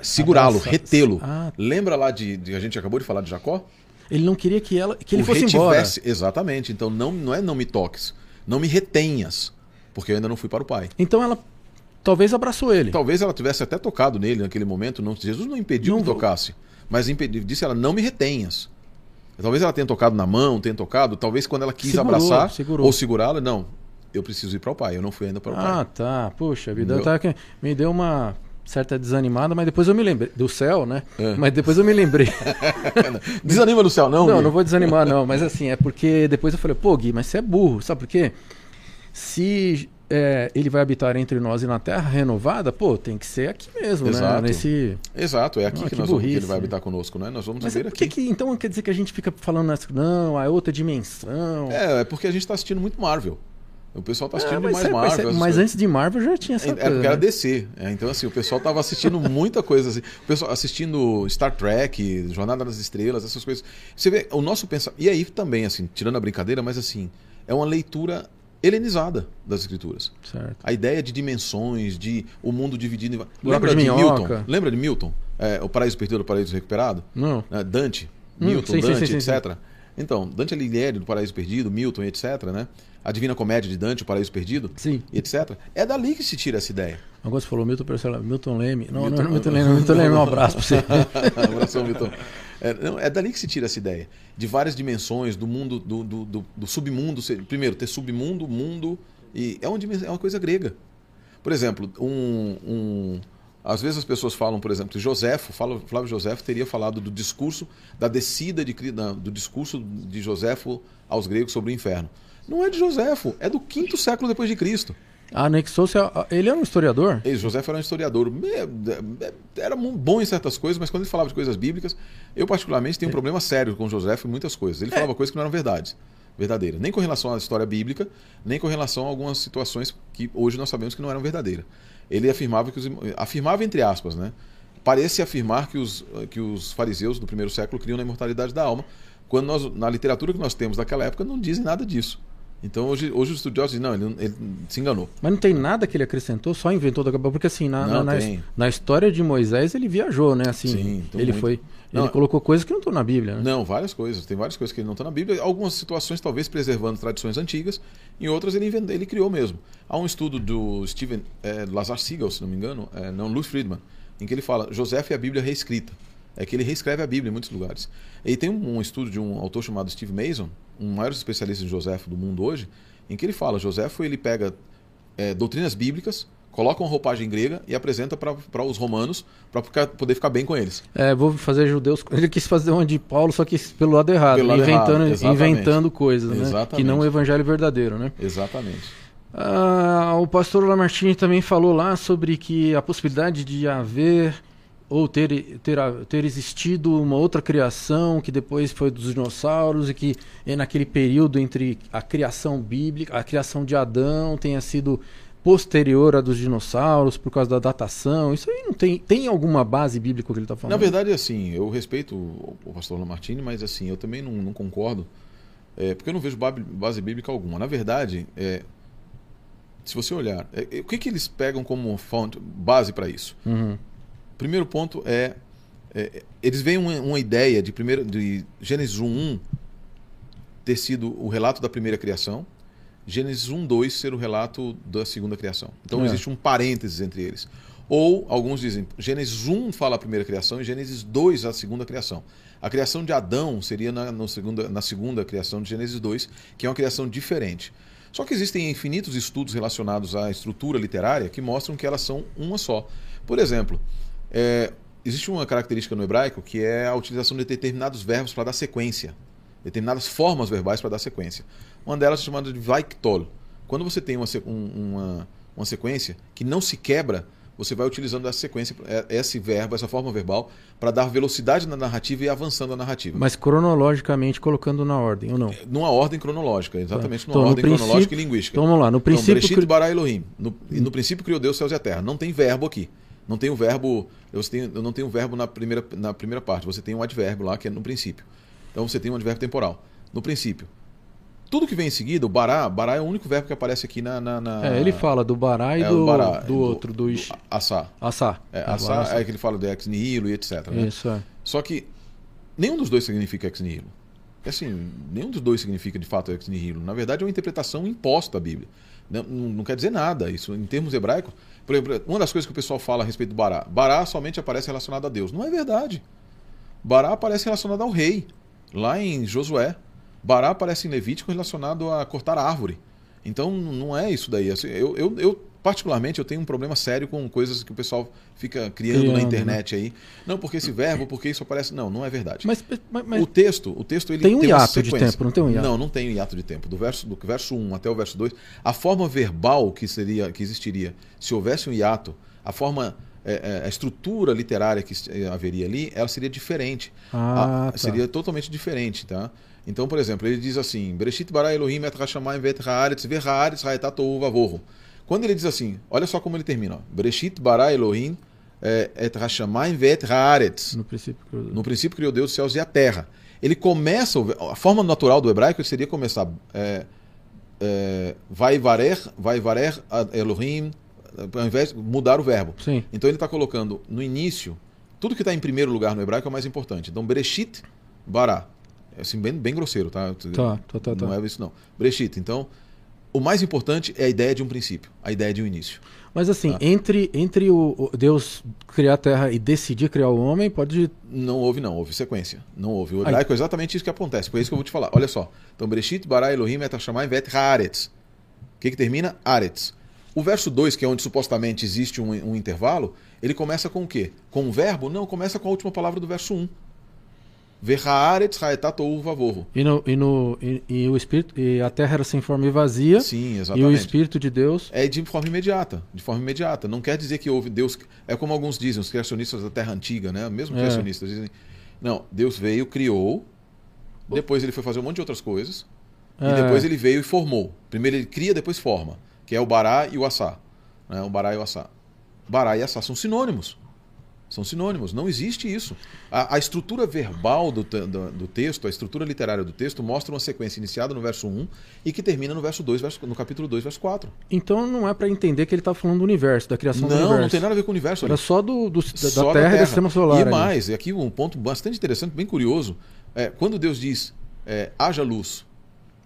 segurá-lo, retê-lo. Ah. Lembra lá de, de- a gente acabou de falar de Jacó? Ele não queria que ela que ele O fosse embora. retivesse- Exatamente. Então não, não é não me toques, não me retenhas, porque eu ainda não fui para o Pai. Então ela talvez abraçou ele. Talvez ela tivesse até tocado nele naquele momento. Não, Jesus não impediu Não que vou- tocasse, mas impediu, disse ela não me retenhas. Talvez ela tenha tocado na mão, tenha tocado. Talvez quando ela quis Segurou, abraçar segurou. ou segurá-la, não. Eu preciso ir para o Pai. Eu não fui ainda para o Pai. Ah, tá. Puxa vida, tá que- me deu uma certa desanimada, mas depois eu me lembrei do céu, né? É. Mas depois eu me lembrei. (laughs) Desanima no céu, não. Não, Gui. não vou desanimar, não. Mas assim, é porque depois eu falei, pô, Gui, mas você é burro. Sabe por quê? Se é, ele vai habitar entre nós e na terra renovada, pô, tem que ser aqui mesmo, Exato. né? Nesse... Exato, é aqui Ah, que, que nós vamos, que ele burrice, vai né? habitar conosco, né? Nós vamos Mas viver é, aqui. que- então quer dizer que a gente fica falando nessa. Não, é outra dimensão. É, é porque a gente está assistindo muito Marvel. O pessoal está assistindo Ah, mas, mais é, mas, Marvel. é- essas mas coisas. antes de Marvel já tinha essa É coisa. porque era né? DC. É, então, assim, o pessoal tava assistindo (laughs) muita coisa. Assim. O pessoal assistindo Star Trek, Jornada das Estrelas, essas coisas. Você vê, o nosso pensamento. E aí também, assim, tirando a brincadeira, mas assim, é uma leitura helenizada das escrituras. Certo. A ideia de dimensões, de o mundo dividido em. Lembra de de. Milton? Lembra de Milton? É, o Paraíso Perdido, o Paraíso Recuperado? Não. né? Dante, Hum, Milton, sim, Dante, sim, sim, etc. Então, Dante Alighieri do Paraíso Perdido, Milton, etc. Né? A Divina Comédia de Dante, o Paraíso Perdido, Sim. etc. É dali que se tira essa ideia. Agora você falou Milton, Percela- Milton Leme. Não, Milton- não, não, Milton Leme, não, Milton Leme, um abraço pra você. (laughs) Abração, Milton. É, não, é dali que se tira essa ideia. De várias dimensões, do mundo, do, do, do- do submundo. Primeiro, ter submundo, mundo. E é uma, dimensão- é uma coisa grega. Por exemplo, um, um- às vezes as pessoas falam, por exemplo, Joséfo, Flávio Joséfo teria falado do discurso, da descida de, do discurso de Joséfo aos gregos sobre o inferno. Não é de Joséfo, é do quinto século depois de Cristo. Anexou-se. a- Ele era um historiador? Ei, José era um historiador. É, é, Era bom em certas coisas, mas quando ele falava de coisas bíblicas, eu particularmente tenho um problema sério com José em muitas coisas. Ele falava coisas que não eram verdades, verdadeiras. Nem com relação à história bíblica, nem com relação a algumas situações que hoje nós sabemos que não eram verdadeiras. Ele afirmava que os, afirmava entre aspas, né? Parece afirmar que os, que os fariseus do primeiro século criam na imortalidade da alma, quando nós, na literatura que nós temos daquela época não dizem nada disso. Então hoje, hoje os estudiosos dizem, não, ele, ele se enganou. Mas não tem nada que ele acrescentou, só inventou da Porque assim, na, Não, na, na, história de Moisés ele viajou, né? Assim, Sim, então ele muito. foi. Não, ele colocou coisas que não estão na Bíblia, né? Não, várias coisas. Tem várias coisas que ele não está na Bíblia. Algumas situações, talvez preservando tradições antigas. Em outras, ele, inventou, ele criou mesmo. Há um estudo do Steven é, Lazar Siegel, se não me engano, é, não, Louis Friedman, em que ele fala José e a Bíblia reescrita. É que ele reescreve a Bíblia em muitos lugares. E tem um, um estudo de um autor chamado Steve Mason, um maior especialista em José do mundo hoje, em que ele fala José ele pega é, doutrinas bíblicas, coloca uma roupagem grega e apresenta para os romanos para poder ficar bem com eles. É, vou fazer judeus. (laughs) Ele quis fazer uma de Paulo, só que pelo lado errado, Pelo lado inventando, errado, inventando coisas, né? Exatamente. Que não o evangelho verdadeiro, né? Exatamente. Ah, o pastor Lamartine também falou lá sobre que a possibilidade de haver ou ter, ter, ter existido uma outra criação que depois foi dos dinossauros e que é naquele período entre a criação bíblica, a criação de Adão tenha sido posterior à dos dinossauros por causa da datação. Isso aí não tem tem alguma base bíblica que ele está falando? Na verdade, assim, eu respeito o pastor Lamartine, mas assim, eu também não, não concordo, é, porque eu não vejo base bíblica alguma. Na verdade, é, se você olhar, é, o que, que eles pegam como fonte, base para isso? Uhum. Primeiro ponto é, é, eles veem uma, uma ideia de, primeiro, de Gênesis 1.1 ter sido o relato da primeira criação, Gênesis 1.2 ser o relato da segunda criação. Então É. existe um parênteses entre eles. Ou alguns dizem, Gênesis 1 fala a primeira criação e Gênesis 2 a segunda criação. A criação de Adão seria na, no segunda, na segunda criação de Gênesis 2, que é uma criação diferente. Só que existem infinitos estudos relacionados à estrutura literária que mostram que elas são uma só. Por exemplo, é, existe uma característica no hebraico que é a utilização de determinados verbos para dar sequência, determinadas formas verbais para dar sequência. Uma delas é chamada de vaiktol. Quando você tem uma, um- uma, uma sequência que não se quebra, você vai utilizando essa sequência, é- esse verbo, essa forma verbal, para dar velocidade na narrativa e avançando a narrativa. Mas cronologicamente colocando na ordem, ou não? Numa ordem cronológica, exatamente Então, numa no ordem princípio- cronológica e linguística. Então vamos lá, no Então, princípio. Bereshit cri- bara Elohim. No, no princípio criou Deus céus e a terra. Não tem verbo aqui. Não tem o verbo. Eu, tenho, eu não tenho verbo na primeira, na primeira parte. Você tem um advérbio lá que é no princípio. Então você tem um advérbio temporal. No princípio. Tudo que vem em seguida, o bará, bará é o único verbo que aparece aqui na. na, na- É, ele fala do Bará e é, do, bará, do outro, do, Ish- Assá. Assá. É, Ah, assá Assá. é que ele fala de ex nihilo e etc. né? Isso, é. Só que nenhum dos dois significa ex nihilo. Assim, nenhum dos dois significa de fato ex nihilo. Na verdade, é uma interpretação imposta à Bíblia. Não, não não quer dizer nada. Isso, em termos hebraicos, por exemplo, uma das coisas que o pessoal fala a respeito do Bará. Bará somente aparece relacionado a Deus. Não é verdade. Bará aparece relacionado ao rei. Lá em Josué. Bará aparece em Levítico relacionado a cortar árvore. Então, não é isso daí. Assim, eu, eu, eu particularmente, eu tenho um problema sério com coisas que o pessoal fica criando, criando na né? internet né? aí. Não, porque esse verbo, porque isso aparece. Não, não é verdade. Mas, mas, mas o texto, o texto ele tem um tem hiato de tempo, não tem um hiato? Não, não tem um hiato de tempo. Do verso, do verso 1 até o verso 2, a forma verbal que seria, que existiria se houvesse um hiato, a forma é, é, a estrutura literária que haveria ali, ela seria diferente. Ah, a, tá. Seria totalmente diferente, tá? Então, por exemplo, ele diz assim: Bereshit bara Elohim et hashamayim vet haaretz ve haaretz haetat vavohu. Quando ele diz assim, olha só como ele termina: Bereshit bara Elohim eh, et hashamayim vet haaretz. No princípio, criou Deus. no princípio criou Deus os céus e a terra. Ele começa, a forma natural do hebraico seria começar é, é, vai varer, vai varer Elohim, ao invés de mudar o verbo. Sim. Então ele está colocando no início, tudo que está em primeiro lugar no hebraico é o mais importante. Então, Bereshit bara. É assim, bem, bem grosseiro, tá? Tá, tá, tá. Não tá. é isso, não. Brechita. Então, o mais importante é a ideia de um princípio, a ideia de um início. Mas assim, tá? entre, entre o, Deus criar a Terra e decidir criar o homem, pode. Não houve, não, houve sequência. Não houve. O hebraico é exatamente isso que acontece. Por isso que eu vou te falar. Olha só. Então, Breshit, Bara Elohim, Etachamai, Vet Haaretz. O que, que termina? Aretz. O verso 2, que é onde supostamente existe um, um, intervalo, ele começa com o quê? Com um verbo? Não, começa com a última palavra do verso 1. Um. E, no, e, no, e, e, o espírito e a terra era sem forma e vazia. Sim, exatamente. E o espírito de Deus é de forma imediata, de forma imediata. Não quer dizer que houve Deus, é como alguns dizem, os criacionistas da terra antiga, né? Mesmo é. criacionistas dizem, não, Deus veio, criou, depois ele foi fazer um monte de outras coisas é. e depois ele veio e formou. Primeiro ele cria, depois forma, que é o bará e o assá, né? O bará e o assá. Bará e assá são sinônimos. São sinônimos, não existe isso. A, a estrutura verbal do, do, do, texto, a estrutura literária do texto, mostra uma sequência iniciada no verso 1 e que termina no verso 2, verso, no capítulo 2, verso 4. Então não é para entender que ele está falando do universo, da criação não, do universo. Não, não tem nada a ver com o universo. Era só, do, do só da, Terra, da terra e do sistema solar. E ali. mais, e aqui um ponto bastante interessante, bem curioso, é, quando Deus diz, é, haja luz,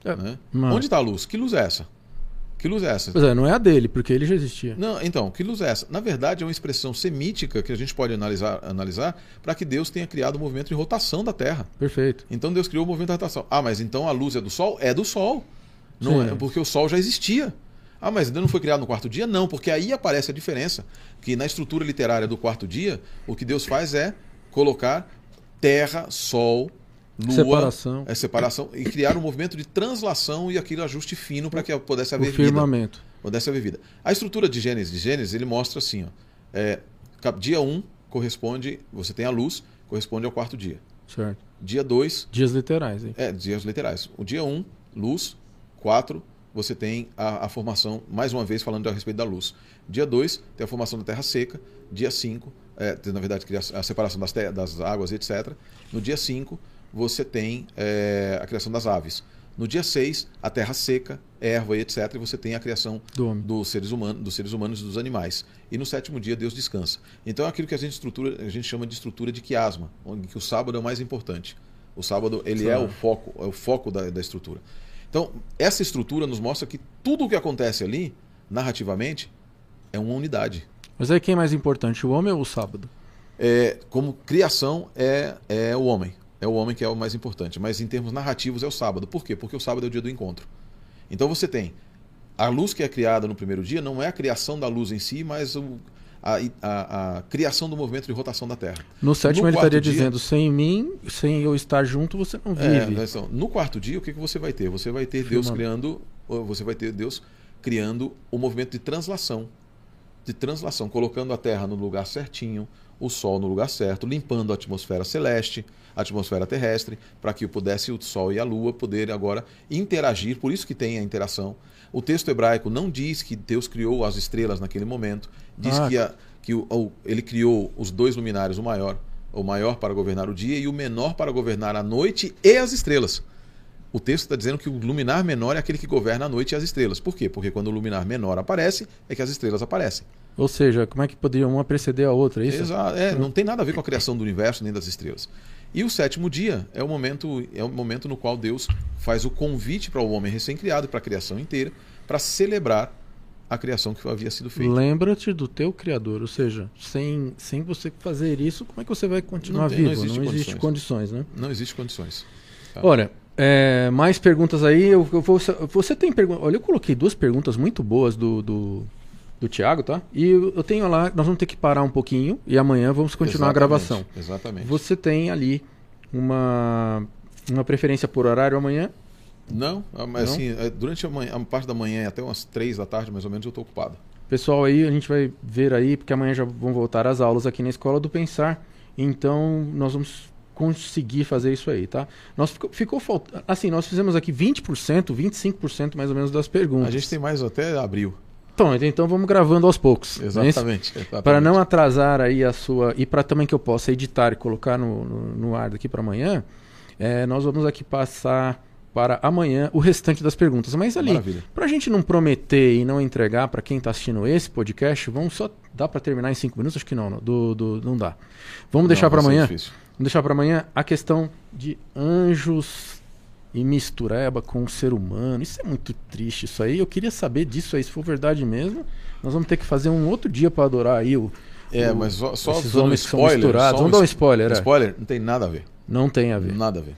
é, né? onde está a luz? Que luz é essa? Que luz é essa? Pois é, não é a dele, porque ele já existia. Não, então, que luz é essa? Na verdade, é uma expressão semítica que a gente pode analisar, analisar para que Deus tenha criado o um movimento de rotação da Terra. Perfeito. Então Deus criou o movimento de rotação. Ah, mas então a luz é do Sol? É do Sol. Não Sim. é porque o Sol já existia. Ah, mas não foi criado no quarto dia? Não, porque aí aparece a diferença. Que na estrutura literária do quarto dia, o que Deus faz é colocar terra, sol, lua, separação. É separação e criar um movimento de translação e aquele ajuste fino para que pudesse haver o firmamento. vida. Pudesse haver vida. A estrutura de Gênesis, de Gênesis, ele mostra assim, ó, é, dia 1 um corresponde, você tem a luz, corresponde ao quarto dia. Certo. Dia 2, dias literais, hein? É, dias literais. O dia 1, um, luz, 4, você tem a, a, formação, mais uma vez falando a respeito da luz. Dia 2, tem a formação da terra seca. Dia 5, é, na verdade, a separação das, das águas, etc. No dia 5, você tem é, a criação das aves. No dia 6, a terra seca, erva e etc. E você tem a criação Do dos, seres humanos, dos seres humanos e dos animais. E no sétimo dia, Deus descansa. Então é aquilo que a gente, estrutura, a gente chama de estrutura de quiasma, onde que o sábado é o mais importante. O sábado ele é o foco, é o foco da, da estrutura. Então, essa estrutura nos mostra que tudo o que acontece ali, narrativamente, é uma unidade. Mas aí quem é mais importante, o homem ou o sábado? É, como criação, é, é o homem é o homem que é o mais importante. Mas em termos narrativos é o sábado. Por quê? Porque o sábado é o dia do encontro. Então você tem a luz que é criada no primeiro dia, não é a criação da luz em si, mas o, a, a, a, criação do movimento de rotação da Terra. No sétimo no ele estaria dia, dizendo, sem mim, sem eu estar junto, você não vive. É, no quarto dia, o que, que você vai ter? Você vai ter Deus criando, você vai ter Deus criando o movimento de translação. De translação, colocando a Terra no lugar certinho, o Sol no lugar certo, limpando a atmosfera celeste, a atmosfera terrestre, para que pudesse o Sol e a Lua poderem agora interagir, por isso que tem a interação. O texto hebraico não diz que Deus criou as estrelas naquele momento, diz ah. que, a, que o, o, ele criou os dois luminares, o maior, o maior para governar o dia e o menor para governar a noite e as estrelas. O texto está dizendo que o luminar menor é aquele que governa a noite e as estrelas. Por quê? Porque quando o luminar menor aparece, é que as estrelas aparecem. Ou seja, como é que poderia uma preceder a outra? É isso? Exato. É, não tem nada a ver com a criação do universo nem das estrelas. E o sétimo dia é o momento, é o momento no qual Deus faz o convite para o homem recém-criado, para a criação inteira, para celebrar a criação que havia sido feita. Lembra-te do teu Criador, ou seja, sem, sem você fazer isso, como é que você vai continuar não tem, vivo? Não existe, não existe condições. né? Não existe condições. Tá? Olha, é, mais perguntas aí. Eu, eu vou, você tem perguntas? Olha, eu coloquei duas perguntas muito boas do, do do Thiago, tá? E eu tenho lá, nós vamos ter que parar um pouquinho e amanhã vamos continuar a gravação. Exatamente. Você tem ali uma, uma preferência por horário amanhã? Não, ah, mas assim, é, durante a, manhã, a parte da manhã e até umas três da tarde, mais ou menos, eu estou ocupado. Pessoal, aí a gente vai ver aí, porque amanhã já vão voltar as aulas aqui na Escola do Pensar. Então, nós vamos conseguir fazer isso aí, tá? Nós ficou, ficou faltando. Assim, nós fizemos aqui 20%, 25% mais ou menos das perguntas. A gente tem mais até abril. Então, então vamos gravando aos poucos. é? Exatamente. Para não atrasar aí a sua. E para também que eu possa editar e colocar no, no, no ar daqui para amanhã, é, nós vamos aqui passar para amanhã o restante das perguntas. Mas ali, para a gente não prometer e não entregar para quem está assistindo esse podcast, vamos só. Dá para terminar em cinco minutos? Acho que não, não, do, do- não dá. Vamos deixar Não, para vai ser amanhã? Vamos deixar para amanhã a questão de anjos e mistureba com o ser humano. Isso é muito triste, isso aí. Eu queria saber disso aí, se for verdade mesmo. Nós vamos ter que fazer um outro dia para adorar aí o. É, o- mas só, só esses dando homens são spoiler, misturados. só Vamos dar um spoiler, é. Spoiler, não tem nada a ver. Não tem a ver. Nada a ver.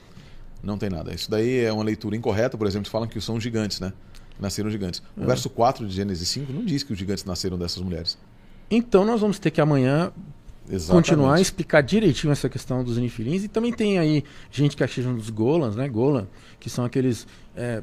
Não tem nada. Isso daí é uma leitura incorreta, por exemplo, falam que são gigantes, né? Nasceram gigantes. É. O verso 4 de Gênesis 5 não diz que os gigantes nasceram dessas mulheres. Então nós vamos ter que amanhã Exatamente. continuar a explicar direitinho essa questão dos nifilins. E também tem aí gente que acha dos golans, né? Golan, que são aqueles é,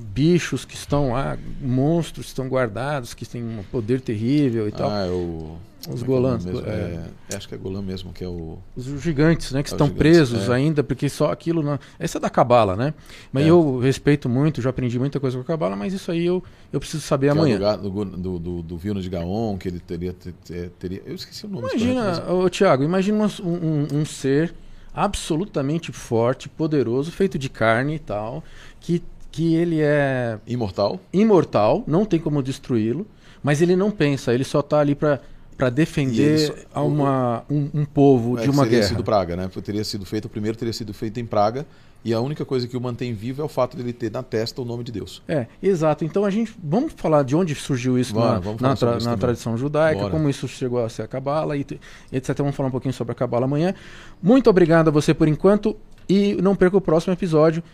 bichos que estão lá, monstros que estão guardados, que têm um poder terrível e tal. Ah, é o. Os é é Golãs, é. É, é, acho que é Golã mesmo, que é o. Os gigantes, né? Que Os estão gigantes, presos é. ainda, porque só aquilo. Não... Essa é da Cabala, né? Mas É. eu respeito muito, já aprendi muita coisa com a Cabala, mas isso aí eu, eu preciso saber que é o amanhã. lugar do, do, do, do Vilno de Gaon, que ele teria, te- te- teria. Eu esqueci o nome. Imagina, mas- ô, Tiago, imagina um, um, um ser absolutamente forte, poderoso, feito de carne e tal, que, que ele é Imortal. imortal, não tem como destruí-lo, mas ele não pensa, ele só tá ali para para ele defender só- a uma, um, um povo É, de uma teria guerra. sido Praga, né? Teria sido feito, o primeiro teria sido feito em Praga, e a única coisa que o mantém vivo é o fato dele ter na testa o nome de Deus. É, exato. Então a gente vamos falar de onde surgiu isso Bora, na, na, tra- isso na tradição judaica, Bora. como isso chegou a ser a Cabala e etc. Vamos falar um pouquinho sobre a Cabala amanhã. Muito obrigado a você por enquanto e não perca o próximo episódio.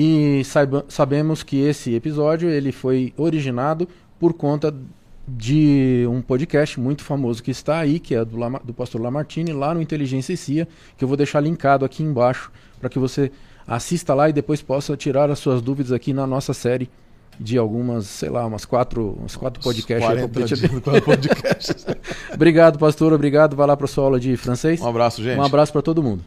E saiba- sabemos que esse episódio ele foi originado por conta de um podcast muito famoso que está aí, que é do, Lama- do pastor Lamartine, lá no Inteligência e CIA, que eu vou deixar linkado aqui embaixo para que você assista lá e depois possa tirar as suas dúvidas aqui na nossa série de algumas, sei lá, umas quatro, uns quatro podcasts. aí 40 pra dias, gente- (laughs) quatro podcasts. obrigado, pastor. Obrigado. Vai lá para sua aula de francês. Um abraço, gente. Um abraço para todo mundo.